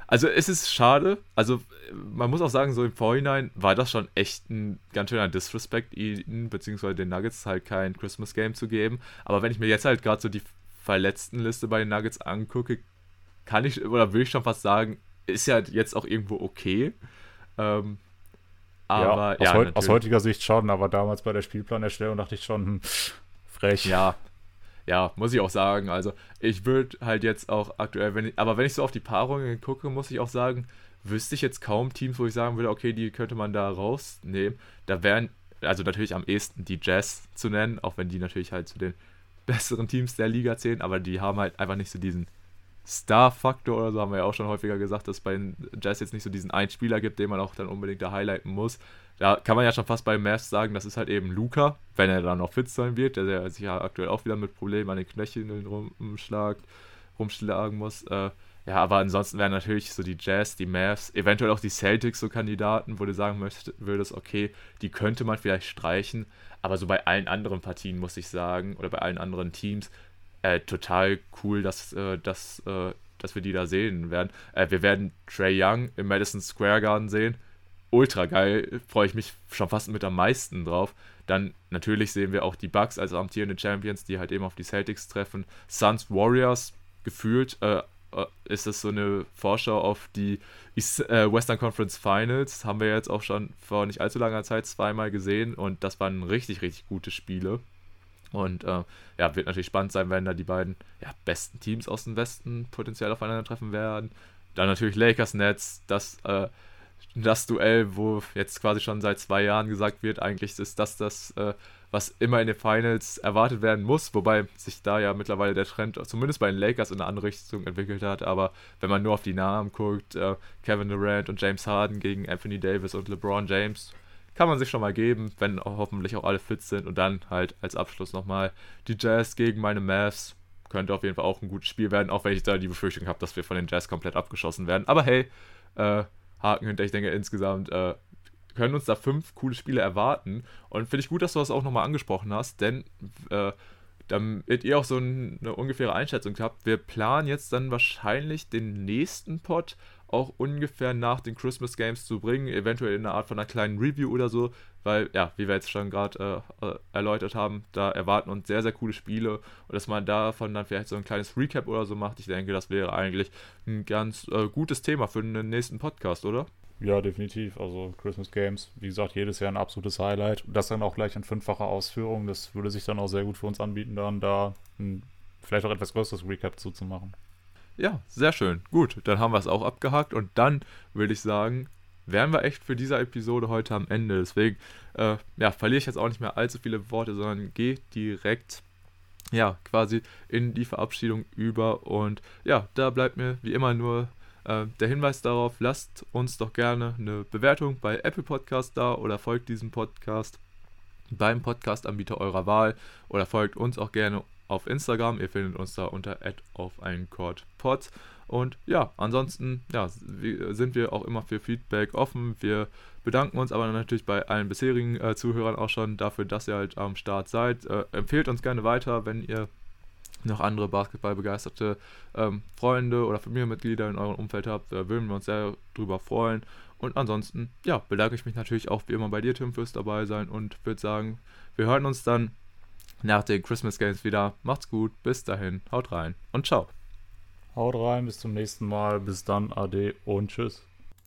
Also es ist schade. Also man muss auch sagen, so im Vorhinein war das schon echt ein ganz schöner Disrespect, ihnen beziehungsweise den Nuggets halt kein Christmas Game zu geben. Aber wenn ich mir jetzt halt gerade so die verletzten Liste bei den Nuggets angucke, kann ich oder will ich schon fast sagen, ist ja jetzt auch irgendwo okay. Ähm, aber ja, aus, ja, heut, aus, heutiger Sicht schon, aber damals bei der Spielplanerstellung dachte ich schon, hm, frech. Ja, ja, muss ich auch sagen. Also ich würde halt jetzt auch aktuell, wenn ich, aber wenn ich so auf die Paarungen gucke, muss ich auch sagen, wüsste ich jetzt kaum Teams, wo ich sagen würde, okay, die könnte man da rausnehmen. Da wären, also natürlich am ehesten die Jazz zu nennen, auch wenn die natürlich halt zu den besseren Teams der Liga zählen, aber die haben halt einfach nicht so diesen Star-Faktor oder so, haben wir ja auch schon häufiger gesagt, dass bei den Jazz jetzt nicht so diesen einen Spieler gibt, den man auch dann unbedingt da highlighten muss. Da kann man ja schon fast bei Mavs sagen, das ist halt eben Luca, wenn er dann noch fit sein wird, der, sich ja aktuell auch wieder mit Problemen an den Knöcheln rumschlagt, rumschlagen muss. Äh, ja, aber ansonsten wären natürlich so die Jazz, die Mavs, eventuell auch die Celtics so Kandidaten, wo du sagen möchtest, würdest, okay, die könnte man vielleicht streichen. Aber so bei allen anderen Partien muss ich sagen, oder bei allen anderen Teams, äh, total cool, dass, äh, dass, äh, dass wir die da sehen werden. Äh, wir werden Trey Young im Madison Square Garden sehen ultra geil, freue ich mich schon fast mit am meisten drauf. Dann natürlich sehen wir auch die Bucks als amtierende Champions, die halt eben auf die Celtics treffen. Suns Warriors, gefühlt äh, äh ist das so eine Vorschau auf die Western Conference Finals. Haben wir jetzt auch schon vor nicht allzu langer Zeit zweimal gesehen und das waren richtig, richtig gute Spiele. Und äh, ja, wird natürlich spannend sein, wenn da die beiden ja, besten Teams aus dem Westen potenziell aufeinandertreffen werden. Dann natürlich Lakers Nets, das äh, das Duell, wo jetzt quasi schon seit zwei Jahren gesagt wird, eigentlich ist das das, äh, was immer in den Finals erwartet werden muss, wobei sich da ja mittlerweile der Trend zumindest bei den Lakers in eine andere Richtung entwickelt hat, aber wenn man nur auf die Namen guckt, äh, Kevin Durant und James Harden gegen Anthony Davis und LeBron James, kann man sich schon mal geben, wenn hoffentlich auch alle fit sind und dann halt als Abschluss nochmal die Jazz gegen meine Mavs. Könnte auf jeden Fall auch ein gutes Spiel werden, auch wenn ich da die Befürchtung habe, dass wir von den Jazz komplett abgeschossen werden. Aber hey, äh, Haken hinter. Ich denke, insgesamt äh, können uns da fünf coole Spiele erwarten. Und finde ich gut, dass du das auch nochmal angesprochen hast, denn äh, damit ihr auch so eine ungefähre Einschätzung habt, wir planen jetzt dann wahrscheinlich den nächsten Pod auch ungefähr nach den Christmas Games zu bringen, eventuell in einer Art von einer kleinen Review oder so, weil, ja, wie wir jetzt schon gerade äh, äh, erläutert haben, da erwarten uns sehr, sehr coole Spiele und dass man davon dann vielleicht so ein kleines Recap oder so macht, ich denke, das wäre eigentlich ein ganz äh, gutes Thema für den nächsten Podcast, oder? Ja, definitiv. Also Christmas Games, wie gesagt, jedes Jahr ein absolutes Highlight. Das dann auch gleich in fünffacher Ausführung. Das würde sich dann auch sehr gut für uns anbieten, dann da ein vielleicht auch etwas größeres Recap zuzumachen. Ja, sehr schön. Gut, dann haben wir es auch abgehakt und dann würde ich sagen, wären wir echt für diese Episode heute am Ende. Deswegen, äh, ja, verliere ich jetzt auch nicht mehr allzu viele Worte, sondern gehe direkt, ja, quasi in die Verabschiedung über. Und ja, da bleibt mir wie immer nur äh, der Hinweis darauf, lasst uns doch gerne eine Bewertung bei Apple Podcast da oder folgt diesem Podcast beim Podcast-Anbieter eurer Wahl oder folgt uns auch gerne auf Instagram. Ihr findet uns da unter auf einen Pod. Und ja, ansonsten ja, sind wir auch immer für Feedback offen. Wir bedanken uns aber natürlich bei allen bisherigen äh, Zuhörern auch schon dafür, dass ihr halt am Start seid. Äh, empfehlt uns gerne weiter, wenn ihr noch andere basketballbegeisterte ähm, Freunde oder Familienmitglieder in eurem Umfeld habt. Da würden wir uns sehr drüber freuen. Und ansonsten, ja, bedanke ich mich natürlich auch wie immer bei dir, Tim, fürs dabei sein und würde sagen, wir hören uns dann nach den Christmas Games wieder. Macht's gut, bis dahin, haut rein und ciao. Haut rein, bis zum nächsten Mal. Bis dann, ade und tschüss.